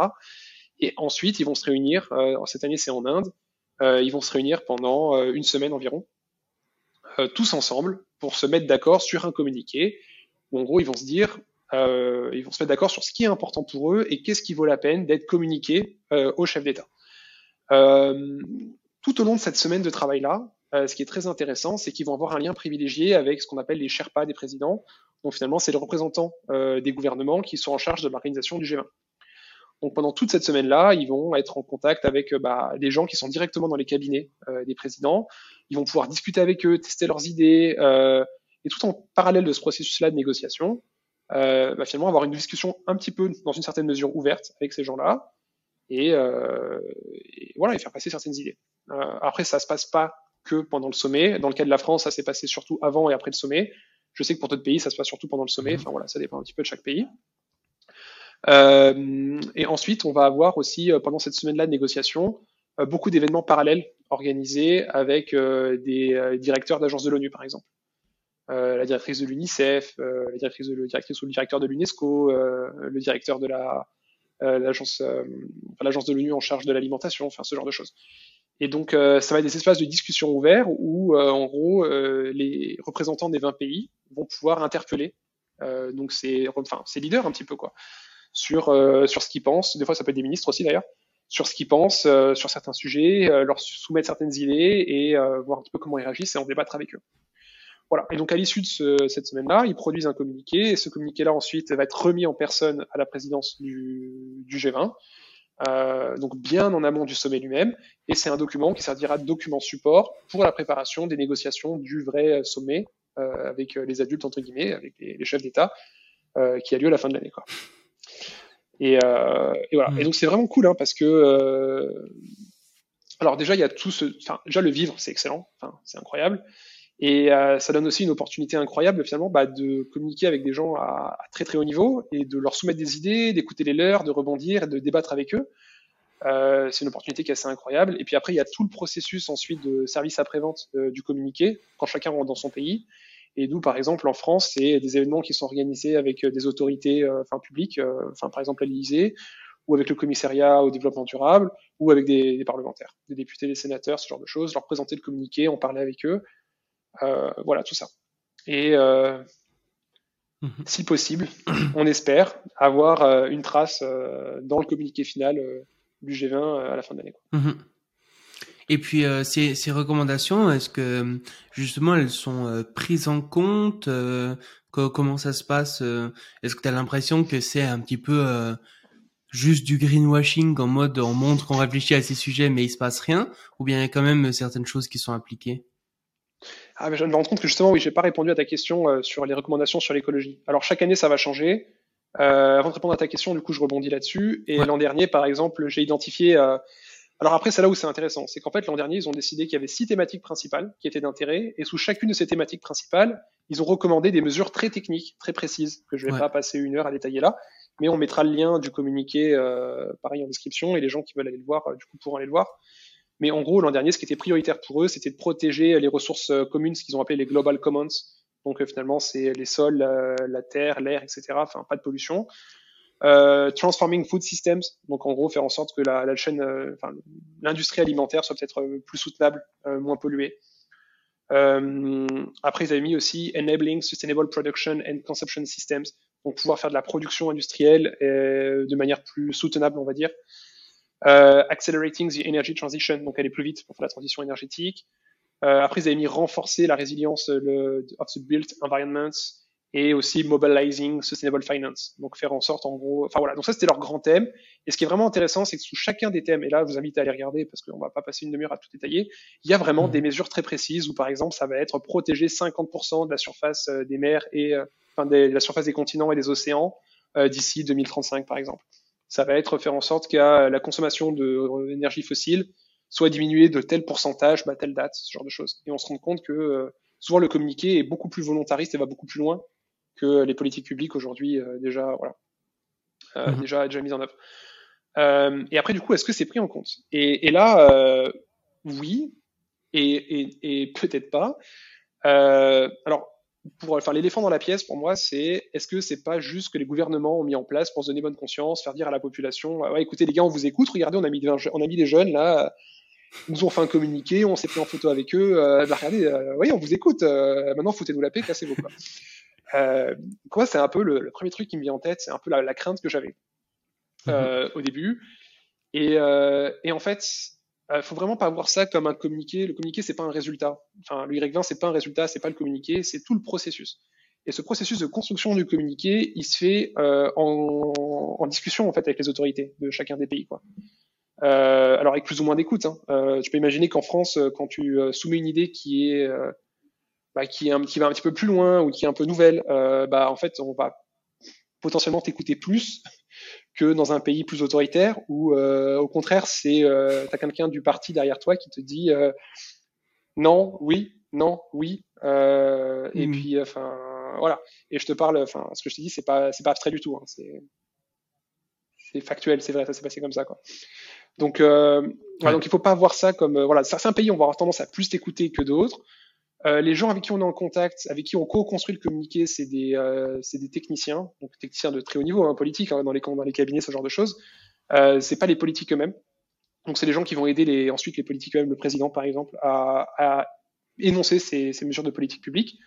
Et ensuite ils vont se réunir. cette année c'est en Inde. ils vont se réunir pendant une semaine environ, tous ensemble, pour se mettre d'accord sur un communiqué où en gros ils vont se dire, ils vont se mettre d'accord sur ce qui est important pour eux et qu'est-ce qui vaut la peine d'être communiqué au chef d'État. Tout au long de cette semaine de travail-là, euh, ce qui est très intéressant, c'est qu'ils vont avoir un lien privilégié avec ce qu'on appelle les Sherpas des présidents. Donc finalement, c'est les représentants euh, des gouvernements qui sont en charge de l'organisation du G20. Donc pendant toute cette semaine-là, ils vont être en contact avec bah, des gens qui sont directement dans les cabinets euh, des présidents. Ils vont pouvoir discuter avec eux, tester leurs idées, euh, et tout en parallèle de ce processus-là de négociation, euh, bah, finalement avoir une discussion un petit peu, dans une certaine mesure, ouverte avec ces gens-là, et, euh, et, voilà, et faire passer certaines idées. Euh, après, ça se passe pas que pendant le sommet. Dans le cas de la France, ça s'est passé surtout avant et après le sommet. Je sais que pour d'autres pays, ça se passe surtout pendant le sommet. Enfin voilà, ça dépend un petit peu de chaque pays. Euh, et ensuite, on va avoir aussi euh, pendant cette semaine-là de négociation beaucoup d'événements parallèles organisés avec des directeurs d'agences de l'ONU, par exemple. la directrice de l'UNICEF, la directrice, de, le directrice ou le directeur de l'UNESCO, le directeur de la l'agence l'agence de l'ONU en charge de l'alimentation, enfin ce genre de choses. Et donc, ça va être des espaces de discussion ouverts où, en gros, les représentants des 20 pays vont pouvoir interpeller. donc, c'est enfin, leaders un petit peu, quoi, sur, sur ce qu'ils pensent. Des fois, ça peut être des ministres aussi, d'ailleurs, sur ce qu'ils pensent euh, sur certains sujets, euh, leur soumettre certaines idées et euh, voir un petit peu comment ils réagissent et en débattre avec eux. Voilà. Et donc à l'issue de ce, cette semaine-là, ils produisent un communiqué et ce communiqué-là ensuite va être remis en personne à la présidence du G20. Euh, donc bien en amont du sommet lui-même, et c'est un document qui servira de document support pour la préparation des négociations du vrai sommet euh, avec les adultes entre guillemets, avec les, les chefs d'État, euh, qui a lieu à la fin de l'année. Quoi. Et, euh, et voilà. Et mm. donc c'est vraiment cool hein, parce que euh, alors déjà il y a tout ce, enfin déjà le vivre c'est excellent, enfin c'est incroyable. Et euh, ça donne aussi une opportunité incroyable finalement bah, de communiquer avec des gens à, à, très très haut niveau et de leur soumettre des idées, d'écouter les leurs, de rebondir, de débattre avec eux. Euh, c'est une opportunité qui est assez incroyable. Et puis après, il y a tout le processus ensuite de service après-vente euh, du communiqué quand chacun rentre dans son pays. Et nous, par exemple, en France, c'est des événements qui sont organisés avec euh, des autorités euh, enfin, publiques, euh, enfin, par exemple à l'Élysée, ou avec le commissariat au développement durable, ou avec des, des, parlementaires, des députés, des sénateurs, ce genre de choses, leur présenter le communiqué, en parler avec eux, voilà, tout ça. Et euh, mmh. si possible, on espère avoir une trace dans le communiqué final du G20 à la fin de l'année. Mmh. Et puis euh, ces, ces, recommandations, est-ce que justement elles sont euh, prises en compte euh, Comment ça se passe Est-ce que tu as l'impression que c'est un petit peu juste du greenwashing en mode on montre qu'on réfléchit à ces sujets mais il se passe rien Ou bien il y a quand même certaines choses qui sont appliquées? Ah, mais je me rends compte que justement, oui, j'ai pas répondu à ta question sur les recommandations sur l'écologie. Alors chaque année, ça va changer. Euh, avant de répondre à ta question, du coup, je rebondis là-dessus. Et ouais. l'an dernier, par exemple, j'ai identifié euh, alors après, c'est là où c'est intéressant. C'est qu'en fait, l'an dernier, ils ont décidé qu'il y avait six thématiques principales qui étaient d'intérêt, et sous chacune de ces thématiques principales, ils ont recommandé des mesures très techniques, très précises, que je vais ouais. pas passer une heure à détailler là, mais on mettra le lien du communiqué, euh, pareil, en description, et les gens qui veulent aller le voir, euh, du coup, pourront aller le voir. Mais en gros, l'an dernier, ce qui était prioritaire pour eux, c'était de protéger les ressources euh, communes, ce qu'ils ont appelé les Global Commons. Donc finalement, c'est les sols, la terre, l'air, etc. Enfin, pas de pollution. Euh, transforming food systems, donc en gros faire en sorte que la, chaîne, euh, enfin, l'industrie alimentaire soit peut-être euh, plus soutenable, euh, moins polluée. Euh, après, ils avaient mis aussi enabling sustainable production and consumption systems, donc pouvoir faire de la production industrielle de manière plus soutenable, on va dire. Accelerating the energy transition, donc aller plus vite pour faire la transition énergétique. après, ils avaient mis renforcer la résilience le, of the built environments, et aussi mobilizing sustainable finance. Donc faire en sorte en gros, enfin voilà, donc ça c'était leur grand thème. Et ce qui est vraiment intéressant, c'est que sous chacun des thèmes, et là je vous invite à aller regarder parce qu'on va pas passer une demi-heure à tout détailler, il y a vraiment mmh. des mesures très précises où par exemple ça va être protéger 50% de la surface euh, des mers et euh, enfin de la surface des continents et des océans euh, d'ici 2035 par exemple. Ça va être faire en sorte que la consommation d'énergie fossile soit diminuée de tel pourcentage, bah, telle date, ce genre de choses. Et on se rend compte que euh, souvent le communiqué est beaucoup plus volontariste et va beaucoup plus loin que les politiques publiques aujourd'hui euh, déjà voilà euh, mmh. déjà déjà mises en œuvre. Euh, et après du coup, est-ce que c'est pris en compte? Et, et, là, euh, oui et, et, et peut-être pas. Euh, alors pour enfin l'éléphant dans la pièce pour moi c'est est-ce que c'est pas juste que les gouvernements ont mis en place pour se donner bonne conscience faire dire à la population ouais écoutez les gars on vous écoute regardez on a mis des, on a mis des jeunes là ils nous ont fait un communiqué on s'est pris en photo avec eux euh, bah, regardez euh, oui on vous écoute euh, maintenant foutez-nous la paix cassez-vous quoi euh, quoi, c'est un peu le, le, premier truc qui me vient en tête, c'est un peu la, la crainte que j'avais mmh. au début. Et, et en fait, euh, faut vraiment pas voir ça comme un communiqué. Le communiqué, c'est pas un résultat. Enfin, le Y20, c'est pas un résultat, c'est pas le communiqué, c'est tout le processus. Et ce processus de construction du communiqué, il se fait euh, en, en, discussion en fait avec les autorités de chacun des pays, quoi. Euh, alors avec plus ou moins d'écoute. Hein. Euh, tu peux imaginer qu'en France, quand tu euh, soumets une idée qui est euh, bah, qui, est un, qui va un petit peu plus loin ou qui est un peu nouvelle, euh, bah, en fait, on va potentiellement t'écouter plus que dans un pays plus autoritaire où, euh, au contraire, c'est euh, t'as quelqu'un du parti derrière toi qui te dit euh, non, oui, non, oui, euh, mmh. et puis, enfin, voilà. Et je te parle, enfin, ce que je te dis, c'est pas, c'est pas abstrait du tout. Hein, c'est, c'est factuel, c'est vrai, ça s'est passé comme ça, quoi. Donc, euh, ouais. donc il faut pas voir ça comme, voilà, certains pays, on va avoir tendance à plus t'écouter que d'autres. Euh, les gens avec qui on est en contact, avec qui on co-construit le communiqué, c'est des, euh, des techniciens, donc techniciens de très haut niveau, hein, politique, hein, dans, les, dans les cabinets, ce genre de choses. Euh, c'est pas les politiques eux-mêmes. Donc c'est les gens qui vont aider les, ensuite les politiques eux-mêmes, le président par exemple, à, à énoncer ces, ces, mesures de politique publique.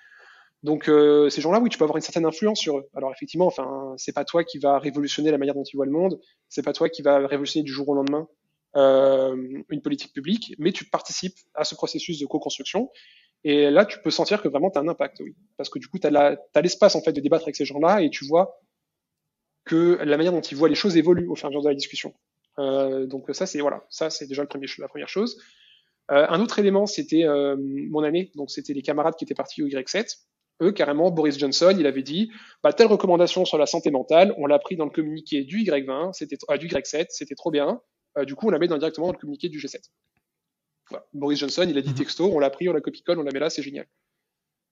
Donc euh, ces gens-là, oui, tu peux avoir une certaine influence sur eux. Alors effectivement, enfin, c'est pas toi qui va révolutionner la manière dont ils voient le monde, c'est pas toi qui va révolutionner du jour au lendemain euh, une politique publique, mais tu participes à ce processus de co-construction. Et là, tu peux sentir que vraiment tu as un impact, oui. Parce que du coup, tu as l'espace en fait de débattre avec ces gens-là et tu vois que la manière dont ils voient les choses évolue au fur et à mesure de la discussion. Euh, donc ça, c'est voilà, ça c'est déjà le premier, la première chose. Euh, un autre élément, c'était euh, mon année, donc c'était les camarades qui étaient partis au Y7. Eux, carrément, Boris Johnson, il avait dit, bah, telle recommandation sur la santé mentale, on l'a pris dans le communiqué du Y20, c'était ah, du Y7, c'était trop bien. Euh, du coup, on la met dans, directement dans le communiqué du G7. Boris Johnson, il a dit mhm. texto, on l'a pris, on l'a copie-colle, on la met là, c'est génial.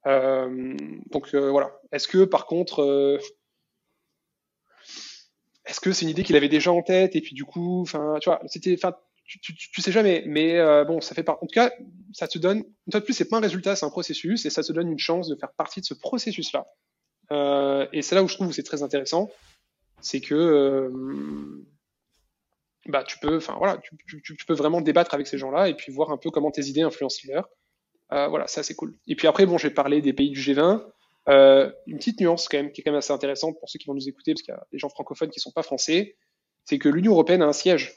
Euh, donc euh, voilà. Est-ce que par contre, euh, est-ce que c'est une idée qu'il avait déjà en tête et puis du coup, enfin, tu vois, c'était, enfin, tu, tu, tu, sais jamais, mais euh, bon, ça fait pas. En tout cas, ça te donne. Une fois de plus, c'est pas un résultat, c'est un processus et ça te donne une chance de faire partie de ce processus-là. Euh, et c'est là où je trouve que c'est très intéressant, c'est que bah, tu peux, enfin voilà, tu, tu, tu, peux vraiment débattre avec ces gens-là et puis voir un peu comment tes idées influencent les leurs. Euh, voilà, ça c'est cool. Et puis après, bon, j'ai parlé des pays du G20. Euh, une petite nuance quand même qui est quand même assez intéressante pour ceux qui vont nous écouter, parce qu'il y a des gens francophones qui sont pas français, c'est que l'Union européenne a un siège.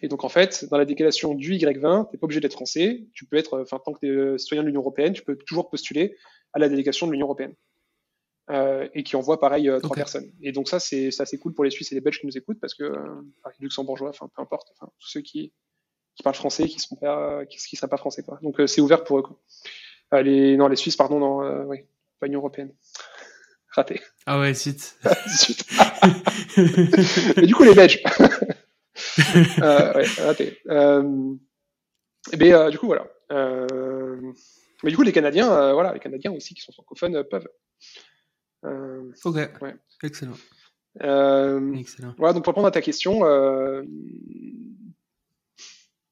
Et donc en fait, dans la déclaration du Y20, t'es pas obligé d'être français. Tu peux être, enfin tant que tu es citoyen de l'Union européenne, tu peux toujours postuler à la délégation de l'Union européenne euh, et qui envoie pareil euh, trois personnes. Et donc ça, c'est c'est cool pour les Suisses et les Belges qui nous écoutent parce que euh, les Luxembourgeois, enfin peu importe, enfin tous ceux qui qui parlent français, qui sont pas, qui, qui seraient pas français quoi. Donc euh, c'est ouvert pour eux. Quoi. Euh, les non les Suisses pardon non euh, oui pas Union européenne. Raté. Ah ouais zut. Mais du coup les Belges. euh, ouais, raté. Euh, mais euh, du coup voilà. Euh, mais du coup les Canadiens, voilà les Canadiens aussi qui sont francophones peuvent. Euh, ok, ouais. excellent. Euh, excellent. Voilà, donc pour répondre à ta question, euh,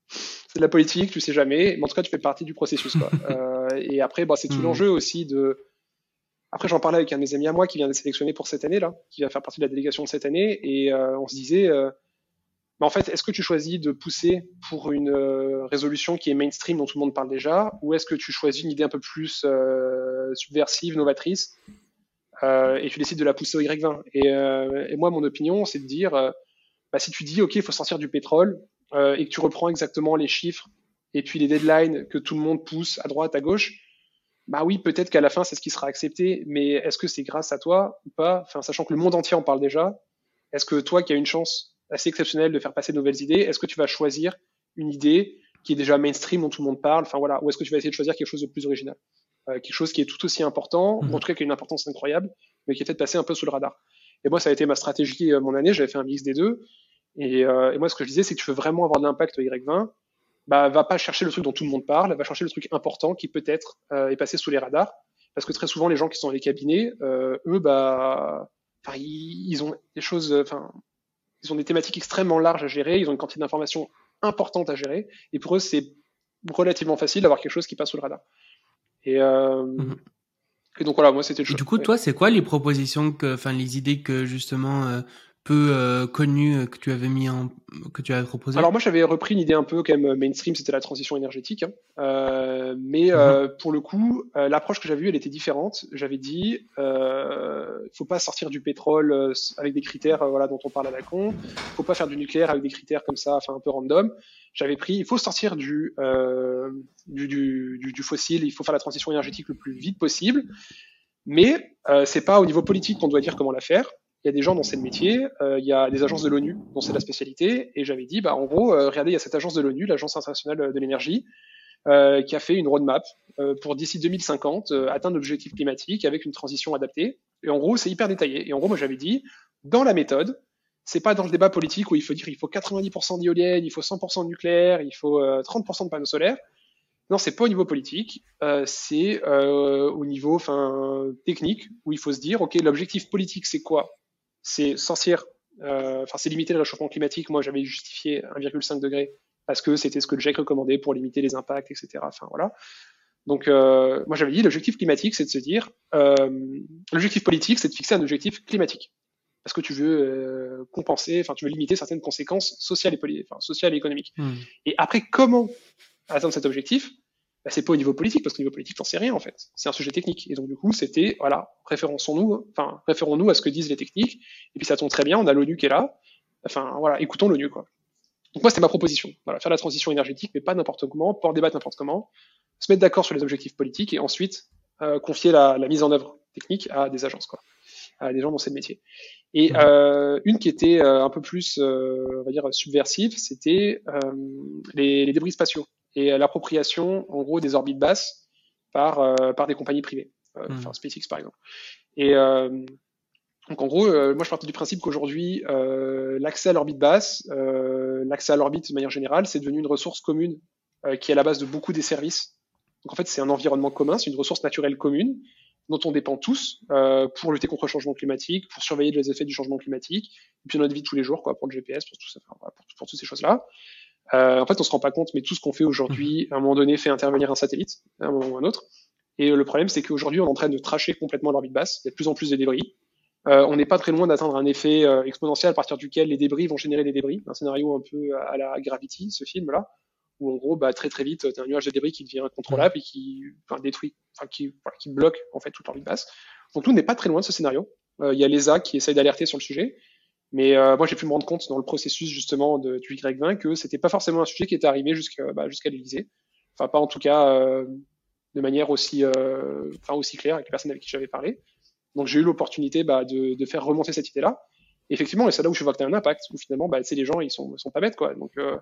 c'est de la politique, tu sais jamais, mais en tout cas tu fais partie du processus. Quoi. euh, et après, bah, c'est tout mmh. l'enjeu aussi de. Après, j'en parlais avec un de mes amis à moi qui vient d'être sélectionné pour cette année là, qui va faire partie de la délégation de cette année, et euh, on se disait. Euh, mais en fait, est-ce que tu choisis de pousser pour une euh, résolution qui est mainstream dont tout le monde parle déjà, ou est-ce que tu choisis une idée un peu plus euh, subversive, novatrice, euh, et tu décides de la pousser au Y20. Et, euh, et moi, mon opinion, c'est de dire, euh, bah, si tu dis, OK, il faut sortir du pétrole, et que tu reprends exactement les chiffres et puis les deadlines que tout le monde pousse à droite, à gauche, bah oui, peut-être qu'à la fin, c'est ce qui sera accepté, mais est-ce que c'est grâce à toi ou pas? Enfin, sachant que le monde entier en parle déjà, est-ce que toi, qui as une chance assez exceptionnelle de faire passer de nouvelles idées, est-ce que tu vas choisir une idée qui est déjà mainstream dont tout le monde parle? Enfin voilà, ou est-ce que tu vas essayer de choisir quelque chose de plus original? euh, quelque chose qui est tout aussi important, mmh. en tout cas qui a une importance incroyable, mais qui est peut-être passé un peu sous le radar. Et moi, ça a été ma stratégie euh, mon année, j'avais fait un mix des deux. Et, euh, et moi, ce que je disais, c'est que tu veux vraiment avoir de l'impact au Y20, bah, va pas chercher le truc dont tout le monde parle, va chercher le truc important qui peut-être euh, est passé sous les radars. Parce que très souvent, les gens qui sont dans les cabinets, euh, eux, bah, ils, ils, ont des choses, enfin, ils ont des thématiques extrêmement larges à gérer, ils ont une quantité d'informations importante à gérer, et pour eux, c'est relativement facile d'avoir quelque chose qui passe sous le radar. Et, euh, mmh. et donc voilà, moi c'était Du coup, toi, c'est quoi les propositions, que, enfin les idées que justement euh, peu euh, connues euh, que tu avais mis en, que tu avais proposé? Alors moi j'avais repris une idée un peu quand même mainstream, c'était la transition énergétique. Hein. Euh, mais euh, pour le coup, euh, l'approche que j'avais eue, elle était différente. J'avais dit, euh, faut pas sortir du pétrole avec des critères voilà dont on parle à la con. Faut pas faire du nucléaire avec des critères comme ça, enfin un peu random j'avais pris, il faut sortir du, euh, du, du, du, fossile, il faut faire la transition énergétique le plus vite possible, mais euh, c'est pas au niveau politique qu'on doit dire comment la faire. Il y a des gens dans ce métier, euh, il y a des agences de l'ONU dont c'est la spécialité, et j'avais dit, bah en gros, euh, regardez, il y a cette agence de l'ONU, l'agence internationale de l'énergie, euh, qui a fait une roadmap euh, pour d'ici 2050 atteindre l'objectif climatique avec une transition adaptée. Et en gros, c'est hyper détaillé. Et en gros, moi j'avais dit, dans la méthode, c'est pas dans le débat politique où il faut dire il faut 90% d'éoliennes, il faut 100% de nucléaire, il faut 30% euh, de panneaux solaires. Non, c'est pas au niveau politique, euh, c'est euh, au niveau technique où il faut se dire ok l'objectif politique c'est quoi? C'est sortir, euh, enfin c'est limiter le réchauffement climatique. Moi j'avais justifié 1,5 degré parce que c'était ce que GIEC recommandait pour limiter les impacts, etc. Enfin voilà. Donc, euh, moi, j'avais dit, l'objectif climatique, c'est de se dire, euh, l'objectif politique, c'est de fixer un objectif climatique. Parce que tu veux euh, compenser, enfin, tu veux limiter certaines conséquences sociales et, sociales et économiques. Hmm. Et après, comment atteindre cet objectif? Bah, C'est pas au niveau politique, parce qu'au niveau politique, t'en sais rien, en fait. C'est un sujet technique. Et donc, du coup, c'était, voilà, référons-nous, enfin, référons-nous à ce que disent les techniques. Et puis, ça tombe très bien, on a l'ONU qui est là. Enfin, voilà, écoutons l'ONU, quoi. Donc, moi, c'était ma proposition. Voilà, faire la transition énergétique, mais pas n'importe comment, pas en débattre n'importe comment se mettre d'accord sur les objectifs politiques et ensuite euh, confier la, la, mise en œuvre technique à des agences, quoi, à des gens dont c'est le métier. Et mmh. euh, une qui était euh, un peu plus, euh, on va dire, subversive, c'était euh, les, les, débris spatiaux et l'appropriation, en gros, des orbites basses par, par des compagnies privées, mmh. enfin SpaceX par exemple. Et donc en gros, moi je partais du principe qu'aujourd'hui, l'accès à l'orbite basse, l'accès à l'orbite de manière générale, c'est devenu une ressource commune qui est à la base de beaucoup des services donc en fait, c'est un environnement commun, c'est une ressource naturelle commune dont on dépend tous euh, pour lutter contre le changement climatique, pour surveiller les effets du changement climatique, et puis notre vie de tous les jours, quoi, pour le GPS, pour tout ça, pour, pour, toutes ces choses-là. Euh, en fait, on se rend pas compte, mais tout ce qu'on fait aujourd'hui, à un moment donné, fait intervenir un satellite, à un moment ou un autre. Et le problème, c'est qu'aujourd'hui, on est en train de tracher complètement l'orbite basse. Il y a de plus en plus de débris. Euh, on n'est pas très loin d'atteindre un effet euh, exponentiel à partir duquel les débris vont générer des débris. Un scénario un peu à la Gravity, ce film-là, où en gros, bah, très très vite, tu as un nuage de débris qui devient incontrôlable et qui enfin, détruit, enfin, qui, voilà, qui bloque en fait toute l'orbite basse. Donc nous, on n'est pas très loin de ce scénario. Euh, il y a l'ESA qui essaye d'alerter sur le sujet, mais euh, moi j'ai pu me rendre compte dans le processus justement de, du Y20 que c'était pas forcément un sujet qui était arrivé jusqu'à bah, jusqu'à l'Élysée. Enfin pas en tout cas euh, de manière aussi, euh, enfin aussi claire avec les personnes avec qui j'avais parlé. Donc j'ai eu l'opportunité bah, de, de, faire remonter cette idée-là. Effectivement, et c'est là où je vois que tu as un impact, où finalement, bah, les gens, ils sont, sont pas bêtes, quoi. Donc, euh,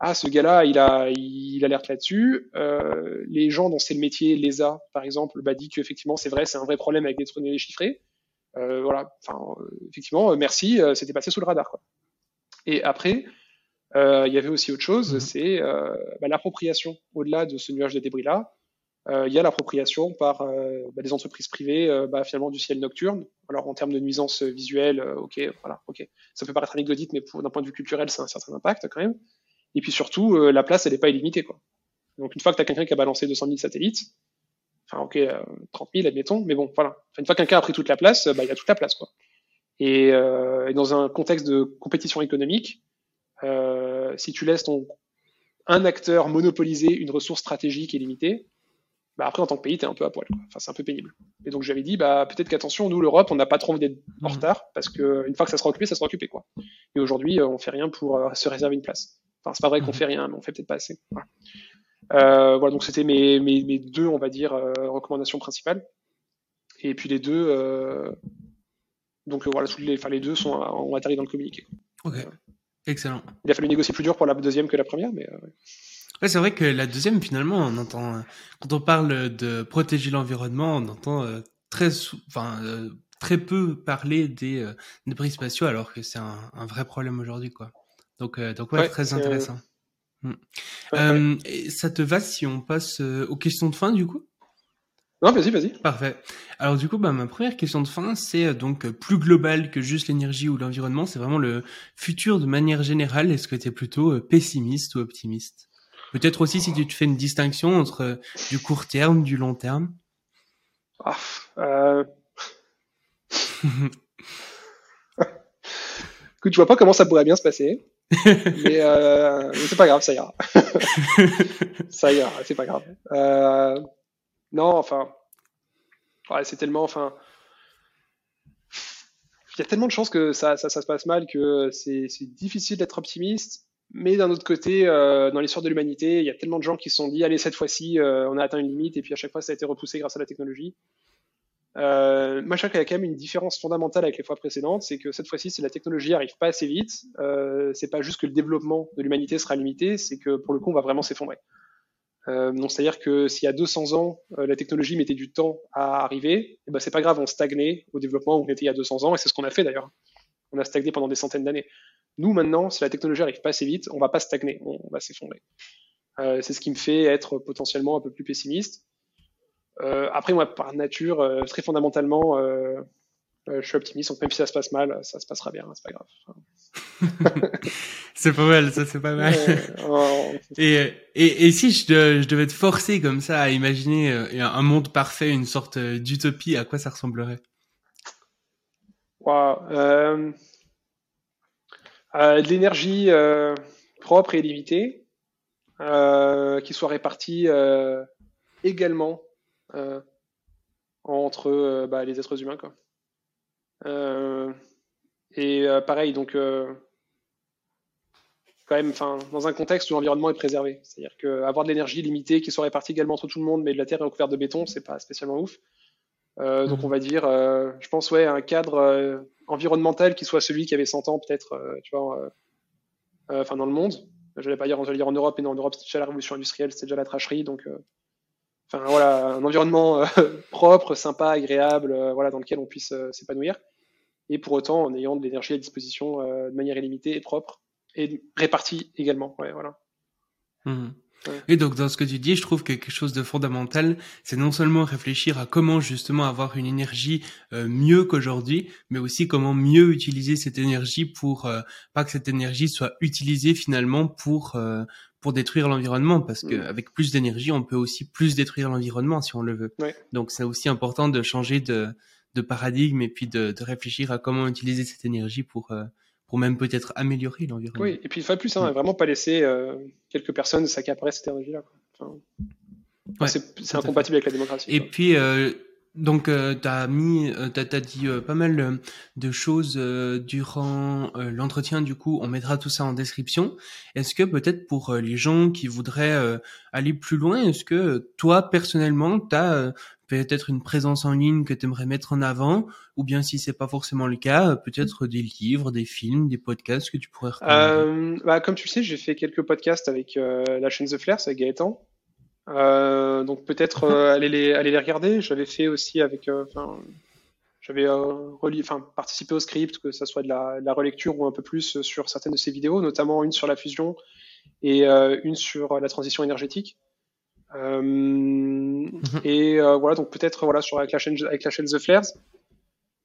ah ce gars-là il a il alerte là-dessus. Euh, les gens dont c'est le métier, l'ESA par exemple, bah, dit qu'effectivement c'est vrai, c'est un vrai problème avec des données chiffrées. Euh, voilà, enfin effectivement euh, merci, euh, c'était passé sous le radar quoi. Et après euh, il y avait aussi autre chose, mmh. c'est bah, l'appropriation au-delà de ce nuage de débris là. Il y a l'appropriation par bah, des entreprises privées bah, finalement du ciel nocturne. Alors en termes de nuisance visuelle, ok, voilà, ok, ça peut paraître anecdotique, mais d'un point de vue culturel, c'est un certain impact quand même. Et puis surtout, euh, la place, elle n'est pas illimitée. Quoi. Donc une fois que tu as quelqu'un qui a balancé 200 000 satellites, enfin ok, 30 euh, 000 admettons, mais bon, voilà. une fois que quelqu'un a pris toute la place, bah, il a toute la place. Quoi. Et, euh, et dans un contexte de compétition économique, euh, si tu laisses ton, un acteur monopoliser une ressource stratégique et limitée, bah après en tant que pays, tu es un peu à poil. Quoi. Enfin, c'est un peu pénible. Et donc j'avais dit, bah peut-être qu'attention, nous l'Europe, on n'a pas trop envie d'être en mmh. retard parce que une fois que ça sera occupé, ça sera occupé quoi. Et aujourd'hui, on fait rien pour se réserver une place. Enfin, c'est pas vrai qu'on mhm. fait rien, mais on fait peut-être pas assez. Voilà. Euh, voilà, donc c'était mes, mes, mes, deux, on va dire, euh, recommandations principales. Et puis les deux, euh, donc voilà, les, enfin, les deux sont, ont atterri dans le communiqué. Ok, excellent. Il a fallu négocier plus dur pour la deuxième que la première, mais. Ouais, c'est vrai que la deuxième, finalement, on entend, quand on parle de protéger l'environnement, on entend très, enfin, très peu parler des débris spatiaux, alors que c'est un, un, vrai problème aujourd'hui, quoi. Donc, euh, donc ouais, très intéressant. Hmm. Euh, ça te va si on passe euh, aux questions de fin du coup? Non, vas-y, vas-y. Parfait. Alors du coup, bah, ma première question de fin, c'est donc plus global que juste l'énergie ou l'environnement. C'est vraiment le futur de manière générale. Est-ce que tu es plutôt pessimiste ou optimiste? Peut-être aussi si tu te fais une distinction entre du court terme, du long terme. Ah, euh... Écoute, tu vois pas comment ça pourrait bien se passer. Euh, mais, c'est pas grave, ça ira. ça ira, c'est pas grave. Euh, non, enfin, ouais, c'est tellement, enfin, il y a tellement de chances que ça, ça, ça se passe mal que c'est difficile d'être optimiste. Mais d'un autre côté, euh, dans l'histoire de l'humanité, il y a tellement de gens qui se sont dit, allez, cette fois-ci, on a atteint une limite, et puis à chaque fois, ça a été repoussé grâce à la technologie. Euh, qu'il y a quand même une différence fondamentale avec les fois précédentes, c'est que cette fois-ci, si la technologie arrive pas assez vite, euh, c'est pas juste que le développement de l'humanité sera limité, c'est que pour le coup, on va vraiment s'effondrer. Euh, donc, c'est-à-dire que s'il y a 200 ans, euh, la technologie mettait du temps à arriver, eh ben c'est pas grave, on stagnait au développement où on était il y a 200 ans, et c'est ce qu'on a fait d'ailleurs. On a stagné pendant des centaines d'années. Nous, maintenant, si la technologie arrive pas assez vite, on va pas stagner, on, on va s'effondrer. Euh, c'est ce qui me fait être potentiellement un peu plus pessimiste. Euh, après, moi, par nature, euh, très fondamentalement, euh, je suis optimiste, donc même si ça se passe mal, ça se passera bien, c'est pas grave. c'est pas mal, ça c'est pas mal. et, et, et, si je, je, devais te forcer comme ça à imaginer un monde parfait, une sorte d'utopie, à quoi ça ressemblerait? Wow. euh, De l'énergie propre et limitée, qui soit répartie également entre bah, les êtres humains. Quoi. Euh, et euh, pareil, donc euh, quand même, enfin, dans un contexte où l'environnement est préservé. C'est-à-dire qu'avoir de l'énergie limitée qui soit répartie également entre tout le monde, mais de la terre est recouverte de béton, c'est pas spécialement ouf. Euh, donc mmh. on va dire, euh, je pense, ouais, un cadre euh, environnemental qui soit celui qui avait 100 ans, peut-être, tu vois, enfin dans le monde. Je vais pas dire, dire en Europe, et non, en Europe, c'était déjà la révolution industrielle, c'était déjà la tracherie, donc enfin voilà, un environnement propre, sympa, agréable, voilà, dans lequel on puisse s'épanouir et pour autant en ayant de l'énergie à disposition euh, de manière illimitée et propre et répartie également. Ouais, voilà. Mmh. Et donc dans ce que tu dis, je trouve que quelque chose de fondamental, c'est non seulement réfléchir à comment justement avoir une énergie euh, mieux qu'aujourd'hui, mais aussi comment mieux utiliser cette énergie pour euh, pas que cette énergie soit utilisée finalement pour pour détruire l'environnement, parce que mmh. avec plus d'énergie, on peut aussi plus détruire l'environnement si on le veut. Ouais. Donc c'est aussi important de changer de de paradigme et puis de, de, réfléchir à comment utiliser cette énergie pour, euh, pour même peut-être améliorer l'environnement. Oui, et puis il faut plus, hein, vraiment pas laisser euh, quelques personnes s'accaparer cette énergie-là. Enfin, ouais, c'est incompatible avec la démocratie. Et puis, euh, donc, euh, tu as euh, t'as, as dit euh, pas mal euh, de choses durant l'entretien. Du coup, on mettra tout ça en description. Est-ce que peut-être pour les gens qui voudraient aller plus loin, est-ce que toi personnellement, tu as peut-être une présence en ligne que tu aimerais mettre en avant, ou bien si c'est pas forcément le cas, peut-être des livres, des films, des podcasts que tu pourrais. Euh, bah, comme tu le sais, j'ai fait quelques podcasts avec la chaîne The Flares avec Gaëtan. Euh, donc peut-être euh, aller, les, aller les regarder. J'avais fait aussi avec, euh, j'avais enfin participé au script, que ça soit de la, de la, relecture ou un peu plus sur certaines de ces vidéos, notamment une sur la fusion et une sur la transition énergétique. Mhm. Et voilà, donc peut-être voilà sur avec la chaîne avec la chaîne The Flares.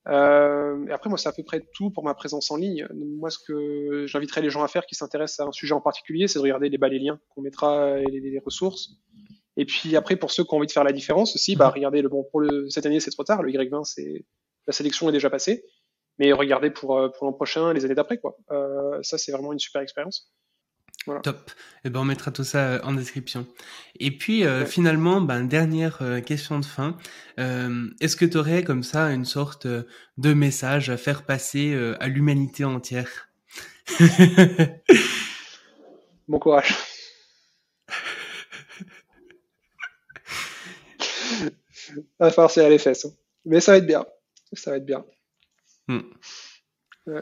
Euh, et après, moi, c'est à peu près tout pour ma présence en ligne. Moi, ce que j'inviterais les gens à faire qui s'intéressent à un sujet en particulier, c'est de regarder les, bas, les liens qu'on mettra et les, les, ressources. Et puis après, pour ceux qui ont envie de faire la différence aussi, bah, mhm. regardez le bon pour le, cette année, c'est trop tard. Le Y20, c'est la sélection est déjà passée, mais regardez pour euh, pour l'an prochain, les années d'après, quoi. Euh, ça, c'est vraiment une super expérience. Voilà. Top. Eh ben on mettra tout ça euh, en description. Et puis euh, finalement, ben dernière euh, question de fin. Euh, Est-ce que tu aurais comme ça une sorte de message à faire passer à l'humanité entière? Bon courage. Va falloir serrer les fesses. Hein. Mais ça va être bien. Ça va être bien. Hmm. Ouais.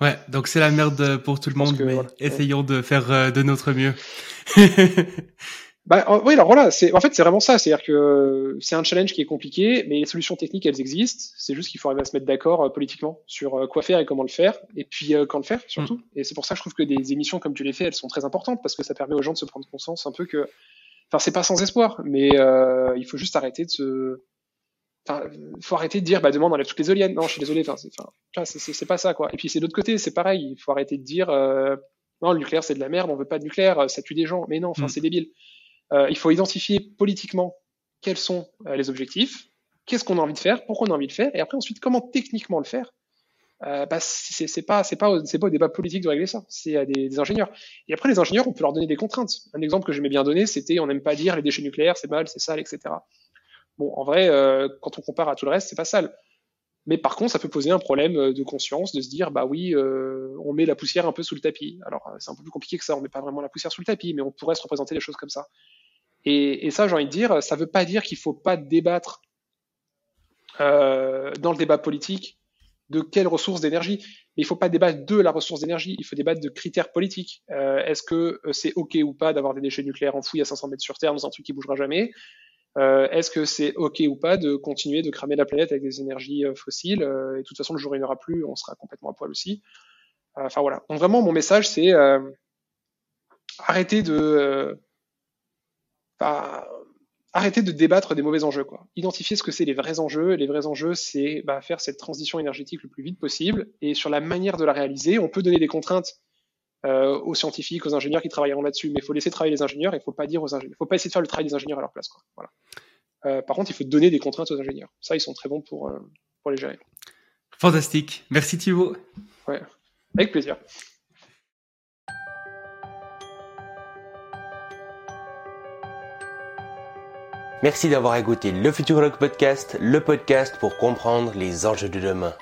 ouais. donc c'est la merde pour tout le monde, mais essayons de faire euh, de notre mieux. bah, oui, alors voilà, c'est, en fait, c'est vraiment ça. C'est-à-dire que c'est un challenge qui est compliqué, mais les solutions techniques, elles existent. C'est juste qu'il faut arriver à se mettre d'accord euh, politiquement sur euh, quoi faire et comment le faire, et puis quand le faire, surtout. Hmm. Et c'est pour ça que je trouve que des émissions comme tu les fais, elles sont très importantes, parce que ça permet aux gens de se prendre conscience un peu que Enfin, c'est pas sans espoir, mais euh, il faut juste arrêter de se. Enfin, faut arrêter de dire, bah, demain on enlève toutes les éoliennes. Non, je suis désolé. Enfin, c'est pas ça, quoi. Et puis c'est de l'autre côté, c'est pareil. Il faut arrêter de dire, euh, non, le nucléaire c'est de la merde, on veut pas de nucléaire, ça tue des gens. Mais non, enfin, mm. c'est débile. Euh, il faut identifier politiquement quels sont euh, les objectifs, qu'est-ce qu'on a envie de faire, pourquoi on a envie de faire, et après ensuite comment techniquement le faire euh, bah, c'est pas c'est pas c'est pas au débat politique de régler ça, c'est à des, ingénieurs. Et après les ingénieurs, on peut leur donner des contraintes. Un exemple que j'aimais bien donner, c'était on n'aime pas dire les déchets nucléaires, c'est mal, c'est sale, etc. Bon, en vrai, euh, quand on compare à tout le reste, c'est pas sale. Mais par contre, ça peut poser un problème euh, de conscience, de se dire bah oui, euh, on met la poussière un peu sous le tapis. Alors euh, c'est un peu plus compliqué que ça, on met pas vraiment la poussière sous le tapis, mais on pourrait se représenter des choses comme ça. Et, et ça, j'ai envie de dire, ça veut pas dire qu'il faut pas débattre dans le débat politique de quelles ressources d'énergie. Mais il ne faut pas débattre de la ressource d'énergie, il faut débattre de critères politiques. Euh, Est-ce que euh, c'est OK ou pas d'avoir des déchets nucléaires enfouis à 500 mètres sur Terre dans un truc qui bougera jamais? Euh, Est-ce que c'est OK ou pas de continuer de cramer la planète avec des énergies fossiles? Et de toute façon, le jour il n'y aura plus, on sera complètement à poil aussi. Enfin voilà. Donc vraiment, mon message, c'est arrêter de... arrêter de débattre des mauvais enjeux, quoi. Identifier ce que c'est les vrais enjeux. Les vrais enjeux, c'est bah, faire cette transition énergétique le plus vite possible. Et sur la manière de la réaliser, on peut donner des contraintes euh, aux scientifiques, aux ingénieurs qui travailleront là-dessus, mais il faut laisser travailler les ingénieurs. Il faut pas dire aux ingénieurs, faut pas essayer de faire le travail des ingénieurs à leur place, quoi. Voilà. Euh, par contre, il faut donner des contraintes aux ingénieurs. Ça, ils sont très bons pour euh, pour les gérer. Fantastique. Merci Thibaut. Ouais, avec plaisir. Merci d'avoir écouté le Futurologue Podcast, le podcast pour comprendre les enjeux de demain.